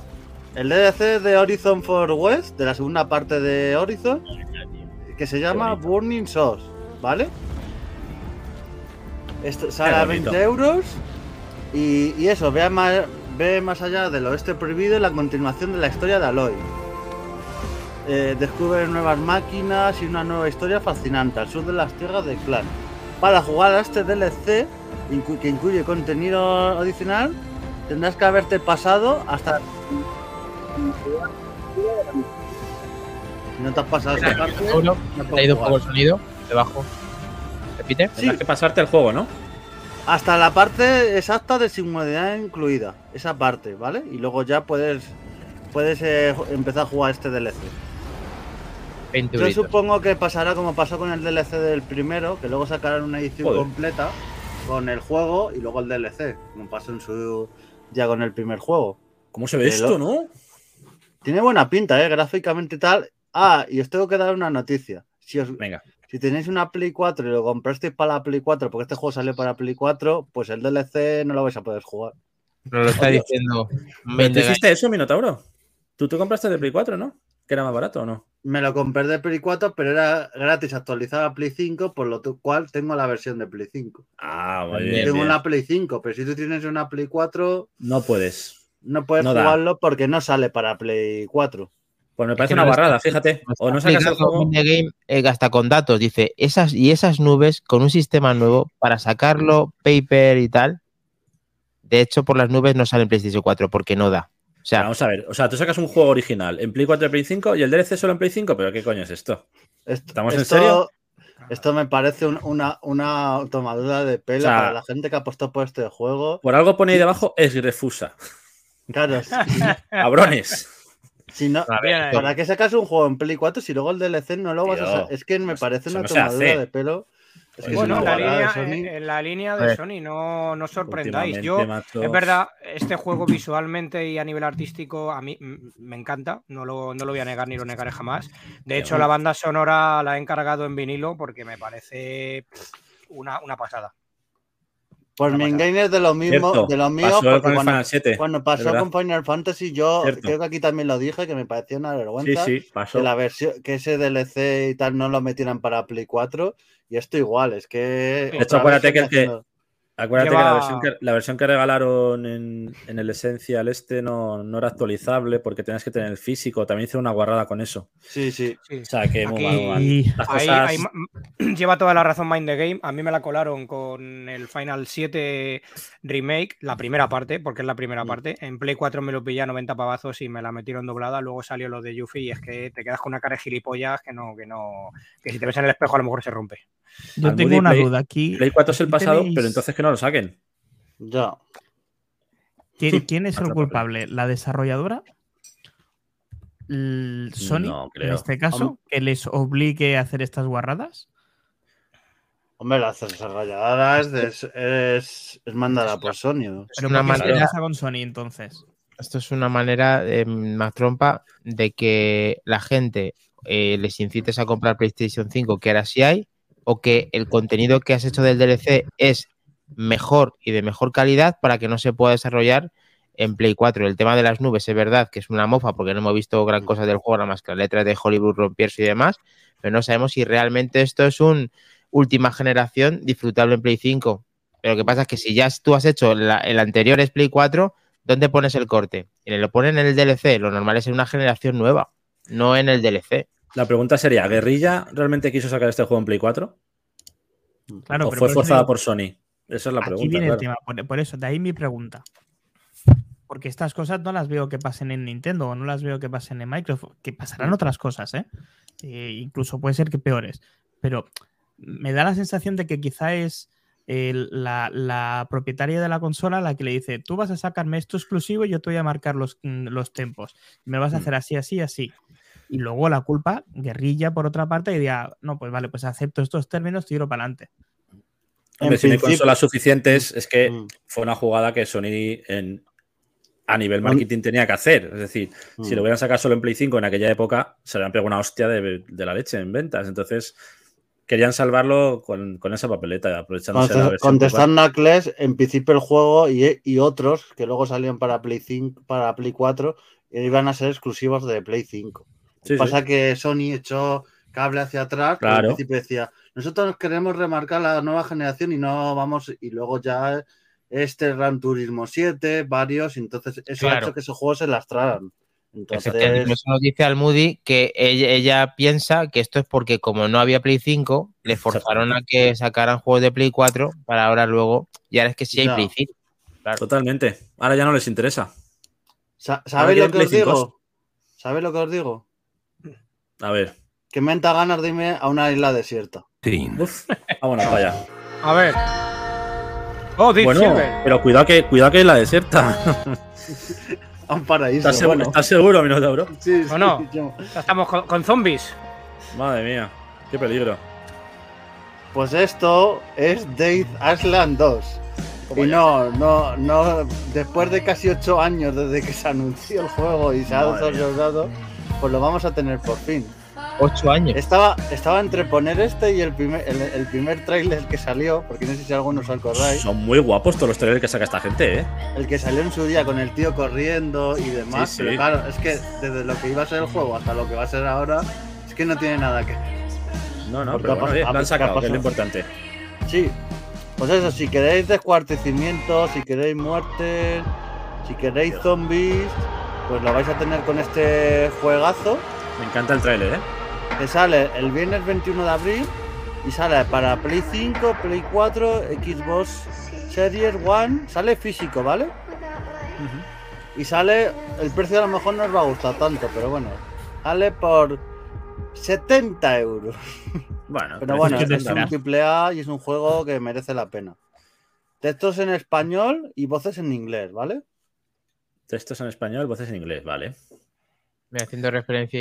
El DLC de Horizon for West, de la segunda parte de Horizon, que se llama. Burning Sauce, ¿vale? Esto sale a bonito. 20 euros y, y eso, vea más, ve más allá del oeste prohibido y la continuación de la historia de Aloy. Eh, descubre nuevas máquinas y una nueva historia fascinante al sur de las tierras de Clan. Para jugar a este DLC, que incluye contenido adicional, tendrás que haberte pasado hasta si no te has pasado esa parte, no te ha ido un poco el sonido, debajo. Repite. tendrás que pasarte el juego, ¿no? Hasta la parte exacta de simularidad incluida. Esa parte, ¿vale? Y luego ya puedes puedes eh, empezar a jugar este DLC. 20 Yo supongo que pasará como pasó con el DLC del primero, que luego sacarán una edición Joder. completa con el juego y luego el DLC, como pasó en su ya con el primer juego. ¿Cómo se ve esto, lo- no? Tiene buena pinta, ¿eh? Gráficamente y tal. Ah, y os tengo que dar una noticia. Si, os, Venga. si tenéis una Play 4 y lo comprasteis para la Play 4, porque este juego sale para Play 4, pues el DLC no lo vais a poder jugar. Nos lo está Oye, diciendo. ¿Pero Main ¿Tú the Game. hiciste eso, Minotauro? ¿Tú te compraste de Play 4, no? ¿Que era más barato o no? Me lo compré de Play 4, pero era gratis actualizar a Play 5, por lo cual tengo la versión de Play 5. Ah, muy Bien, bien. tengo bien. una Play 5, pero si tú tienes una Play 4, No puedes. no puedes No da. jugarlo porque no sale para Play 4. Pues me parece que una barrada, está- fíjate. O no sacas el juego. Game eh, hasta con datos. Dice, esas y esas nubes con un sistema nuevo para sacarlo, paper y tal. De hecho, por las nubes no sale en PlayStation 4 porque no da. O sea, Vamos a ver. O sea, tú sacas un juego original en Play 4 y Play 5 y el DLC solo en Play 5, pero ¿qué coño es esto? Esto- ¿Estamos en serio? Esto me parece un- una, una tomadura de pelo O sea- para la gente que apostó por este juego. Por algo pone ahí debajo es refusa. Claro, Cabrones. si no, ver, ¿para qué sacas un juego en Play 4 si luego el DLC no lo vas a Tío, sa- Es que me parece una no tomadura de pelo. Es que es Bueno, una en la, línea, Sony. en- en la línea A de ver. Sony, no, no os sorprendáis. Yo, macho. es verdad, este juego visualmente y a nivel artístico a mí me encanta, no lo, no lo voy a negar ni lo negaré jamás. De hecho, la banda sonora la he encargado en vinilo porque me parece una, una pasada. Pues una mi pasada. game es de lo mismo, Cierto, de los míos, pasó porque con cuando, Final 7. cuando pasó con Final Fantasy, yo Cierto. creo que aquí también lo dije, que me parecía una Sí, vergüenza sí, pasó. que la versión, que ese DLC y tal no lo metieran para Play 4. Y esto igual, es que. De hecho, acuérdate que el que- haciendo- Acuérdate Lleva- que, la versión que la versión que regalaron en, en el Essential este no, no era actualizable porque tenías que tener el físico. También hice una guarrada con eso. Sí, sí. Sí. O sea, que muy Aquí- Las cosas- ahí lleva toda la razón Mind the Game. A mí me la colaron con el Final 7 Remake, la primera parte, porque es la primera Mm. parte. En Play 4 me lo pillé a 90 pavazos y me la metieron doblada. Luego salió lo de Yuffie y es que te quedas con una cara de gilipollas que no, que no, que si te ves en el espejo a lo mejor se rompe. Yo Al tengo Moody una Play- duda aquí. Play 4 es el pasado, tenéis- pero entonces que no lo saquen. Ya. ¿Quién, quién es el culpable? ¿La desarrolladora? ¿El ¿Sony? No en este caso, que les obligue a hacer estas guarradas. Hombre, las desarrolladoras es, es, es mandada por Sony. Pero una ¿por qué se manera, pasa con Sony entonces? esto es una manera eh, más trompa de que la gente eh, les incites a comprar PlayStation 5, que ahora sí hay, o que el contenido que has hecho del DLC es mejor y de mejor calidad para que no se pueda desarrollar en Play 4. El tema de las nubes es verdad que es una mofa porque no hemos visto gran cosa del juego, nada más que las letras de Hollywood rompierse y demás, pero no sabemos si realmente esto es un última generación disfrutable en Play 5. Pero lo que pasa es que si ya tú has hecho la- el anterior es Play 4, ¿dónde pones el corte? Y lo ponen en el DLC. Lo normal es en una generación nueva, no en el DLC. La pregunta sería, ¿Guerrilla realmente quiso sacar este juego en Play 4? Claro, ¿O pero fue por forzada digo- por Sony? Esa es la Aquí pregunta. viene claro. el tema, por, por eso, de ahí mi pregunta. Porque estas cosas no las veo que pasen en Nintendo o no las veo que pasen en Microsoft, que pasarán otras cosas, ¿eh? Eh, incluso puede ser que peores. Pero me da la sensación de que quizá es el- la, la propietaria de la consola la que le dice, tú vas a sacarme esto exclusivo y yo te voy a marcar los, mm, los tempos. Me lo vas a Mm. hacer así, así, así. Y luego la culpa, guerrilla por otra parte, y diría, no, pues vale, pues acepto estos términos, tiro para adelante. Hombre, si no hay consolas suficientes, es que Mm. fue una jugada que Sony en, a nivel Mm. marketing tenía que hacer. Es decir, si Mm. lo hubieran sacado solo en Play 5 en aquella época, se le han pegado una hostia de, de la leche en ventas. Entonces, querían salvarlo con, con esa papeleta, aprovechándose de la versión Play Contestando a Kles, en principio el juego y, y otros que luego salían para Play 5, para Play 4, iban a ser exclusivos de Play 5. Sí, sí. Pasa que Sony echó cable hacia atrás, pero Claro. al principio decía, nosotros queremos remarcar la nueva generación y no vamos, y luego ya este Gran Turismo 7, varios, entonces eso ha Claro. hecho que esos juegos se lastraran. Entonces, eso nos dice al Moody que ella, ella piensa que esto es porque como no había Play 5, le forzaron a que sacaran juegos de Play 4 para ahora luego, y ahora es que sí hay Ya. Play 5. Totalmente. Ahora ya no les interesa. ¿sabéis lo que os Play 5. digo? ¿Sabéis lo que os digo? A ver. Que me entra ganas de irme a una isla desierta. Uf, vámonos para allá. A ver. Oh, Deep Bueno, Silver. pero cuidado que, cuidado que es la desierta. A un paraíso. ¿Estás seguro, bueno. ¿estás seguro Minotauro? Sí, ¿O no? sí, yo- Ya Estamos con, con zombies. Madre mía, qué peligro. Pues esto es Dead Island 2. Y no, no, no, después de casi ocho años desde que se anunció el juego y se ha mía. Pues lo vamos a tener por fin. Ocho años. Estaba, estaba entre poner este y el primer, el, el primer tráiler que salió, porque no sé si algunos os acordáis, Son muy guapos todos los trailers que saca esta gente, ¿eh? el que salió en su día con el tío corriendo y demás, Sí, sí. pero claro, es que desde lo que iba a ser el juego hasta lo que va a ser ahora, es que no tiene nada que ver. No, no, Porque pero bueno, lo han ha sacado, que es lo importante. Sí, pues eso, si queréis descuartecimientos, si queréis muertes, si queréis zombies, pues lo vais a tener con este juegazo. Me encanta el trailer, ¿eh? que sale el viernes 21 de abril y sale para Play 5, Play 4, Xbox Series One, sale físico, ¿vale? Y sale, el precio a lo mejor no os va a gustar tanto, pero bueno, sale por 70 euros. Bueno, Pero bueno, es un triple A y es un juego que merece la pena. Textos en español y voces en inglés, ¿vale? Textos en español, voces en inglés, vale. Me haciendo referencia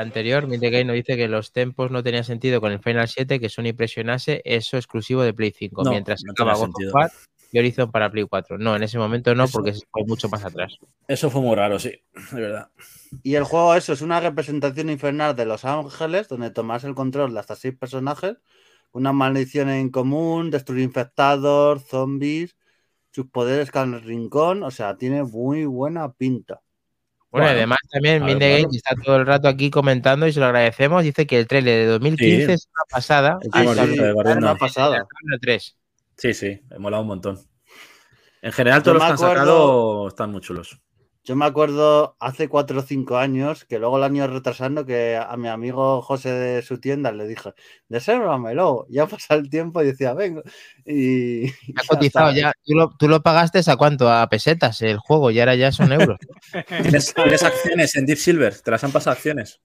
anterior, Game nos dice que los tempos no tenían sentido con el Final 7, que Sony presionase eso exclusivo de Play 5, No, mientras no estaba tenía God of sentido. War y Horizon para Play 4. No, en ese momento no, Eso- porque se fue mucho más atrás. Eso fue muy raro, sí, de verdad. Y el juego, eso, es una representación infernal de Los Ángeles, donde tomas el control de hasta seis personajes, una maldición en común, destruir infectados, zombies, sus poderes cada rincón, o sea, tiene muy buena pinta. Bueno, Bueno, además también Mindegame, claro. está todo el rato aquí comentando y se lo agradecemos, dice que el trailer de 2015 Sí. es una pasada. Ah, bien. de Guardián, una pasada. La 3. Sí, sí, he molado un montón. En general, todos Yo los que me han acuerdo- sacado están muy chulos. Yo me acuerdo hace 4 o 5 años que luego el año retrasando que a mi amigo José de su tienda le dije, desérvamelo. Ya pasa el tiempo y decía, vengo. Y, y Ha cotizado ya. ¿Tú lo, tú lo pagaste a cuánto? A pesetas el juego y ahora ya son euros. ¿Tienes, tienes acciones en Deep Silver? ¿Te las han pasado acciones?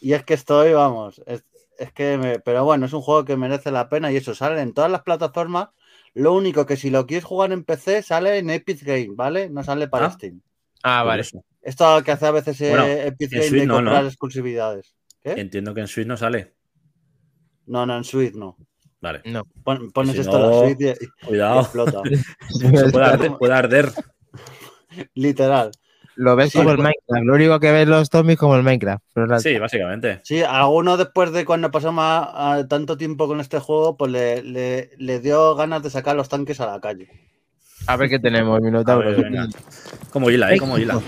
Y es que estoy, vamos, es, es que me, pero bueno, es un juego que merece la pena y eso sale en todas las plataformas. Lo único que si lo quieres jugar en PC sale en Epic Game, ¿vale? No sale para Ah. Steam. Ah, vale. Esto que hace a veces eh, Bueno, Epic Game Switch de no, comprar ¿no? exclusividades. ¿Qué? Entiendo que en Switch no sale. No, no, en Switch no. Vale. No. Pon- pones si esto en no- la Switch y, y Cuidado. explota. Eso puede arder. puede arder. Literal. Lo ves Sí, como el Minecraft. Lo único que ves los zombies como el Minecraft. pero la- Sí, básicamente. Sí, alguno después de cuando pasamos a- a tanto tiempo con este juego, pues le, le- le dio ganas de sacar los tanques a la calle. A ver qué tenemos, A Minotauro. Como hila, ¿eh? Como hila.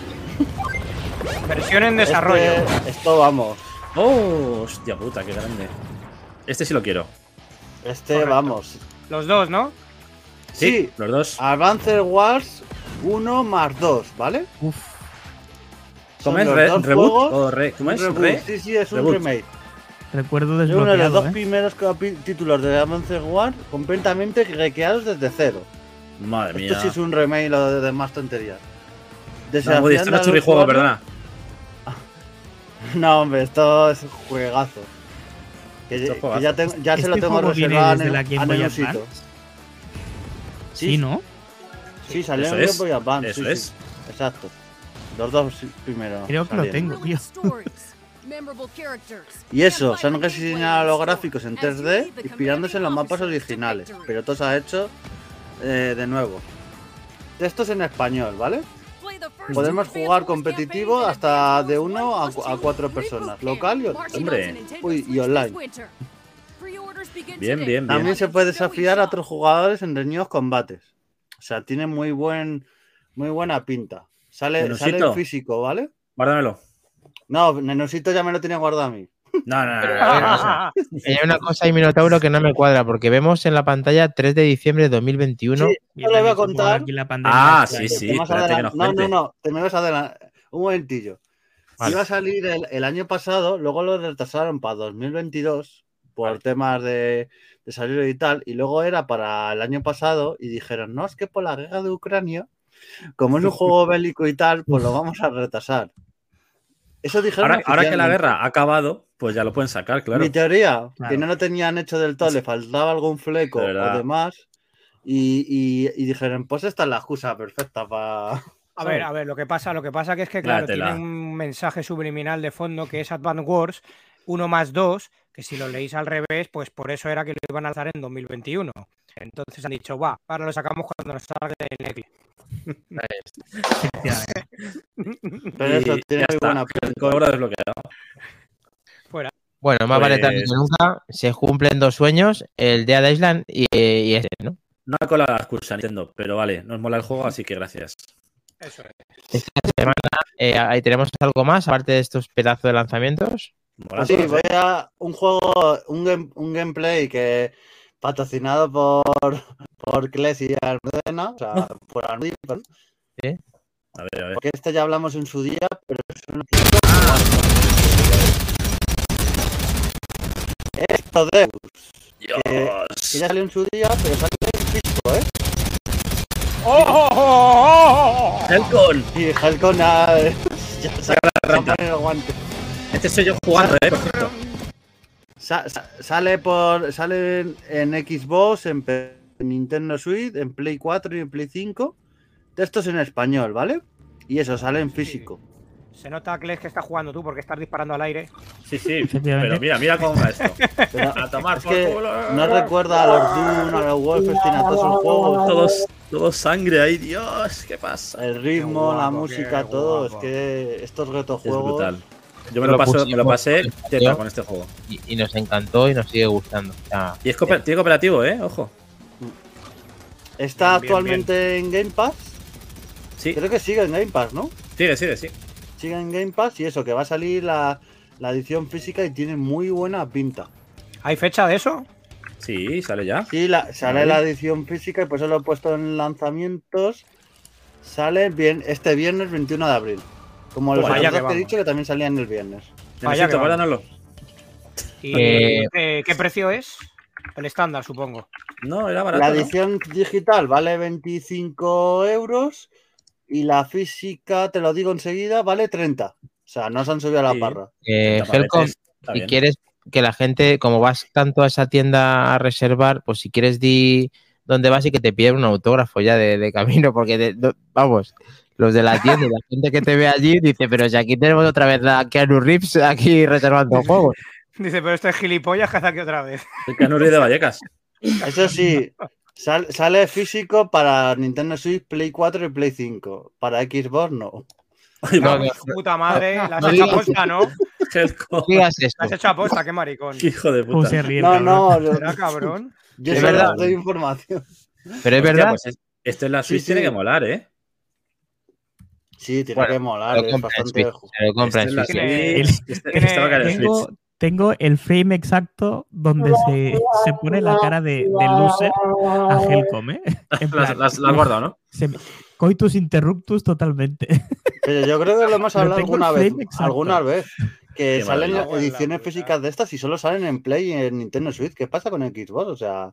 Versión en desarrollo. Este- esto vamos. ¡Oh! Hostia puta, qué grande. Este sí lo quiero. Este Correcto. vamos. Los dos, ¿no? Sí, Los dos. Advanced Wars 1 más 2, ¿vale? Son ¿Cómo es? los Re- dos ¿Reboot? juegos, ¿O re- ¿Cómo un es? reboot. Re- Sí, sí, es un reboot. remake. Recuerdo Es uno de los desbloqueado, dos ¿eh? primeros títulos de Advanced Wars completamente recreados desde cero. Madre mía. Esto sí es un remake, lo de demás tonterías. No, esto no es churrijuego, juego, perdona. No, hombre, esto es un juegazo. Que, es que ya, tengo- ya se ¿Este lo tengo juego viene reservado en la el Game Boy. Advance? Sí, ¿no? Sí, salió en Game Boy Advance. eso sí, es. sí. Exacto. Los dos primeros. Creo que lo tengo, tío. Y eso, se han rediseñado los gráficos en 3D, inspirándose en los mapas originales, pero todo se ha hecho eh, de nuevo. Textos en español, ¿vale? Podemos jugar competitivo hasta de 1 a, cu- a 4 personas, local y, Hombre. Uy, y online. Bien, bien, bien. También se puede desafiar a otros jugadores en reñidos combates. O sea, tiene muy buen muy buena pinta. Sale, sale en físico, ¿vale? Guárdamelo. No, Nenusito ya me lo tenía guardado a mí. No, no, no. No, no, Hay una cosa ahí, Minotauro, que no me cuadra, porque vemos en la pantalla 3 de diciembre de 2021. Sí, Yo Yo le voy a contar. aquí la pandemia Ah, sí, sí. Que no, no, no, te me vas a adelantar. Un momentillo. Vale. Iba a salir el, el año pasado, luego lo retrasaron para 2022 por temas de, de salir y tal, y luego era para el año pasado y dijeron, no, es que por la guerra de Ucrania, como es un juego bélico y tal, pues lo vamos a retrasar. Eso dijeron Ahora, ahora que la guerra ha acabado, pues ya lo pueden sacar, claro. Mi teoría, que no lo tenían hecho del todo, le faltaba algún fleco De o demás, y, y- y dijeron, pues esta es la excusa perfecta para... A ver, a ver, lo que pasa, lo que pasa que es que, La claro, tiene un mensaje subliminal de fondo que es Advance Wars 1 más 2, que si lo leéis al revés, pues por eso era que lo iban a lanzar en 2021. Entonces han dicho, va, ahora lo sacamos cuando nos salga el Ecle. Tiene muy buena desbloqueado. Fuera. Bueno, más vale tarde Pues- que nunca. Se cumplen dos sueños, el Dead Island y, y ese, ¿no? No ha colado la excusa Nintendo, pero vale, nos mola el juego, así que gracias. Eso es. Esta semana eh, ahí tenemos algo más, aparte de estos pedazos de lanzamientos. Mola Sí, voy a un juego, un, game- un gameplay que patrocinado por, por Kles y Almudena, o sea, por Almudena, perdón, A ver, a ver. porque este ya hablamos en su día, pero es un Esto Deus, que, que ya salió en su día, pero sale en físico, ¿eh? ¡Oh, oh, oh, oh! Helcon. Y Helcon ah, ya mano en el guante. Este soy yo jugando, eh, por cierto. Sa- sa- sale por sale en, en Xbox, en, Nintendo Switch, en Play 4 y en Play 5. Textos en español, ¿vale? Y eso sale en físico. Se nota, Kles, que estás jugando tú porque estás disparando al aire. Sí, sí. Pero mira, mira cómo va esto. Pero A tomar es por que culo. no recuerda a los Doom, a los Wolfenstein, a todos esos juegos. Todos, todo sangre ahí, Dios, ¿qué pasa? El ritmo, la música, todo. guapo. Es que estos Es retojuegos. brutal. Yo me Lo lo, paso, me lo pasé teta con este juego. Y, y nos encantó y nos sigue gustando. O sea, Y es cooper- tiene cooperativo, ¿eh? Ojo. Está Bien, actualmente en Game Pass. Sí, Creo que sigue en Game Pass, ¿no? sigue, sigue, sí. Sigue en Game Pass y eso, que va a salir la, la edición física y tiene muy buena pinta. ¿Hay fecha de eso? Sí, sale ya. Sí, la, sale la edición física y por eso lo he puesto en lanzamientos. Sale bien este viernes 21 de abril. Como los Toma, ya otros que que he dicho que también salían el viernes. Vaya Necesito, guárdanoslo. ¿Y Eh, eh, qué precio es? El estándar, supongo. No, era barato. La ¿no? edición digital vale 25 euros y la física, te lo digo enseguida, vale 30. O sea, no se han subido a la Sí. parra. eh, Tapadeces, Helcom, está si bien. quieres que la gente, como vas tanto a esa tienda a reservar, pues si quieres di dónde vas y que te piden un autógrafo ya de, de camino, porque no- vamos, los de la tienda y la gente que te ve allí dice, pero si aquí tenemos otra vez a Keanu Reeves aquí reservando juegos. Dice, pero este es gilipollas que hace aquí otra vez. El Canurri de Vallecas. Eso sí, sal- sale físico para Nintendo Switch, Play 4 y Play 5. Para Xbox no. Ay, No, Puta madre, la has no hecho aposta, ¿no? La has hecho aposta, qué maricón. Hijo de ¿Cómo puta. se ríe No, no, yo, ¿Será cabrón? yo Es solo verdad. doy información. Pero es Hostia, verdad, pues es- esto en la Sí, Switch sí. tiene que molar, ¿eh? Sí, tiene Bueno, que molar, lo es bastante. Lo compra en Switch. Este- este en Tengo, el frame exacto donde se, se pone la cara de, de loser a Helcom, ¿eh? Has guardado, ¿no? se coitus interruptus totalmente. Pero yo creo que lo hemos hablado el alguna vez, alguna vez. Que Qué salen ediciones físicas de estas y solo salen en Play y en Nintendo Switch. ¿Qué pasa con Xbox? O sea,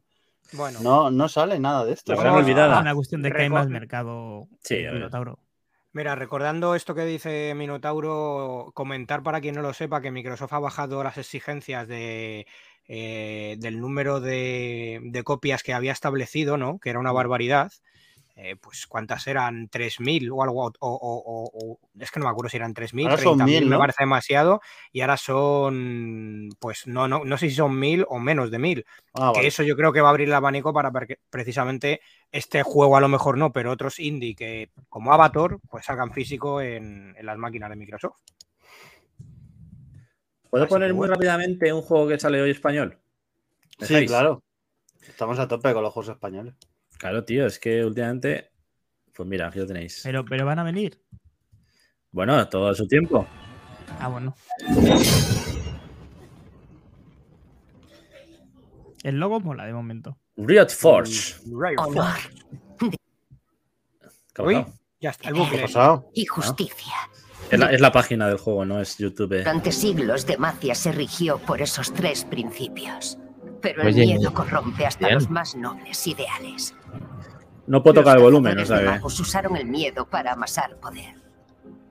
Bueno, no, no sale nada de esto. Es una cuestión de que hay más mercado. Sí, a ver. Mira, recordando esto que dice Minotauro, comentar para quien no lo sepa que Microsoft ha bajado las exigencias de, eh, del número de, de copias que había establecido, ¿no? Que era una barbaridad. Eh, pues cuántas eran 3.000 o algo, o, o- o- o- es que no me acuerdo si eran 3.000, Ahora son 30.000, 1000, me ¿no? parece demasiado, y ahora son, pues no, no, no sé si son 1.000 o menos de 1.000. Ah, que vale. eso yo creo que va a abrir el abanico para ver que precisamente este juego a lo mejor no, pero otros indie que como Avatar pues salgan físico en, en las máquinas de Microsoft. ¿Puedo Así poner muy bueno. rápidamente un juego que sale hoy español? ¿Me Sí, claro. Estamos a tope con los juegos españoles. Claro, tío, es que últimamente. Pues mira, aquí lo tenéis. Pero, pero van a venir. Bueno, todo a su tiempo. Ah, bueno. El logo mola de momento. Riot Force. Riot Honor ¿Qué ha Uy, pasado? ya está, el ¿Qué ha bucle. pasado? y justicia. Es la, es la página del juego, no es YouTube. Durante siglos Demacia se rigió por esos tres principios. Pero el Oye, miedo corrompe hasta bien. los más nobles ideales. No puedo tocar el Los volumen, o cazadores de sea que. magos usaron el miedo para amasar poder.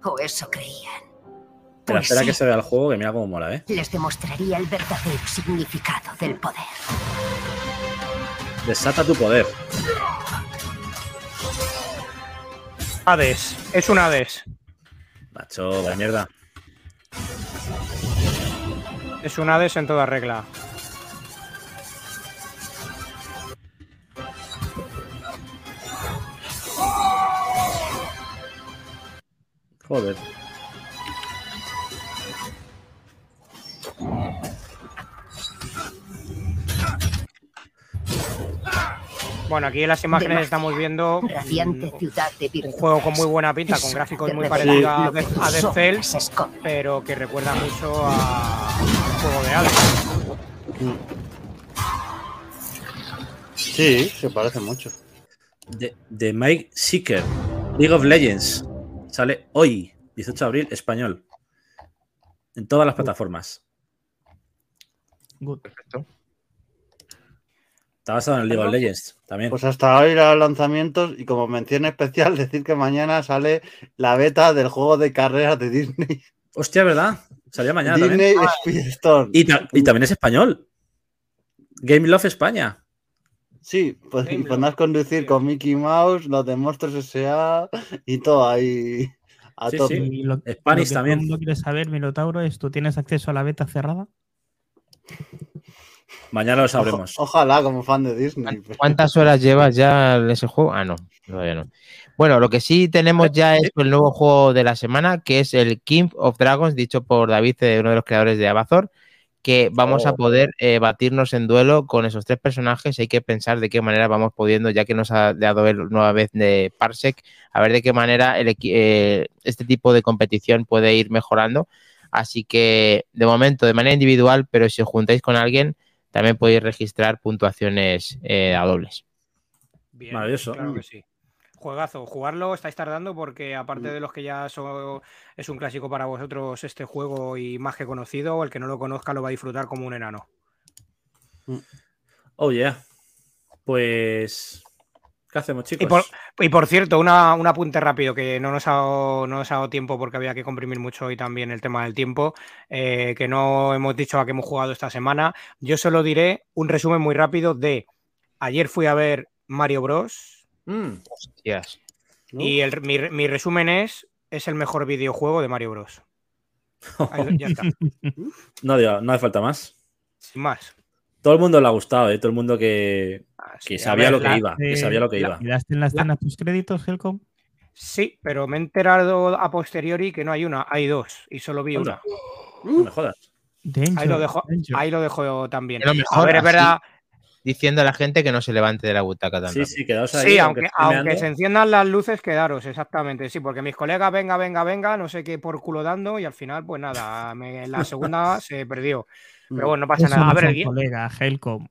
O eso creían. Espera, Pues espera sí, que se vea el juego, que mira cómo mola, ¿eh? les demostraría el verdadero significado del poder. Desata tu poder. Hades, es un Hades. Macho, la mierda. Es un Hades en toda regla. Joder. Bueno, aquí en las imágenes estamos viendo Radiante ciudad de un juego con muy buena pinta, con gráficos muy parecidos a a Death esconden. pero que recuerda mucho a- al juego de Hades. Sí, se parece mucho. De, de Mike Seeker, League of Legends. Sale hoy, 18 de abril, español. En todas las plataformas. Good. Perfecto. Está basado en el League of Legends también. Pues hasta hoy los lanzamientos y como mención especial decir que mañana sale la beta del juego de carreras de Disney. Hostia, ¿verdad? Salía mañana Disney también. Speedstorm. Y, ta- y también es español. Game Love España. Sí, pues, y podrás Love, conducir con Mickey Mouse, los de Monstruos S.A. y todo ahí a Sí, tope. sí. Y lo, lo que Spanish todo también. mundo quiere saber, Minotauro, es ¿tú tienes acceso a la beta cerrada? Mañana lo sabremos. ojalá, como fan de Disney. pero- ¿Cuántas horas llevas ya en ese juego? Ah, no, todavía no. Bueno, lo que sí tenemos ya es el nuevo juego de la semana, que es el King of Dragons, dicho por David, eh, uno de los creadores de Abazor, que vamos a poder eh, batirnos en duelo con esos tres personajes. Hay que pensar de qué manera vamos pudiendo, ya que nos ha dado el nueva vez de Parsec, a ver de qué manera el eh, este tipo de competición puede ir mejorando. Así que, de momento, de manera individual, pero si os juntáis con alguien, también podéis registrar puntuaciones eh, a dobles. Bien, Maravilloso. Claro que sí. Juegazo, jugarlo estáis tardando porque Mm. aparte de los que ya son, es un clásico para vosotros este juego y más que conocido, el que no lo conozca lo va a disfrutar como un enano. Oh, yeah. Pues. ¿Qué hacemos, chicos? Y por, y por cierto, una, un apunte rápido que no nos, ha dado, no nos ha dado tiempo porque había que comprimir mucho hoy también el tema del tiempo, eh, que no hemos dicho a qué hemos jugado esta semana. Yo solo diré un resumen muy rápido de ayer fui a ver Mario Bros. Mm, Hostias. ¿no? Y el- mi, mi resumen es, es el mejor videojuego de Mario Bros. Ahí ya está, no, digo, no hace falta más. sin más. Todo el mundo le ha gustado, ¿eh? Todo el mundo que, Así, que sabía ver, lo que la- iba. Que Eh, sabía lo que la- iba. ¿Miraste en la escena tus créditos, Helcom? Sí, pero me he enterado a posteriori que no hay una, hay dos y solo vi una. No me jodas. Danger, Ahí lo dejo, ahí lo dejo también. A ver, es verdad, Diciendo a la gente que no se levante de la butaca tan Sí, rápido. sí, quedaos ahí. Sí, aunque, aunque se enciendan las luces, quedaros, exactamente. Sí, porque mis colegas, venga, venga, venga, no sé qué por culo dando y al final, pues nada, me- la segunda se perdió. Pero bueno, no pasa Eso nada. no A ver, el colega, Helcom.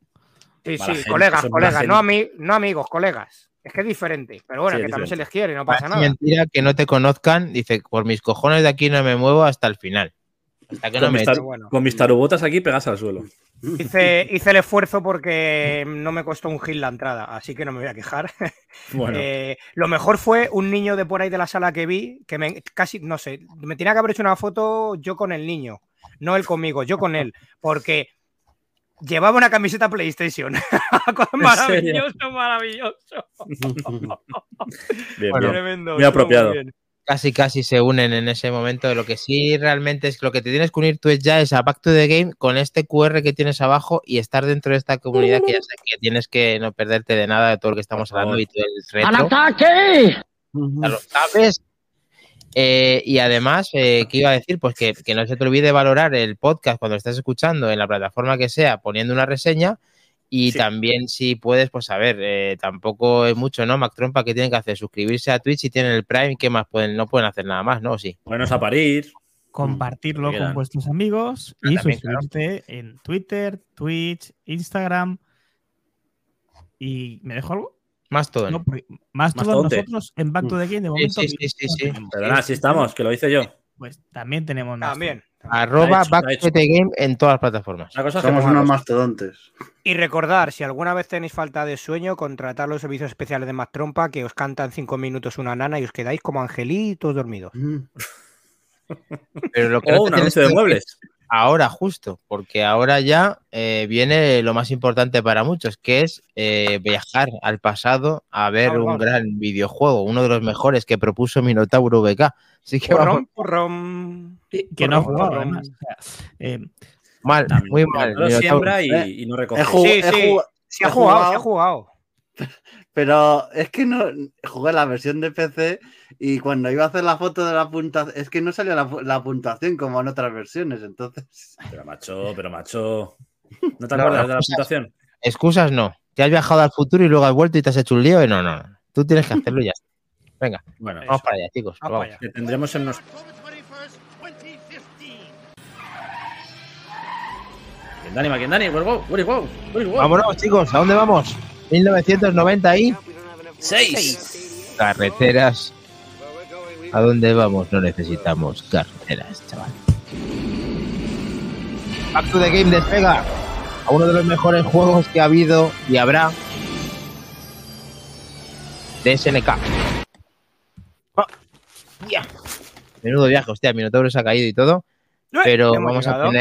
Sí, sí, gente, colegas, colegas, no, ami- no amigos, colegas. Es que es diferente, pero bueno, Sí, que también se les quiere, no pasa nada. mentira que no te conozcan. Dice, por mis cojones de aquí no me muevo hasta el final. Hasta que no Con me mis, tar- Pero bueno. con mis tarubotas aquí pegas al suelo. Hice, hice el esfuerzo porque no me costó un gil la entrada, así que no me voy a quejar. Bueno, Eh, lo mejor fue un niño de por ahí de la sala que vi, que me casi, no sé, me tenía que haber hecho una foto yo con el niño, no él conmigo, yo con él, porque llevaba una camiseta PlayStation. maravilloso, maravilloso. bien, bueno, bien. Tremendo. muy apropiado. bien. Casi casi se unen en ese momento. Lo que sí realmente es que lo que te tienes que unir tú es ya es a Back to the Game con este QR que tienes abajo y estar dentro de esta comunidad que ya sé que tienes que no perderte de nada de todo lo que estamos hablando y todo el retro. Ya lo sabes. Eh, y además, eh, ¿qué iba a decir? Pues que, que no se te olvide valorar el podcast cuando estás escuchando en la plataforma que sea, poniendo una reseña. Y Sí. también, si puedes, pues a ver, eh, tampoco es mucho, ¿no? Mac Trompa, ¿qué tienen que hacer? Suscribirse a Twitch si tienen el Prime, ¿qué más pueden? No pueden hacer nada más, ¿no? ¿O Sí. Buenos a parir. compartirlo Lo que con vuestros amigos Ah, y también, claro. suscribirte en Twitter, Twitch, Instagram. ¿Y me dejo algo? Más todo. No, más todos Mastodonte. nosotros en Back to the Game de momento. sí, sí, sí, sí. tenemos. Perdona, si estamos, que lo hice yo. Pues también tenemos. También. Arroba hecho, Back to the Game en todas las plataformas. Somos unos mastodontes. Y recordar, si alguna vez tenéis falta de sueño, contratar los servicios especiales de Mac Trompa, que os cantan cinco minutos una nana y os quedáis como angelitos dormidos. Pero lo que O no te un tienes anuncio de muebles. ahora justo, porque ahora ya eh, viene lo más importante para muchos, que es eh, viajar al pasado a ver Vamos, un vamos. gran videojuego, uno de los mejores que propuso Minotauro VK. Así que vamos. Porrón, porrón. Que no ha jugado, además. O sea, eh, Mal, muy mal. Lo siembra y, Eh, y no recoge. Sí, sí. Se ha jugado, se ha jugado. Pero es que no jugué la versión de PC y cuando iba a hacer la foto de la puntuación, es que no salía la, pu- la puntuación como en otras versiones, entonces. Pero macho, pero macho. ¿No te No, acuerdas no, de la puntuación? Excusas no. Te has viajado al futuro y luego has vuelto y te has hecho un lío. Y no, no, no. Tú tienes que hacerlo y ya. Venga, Bueno, vamos para allá, chicos. Vamos vamos. para allá. que tendremos en nos... Dani, ¿quién Dani? Where go? Where go? Where go? Vámonos, chicos. ¿A dónde vamos? 1990 y ¡Seis! carreteras. ¿A dónde vamos? No necesitamos carreteras, chaval. Back to the Game despega a uno de los mejores juegos que ha habido y habrá de SNK. Ah, ya. Menudo viaje, hostia, Minotauro se ha caído y todo, pero vamos a llegado.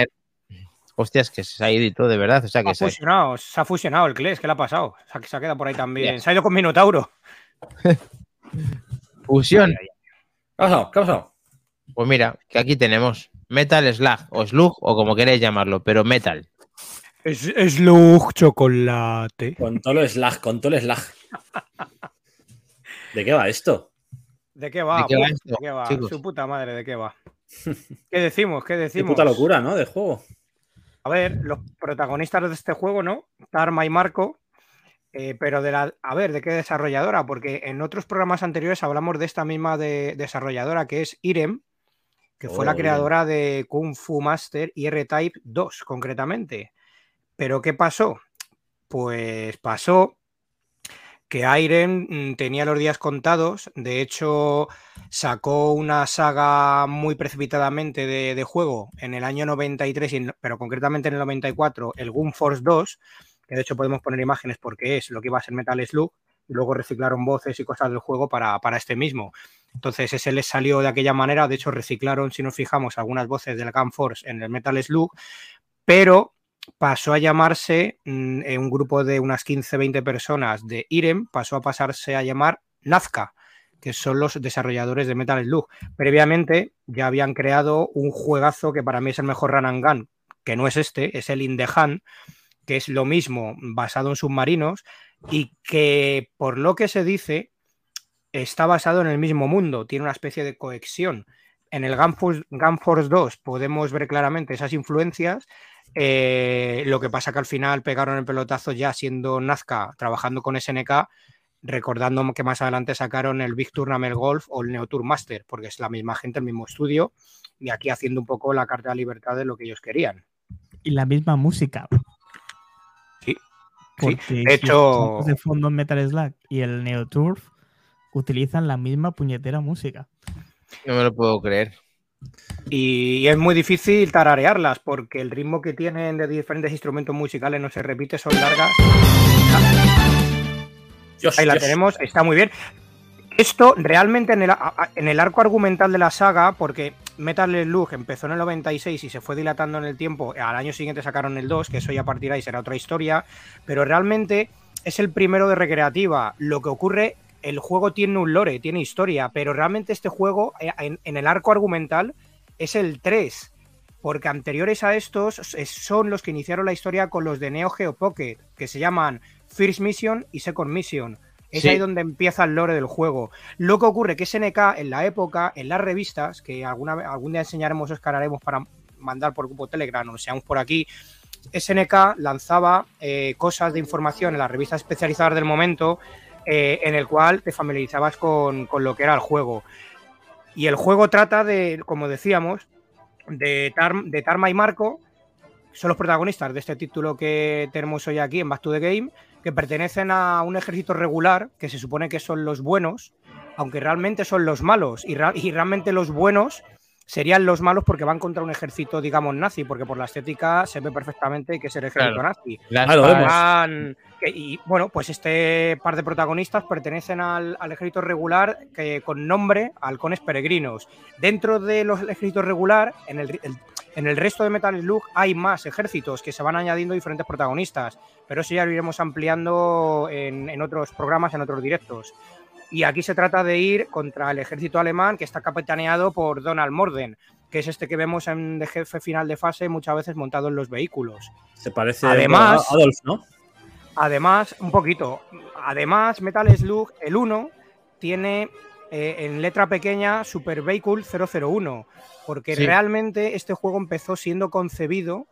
Hostias, que se ha ido y todo, de verdad. O sea, Se que ha se... fusionado, se ha fusionado el Kles, ¿qué le ha pasado? Se ha, se ha quedado por ahí también. Se ha ido con Minotauro. Fusión. ¿Qué ha pasado? ¿Qué ha pasado? Pues mira, que aquí tenemos Metal Slug o Slug o como queréis llamarlo, pero Metal. Es, es Lug chocolate. Con todo el slag, con todo el slag. ¿De qué va esto? ¿De qué va? ¿De qué va esto, ¿De qué va? chicos? Su puta madre, ¿de qué va? ¿Qué decimos? ¿Qué Qué decimos? puta locura, ¿no? De juego. A ver, los protagonistas de este juego, ¿no? Tarma y Marco. eh, pero de la. A ver, ¿de qué desarrolladora? Porque en otros programas anteriores hablamos de esta misma de- desarrolladora que es Irem, que fue Oh, la Irem. creadora de Kung Fu Master y R-Type 2, concretamente. Pero ¿qué pasó? Pues pasó que Irem mm, tenía los días contados. De hecho, sacó una saga muy precipitadamente de, juego en el año 93, y en- pero concretamente en el 94, el Gun Force 2, que de hecho podemos poner imágenes porque es lo que iba a ser Metal Slug, y luego reciclaron voces y cosas del juego para, para este mismo. Entonces ese les salió de aquella manera, de hecho reciclaron, si nos fijamos, algunas voces del Gun Force en el Metal Slug, pero pasó a llamarse mm, eh, un grupo de unas 15-20 personas de Irem, pasó a pasarse a llamar Nazca, que son los desarrolladores de Metal Slug. Previamente ya habían creado un juegazo que para mí es el mejor run and gun, que no es este, es el In the Hand, que es lo mismo basado en submarinos y que por lo que se dice está basado en el mismo mundo, tiene una especie de cohesión. En el Gunforce, Gunforce 2 podemos ver claramente esas influencias. Eh, lo que pasa que al final pegaron el pelotazo ya siendo Nazca trabajando con SNK, recordando que más adelante sacaron el Big Tournament Golf o el Neo Tour Master, porque es la misma gente, el mismo estudio, y aquí haciendo un poco la carta de libertad de lo que ellos querían. Y la misma música. Sí. Porque de hecho- escuchamos de fondo Metal Slug y el Neo Turf utilizan la misma puñetera música. No me lo puedo creer. Y es muy difícil tararearlas porque el ritmo que tienen de diferentes instrumentos musicales no se repite, son largas. Dios, Ahí la Dios. tenemos, está muy bien. Esto realmente en el, en el arco argumental de la saga, porque Metal Slug empezó en el 96 y se fue dilatando en el tiempo, al año siguiente sacaron el 2, que eso ya partirá y será otra historia, pero realmente es el primero de recreativa. Lo que ocurre, el juego tiene un lore, tiene historia, pero realmente este juego eh, en, en el arco argumental es el 3, porque anteriores a estos es- son los que iniciaron la historia con los de Neo Geo Pocket, que se llaman First Mission y Second Mission. Es Sí. ahí donde empieza el lore del juego. Lo que ocurre que SNK en la época, en las revistas, que alguna, algún día enseñaremos, os cargaremos para mandar por grupo Telegram o seamos por aquí, SNK lanzaba eh, cosas de información en las revistas especializadas del momento eh, en el cual te familiarizabas con, con lo que era el juego. Y el juego trata de, como decíamos, de, Tar- de Tarma y Marco, son los protagonistas de este título que tenemos hoy aquí en Back to the Game, que pertenecen a un ejército regular, que se supone que son los buenos, aunque realmente son los malos, y, realmente los buenos serían los malos porque van contra un ejército, digamos, nazi, porque por la estética se ve perfectamente que es el ejército Claro. nazi. Ah, lo que- y bueno, pues este par de protagonistas pertenecen al, al ejército regular que, con nombre Halcones Peregrinos. Dentro de los ejércitos regular, en el, el- en el resto de Metal Slug hay más ejércitos que se van añadiendo diferentes protagonistas, pero eso ya lo iremos ampliando en, en otros programas, en otros directos. Y aquí se trata de ir contra el ejército alemán que está capitaneado por Donald Morden. que es este que vemos en de jefe final de fase muchas veces montado en los vehículos. Se parece Además- a Adolf, ¿no? Además, un poquito, además Metal Slug, el 1, tiene eh, en letra pequeña Super Vehicle 001, porque Sí. realmente este juego empezó siendo concebido,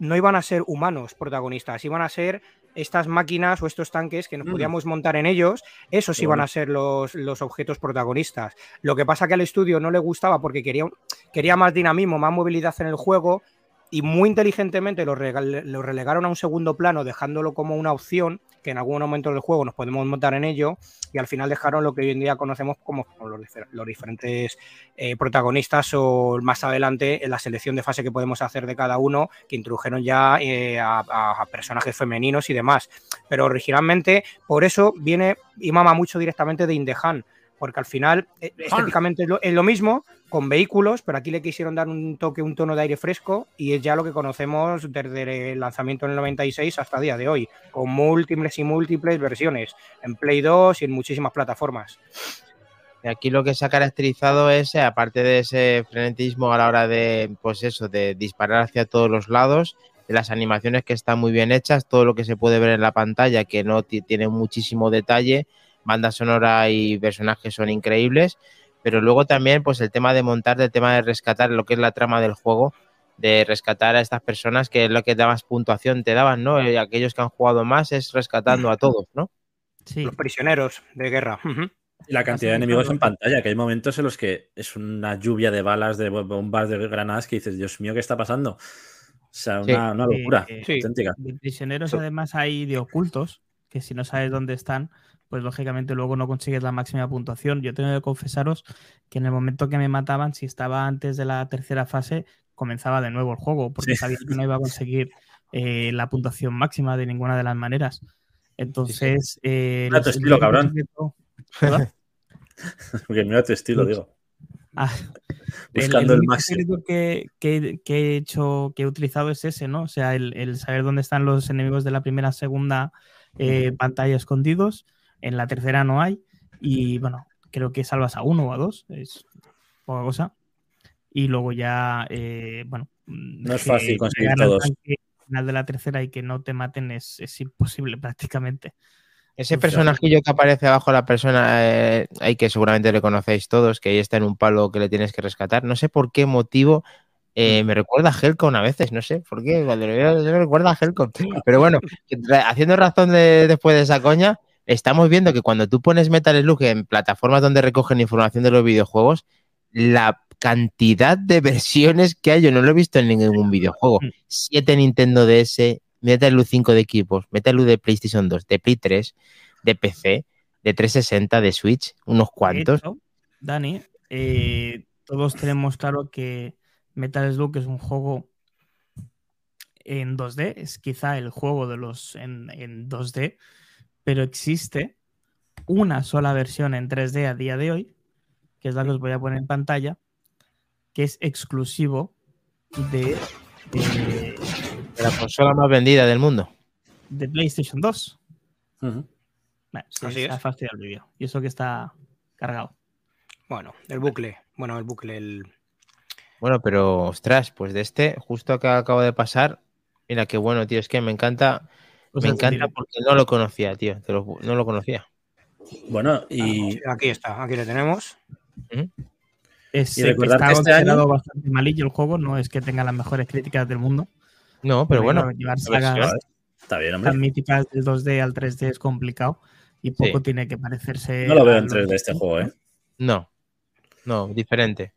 no iban a ser humanos protagonistas, iban a ser estas máquinas o estos tanques que nos Mm. podíamos montar en ellos, esos iban a ser los, los objetos protagonistas. Lo que pasa que al estudio no le gustaba porque quería, quería más dinamismo, más movilidad en el juego y muy inteligentemente lo, relegaron a un segundo plano dejándolo como una opción que en algún momento del juego nos podemos montar en ello y al final dejaron lo que hoy en día conocemos como, los, difer- los diferentes eh, protagonistas o más adelante en la selección de fase que podemos hacer de cada uno que introdujeron ya eh, a- a personajes femeninos y demás. Pero originalmente por eso viene y mama mucho directamente de Indehan porque al final eh, estéticamente es lo, es lo mismo con vehículos, pero aquí le quisieron dar un toque, un tono de aire fresco y es ya lo que conocemos desde el lanzamiento en el 96 hasta el día de hoy, con múltiples y múltiples versiones en Play 2 y en muchísimas plataformas. Y aquí lo que se ha caracterizado es, eh, aparte de ese frenetismo a la hora de, pues eso, de disparar hacia todos los lados, de las animaciones que están muy bien hechas, todo lo que se puede ver en la pantalla, que no ti- tiene muchísimo detalle, banda sonora y personajes son increíbles, pero luego también, pues el tema de montar, el tema de rescatar lo que es la trama del juego, de rescatar a estas personas, que es lo que da más puntuación te daban, ¿no? Y aquellos que han jugado más es rescatando a todos, ¿no? Sí. Los prisioneros de guerra. Y la cantidad de enemigos en pantalla, que hay momentos en los que es una lluvia de balas, de bombas, de granadas que dices, Dios mío, ¿qué está pasando? O sea, Sí. una, locura Eh, auténtica. De prisioneros, Sí. además, hay de ocultos, que si no sabes dónde están, pues lógicamente luego no consigues la máxima puntuación. Yo tengo que confesaros que en el momento que me mataban, si estaba antes de la tercera fase, comenzaba de nuevo el juego, porque Sí. sabía que no iba a conseguir eh, la puntuación máxima de ninguna de las maneras. Entonces, eh, Mira tu el- estilo, el cabrón. Porque mira tu estilo, digo. Ah, Buscando el único máximo. secreto que, que- que he hecho, que he utilizado es ese, ¿no? O sea, el, el saber dónde están los enemigos de la primera, segunda eh, pantalla escondidos. En la tercera no hay. Y bueno, creo que salvas a uno o a dos. Es poca cosa. Y luego ya, eh, bueno. No es fácil conseguir al todos. tanque final de la tercera y que no te maten es, es imposible prácticamente. Ese personajillo que aparece abajo la persona, eh, ahí que seguramente le conocéis todos, que ahí está en un palo que le tienes que rescatar. No sé por qué motivo eh, me recuerda a Helcon a veces, no sé por qué, cuando lo veo, me recuerda a Helcon. Pero bueno, haciendo razón de, después de esa coña, estamos viendo que cuando tú pones Metal Slug en plataformas donde recogen información de los videojuegos, la cantidad de versiones que hay, yo no lo he visto en ningún videojuego. 7 Nintendo DS, Metal Slug 5 de equipos, Metal Slug de PlayStation 2, de Play 3, de PC, de 360, de Switch, unos cuantos. Dani, eh, todos tenemos claro que Metal Slug es un juego en 2D, es quizá el juego de los en, en 2D, pero existe una sola versión en 3D a día de hoy, que es la que os voy a poner en pantalla, que es exclusivo de, de, De la consola más vendida del mundo. de PlayStation 2. Ujú. Bueno, se, Así se ha es. fastidiado el vídeo. Y eso que está cargado. Bueno, el bucle. Bueno, el bucle, el. Bueno, pero ostras, pues de este, justo que acabo de pasar, mira qué bueno, tío, es que me encanta, Pues me encanta porque no lo conocía, tío, te lo no lo conocía. Bueno, y Aquí está, aquí le tenemos. Es, Y que recordar está que este considerado año- bastante malillo el juego, no es que tenga las mejores críticas del mundo. No, pero bueno, llevar sagas está bien, hombre. tan míticas del 2D al 3D es complicado y poco tiene que parecerse. No lo veo en los- 3D este juego, ¿eh? no, no, diferente.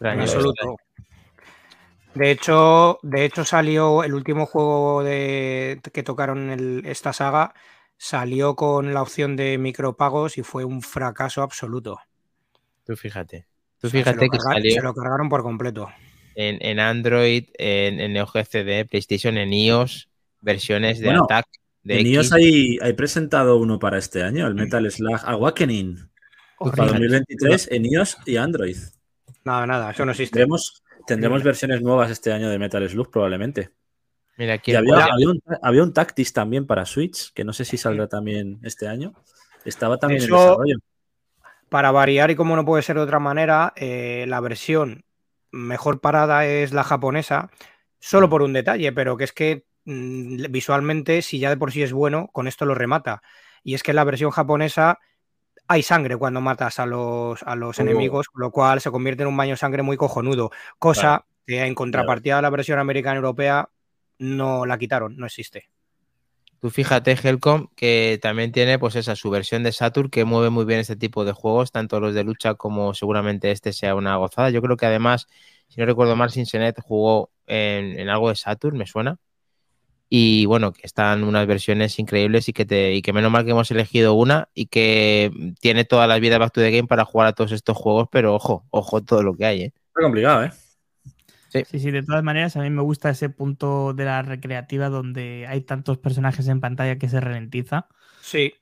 En Extraño. absoluto. De hecho, de hecho salió el último juego de, que tocaron el- esta saga, salió con la opción de micropagos y fue un fracaso absoluto. Tú fíjate, tú O sea, fíjate se lo que salió se lo cargaron por completo. en, en Android, en, en CD, PlayStation, en iOS, versiones de Bueno, Attack, de En X. iOS hay, hay presentado uno para este año, el Metal Slug Awakening. Para Horrible. 2023 en iOS y Android. Nada, nada, eso no existe. Tendremos, tendremos versiones nuevas este año de Metal Slug, probablemente. Mira, Y ¿quién había, había un, había un Tactics también para Switch, que no sé si saldrá también este año. Estaba también en desarrollo. para variar y como no puede ser de otra manera, eh, la versión mejor parada es la japonesa, solo por un detalle, pero que es que mm, visualmente, si ya de por sí es bueno, con esto lo remata. Y es que la versión japonesa hay sangre cuando matas a los, a los enemigos, lo cual se convierte en un baño de sangre muy cojonudo, cosa Claro. que en contrapartida de la versión americana y europea no la quitaron, no existe. Tú fíjate, Helcom, que también tiene pues esa su versión de Saturn que mueve muy bien este tipo de juegos, tanto los de lucha como seguramente este sea una gozada. Yo creo que además, si no recuerdo mal, Sinsenet jugó en, en algo de Saturn, me suena. Y bueno, que están unas versiones increíbles y que te, y que menos mal que hemos elegido una y que tiene todas las vidas Back to the Game para jugar a todos estos juegos, pero ojo, ojo todo lo que hay, ¿eh? Está complicado, ¿eh? Sí. Sí, sí, de todas maneras, a mí me gusta ese punto de la recreativa donde hay tantos personajes en pantalla que se ralentiza. Sí,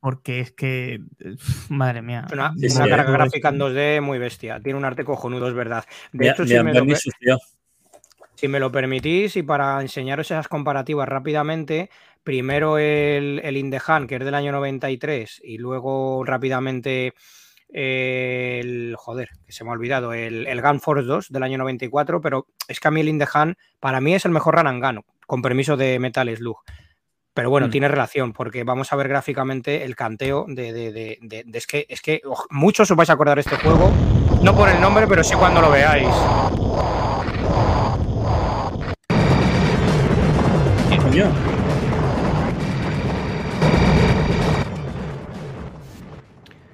Porque es que, madre mía. una, Sí, una sí, carga eh. gráfica en 2D muy bestia, tiene un arte cojonudo, es verdad. De hecho, si me, lo. Si me lo permitís y para enseñaros esas comparativas rápidamente, primero el, el Indehan, que es del año 93, y luego rápidamente el, joder, que se me ha olvidado, el, el Gun Force 2 del año 94, pero es que a mí el Indehan, para mí es el mejor run and gun, con permiso de Metal Slug. Pero bueno, Mm. tiene relación, porque vamos a ver gráficamente el canteo de, de- de- es que, es que muchos os vais a acordar de este juego, no por el nombre, pero sí cuando lo veáis. Coño.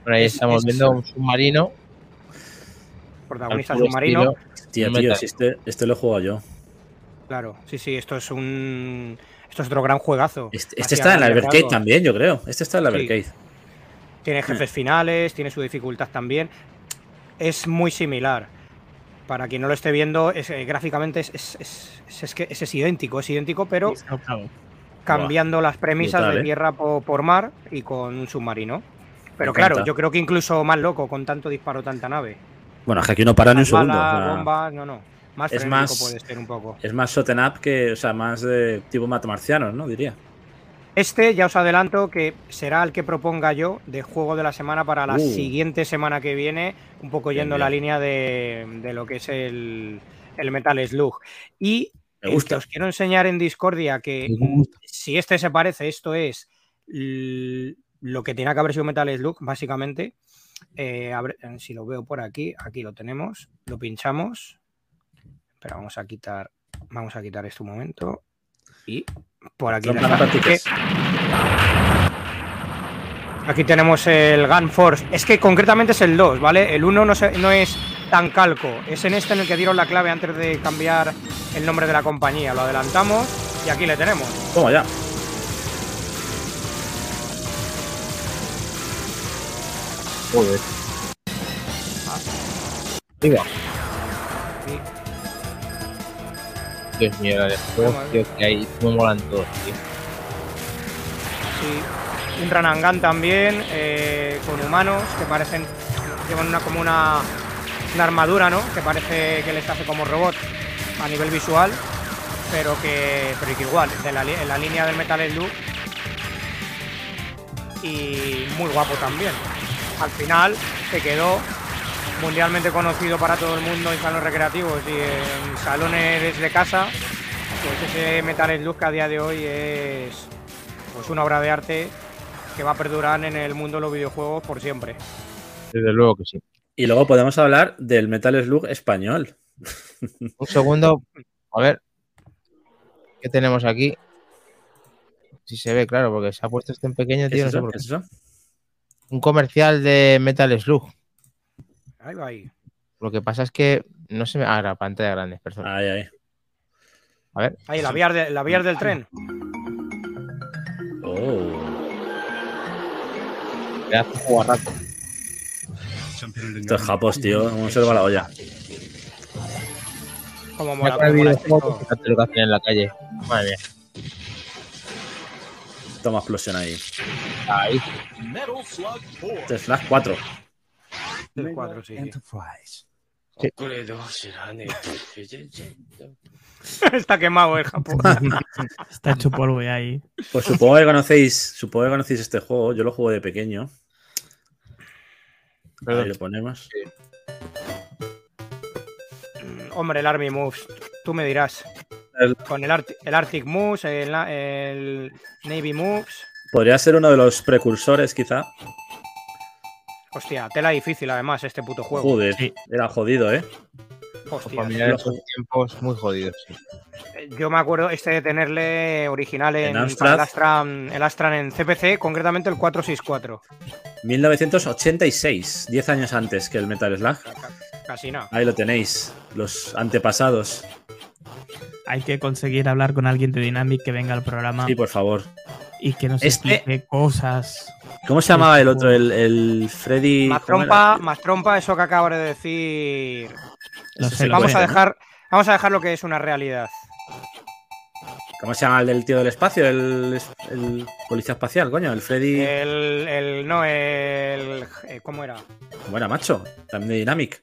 Por ahí Es- estamos es- viendo un submarino. Protagonista submarino. estilo Tío, si este, este lo he jugado yo. Claro, sí, sí, esto es un. Esto es otro gran juegazo. Este, este está en la rasgos. también, yo creo. Este está en la Sí. Tiene jefes finales, tiene su dificultad también. Es muy similar. Para quien no lo esté viendo, es, eh, gráficamente es, es, es- que es, idéntico, es idéntico, pero cambiando las premisas de ¿eh? tierra po- por, mar y con un submarino. Pero claro, yo creo que incluso más loco con tanto disparo, tanta nave. Bueno, es que aquí no para ni un segundo. sea, bombas, no, no. Más es más- puede ser un poco. Es más shot 'em up que, o sea, más de tipo matamarcianos, ¿no? Diría. Este ya os adelanto que será el que proponga yo de juego de la semana para la Uh. siguiente semana que viene, un poco Bien, yendo en la línea de, de lo que es el, el Metal Slug. Y Me gusta. os quiero enseñar en Discordia que si este se parece, esto es lo que tenía que haber sido Metal Slug, básicamente. Eh, a ver, eh, si lo veo por aquí, aquí lo tenemos, lo pinchamos. Pero vamos a quitar, vamos a quitar esto un momento. Y por aquí. Aquí tenemos el Gun Force. Es que concretamente es el 2, ¿vale? El 1 no, se- no es tan calco. Es en este en el que dieron la clave antes de cambiar el nombre de la compañía. Lo adelantamos y aquí le tenemos. Toma ya. Joder. Venga. un Ranangan también, eh, con humanos, que parecen, llevan una, como una, una armadura, ¿no? Que parece que les hace como robot a nivel visual, pero que, pero que igual, de la, en la línea del Metal Slug. Y muy guapo también. Al final se quedó mundialmente conocido para todo el mundo en salones recreativos y en salones de casa. Pues ese Metal Slug que a día de hoy es pues una obra de arte que va a perdurar en el mundo de los videojuegos por siempre. Desde luego que sí. Y luego podemos hablar del Metal Slug español. Un segundo. A ver. ¿Qué tenemos aquí? Si se ve, claro, porque se ha puesto este en pequeño, ¿Qué tío. es no sé eso? por ¿Qué qué. es eso? Un comercial de Metal Slug. Ahí va ahí. Lo que pasa es que no se me. Ah, la pantalla grande, perdón. Ahí, ahí. A ver. Ahí, la vías de, la vías del tren. Oh. Jugarrato. Estos japos, tío. Cómo se va la olla. Como mola, como mola esto. lo que hacen en la calle. Madre mía. Toma explosión ahí. Ahí. Este es Flash 4. El cuatro, sí, sí. Está quemado el Japón. Está hecho polvo ya ahí. Pues supongo que conocéis, supongo que conocéis este juego. Yo lo jugué de pequeño. Ahí lo ponemos. Mm, Hombre, el Army Moves, tú me dirás. El- Con el, Arctic Moves, el, el Navy Moves. Podría ser uno de los precursores, quizá. Hostia, tela difícil además este puto juego. Joder, era jodido, ¿eh? Hostia. Esos tiempos muy jodidos. sí. Yo me acuerdo este de tenerle original en, En para Amstrad. el, Astran, el Astran en CPC, concretamente el 464. 1986, 10 años antes que el Metal Slug. Casi nada. Ahí lo tenéis, los antepasados. Hay que conseguir hablar con alguien de Dynamic que venga al programa Sí, por favor. y que nos Este- explique cosas. ¿Cómo se llamaba el otro? El, el Freddy. Más ¿cómo era? trompa, más trompa, eso que acabas de decir. Sé, Vamos a dejar, vamos a dejar lo que es una realidad. ¿Cómo se llama el del tío del espacio? El, el policía espacial, coño. El Freddy. El, el no, el. eh, ¿Cómo era? Buena, macho. También de Dynamic.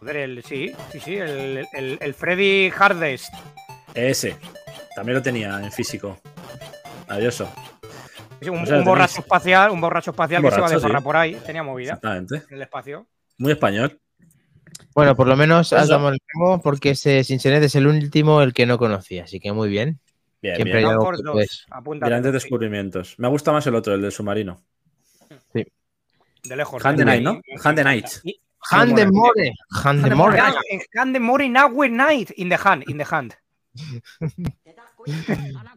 Joder, el, sí, sí, sí, el, el, el Freddy Hardest. Ese. También lo tenía en físico. Maravilloso. Sí, Un, O sea, un borracho tenéis- espacial, un borracho espacial Un que se iba de farra sí. por ahí, tenía movida Exactamente. en el espacio. Muy español. Bueno, por lo menos has dado el juego porque ese Cincinnati es el último el que no conocía, así que muy bien. Bien, Siempre bien. hay algo Downforce que 2, puedes- apúntate. Grandes descubrimientos. Me gusta más el otro, el del submarino. De lejos. Hand the Night, ¿no? Hand the Night. Y- Handemore. Handemore. Ah, en Hand the More in Our Night. In the hand, in the hand.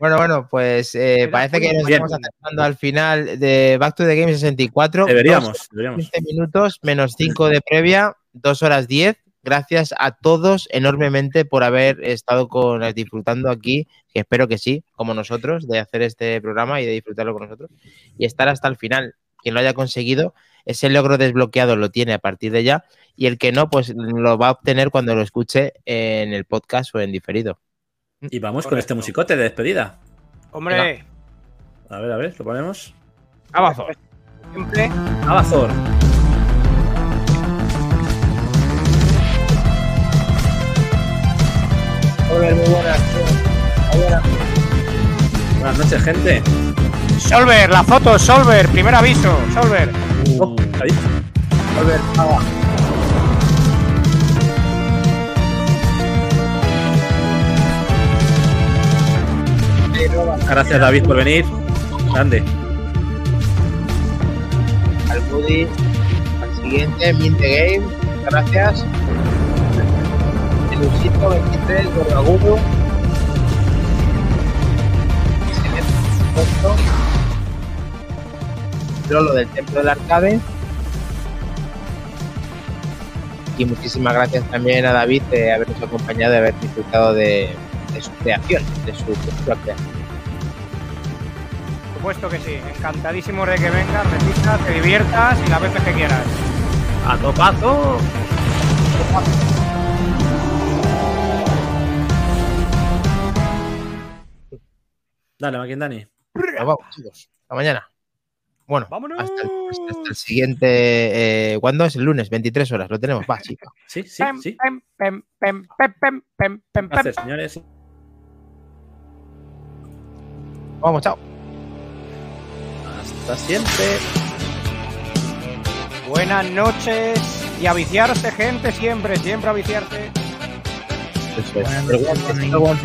Bueno, bueno, pues eh, parece que nos Bien. estamos acercando al final de Back to the Game 64. Deberíamos, deberíamos. 15 minutos menos 5 de previa, 2 horas 10. Gracias a todos enormemente por haber estado con disfrutando aquí, que espero que sí, como nosotros, de hacer este programa y de disfrutarlo con nosotros y estar hasta el final. Quien lo haya conseguido, ese logro desbloqueado lo tiene a partir de ya y el que no, pues lo va a obtener cuando lo escuche en el podcast o en diferido. Y vamos con este musicote de despedida. Hombre, A ver, a ver, lo ponemos. Abajo. siempre. Abazor. Hola, muy buenas. Buenas noches, gente. Solver, la foto, Solver, primer aviso, Solver. Oh, ahí. Gracias, David, por venir. Grande. al Buddy, al siguiente, Minte Game, gracias. El Usito 23, Gordagudo. Trollo del Templo del Arcade. Y muchísimas gracias también a David de habernos acompañado y haber disfrutado de, de su creación, de su cultura creación. Por supuesto que sí. Encantadísimo de que vengas, repistas, te diviertas y las veces que quieras. ¡A topazo! Dale, Maquindani. Nos vamos, chicos. Hasta mañana. Bueno, ¡Vámonos! hasta el, hasta el siguiente. Eh, ¿Cuándo es? El lunes, 23 horas. Lo tenemos. Va, chico. Sí, sí, sí. Gracias, señores. Vamos, chao. Hasta siempre. Buenas noches y a viciarse, gente, siempre, siempre a viciarse. Eso es. Pero bueno.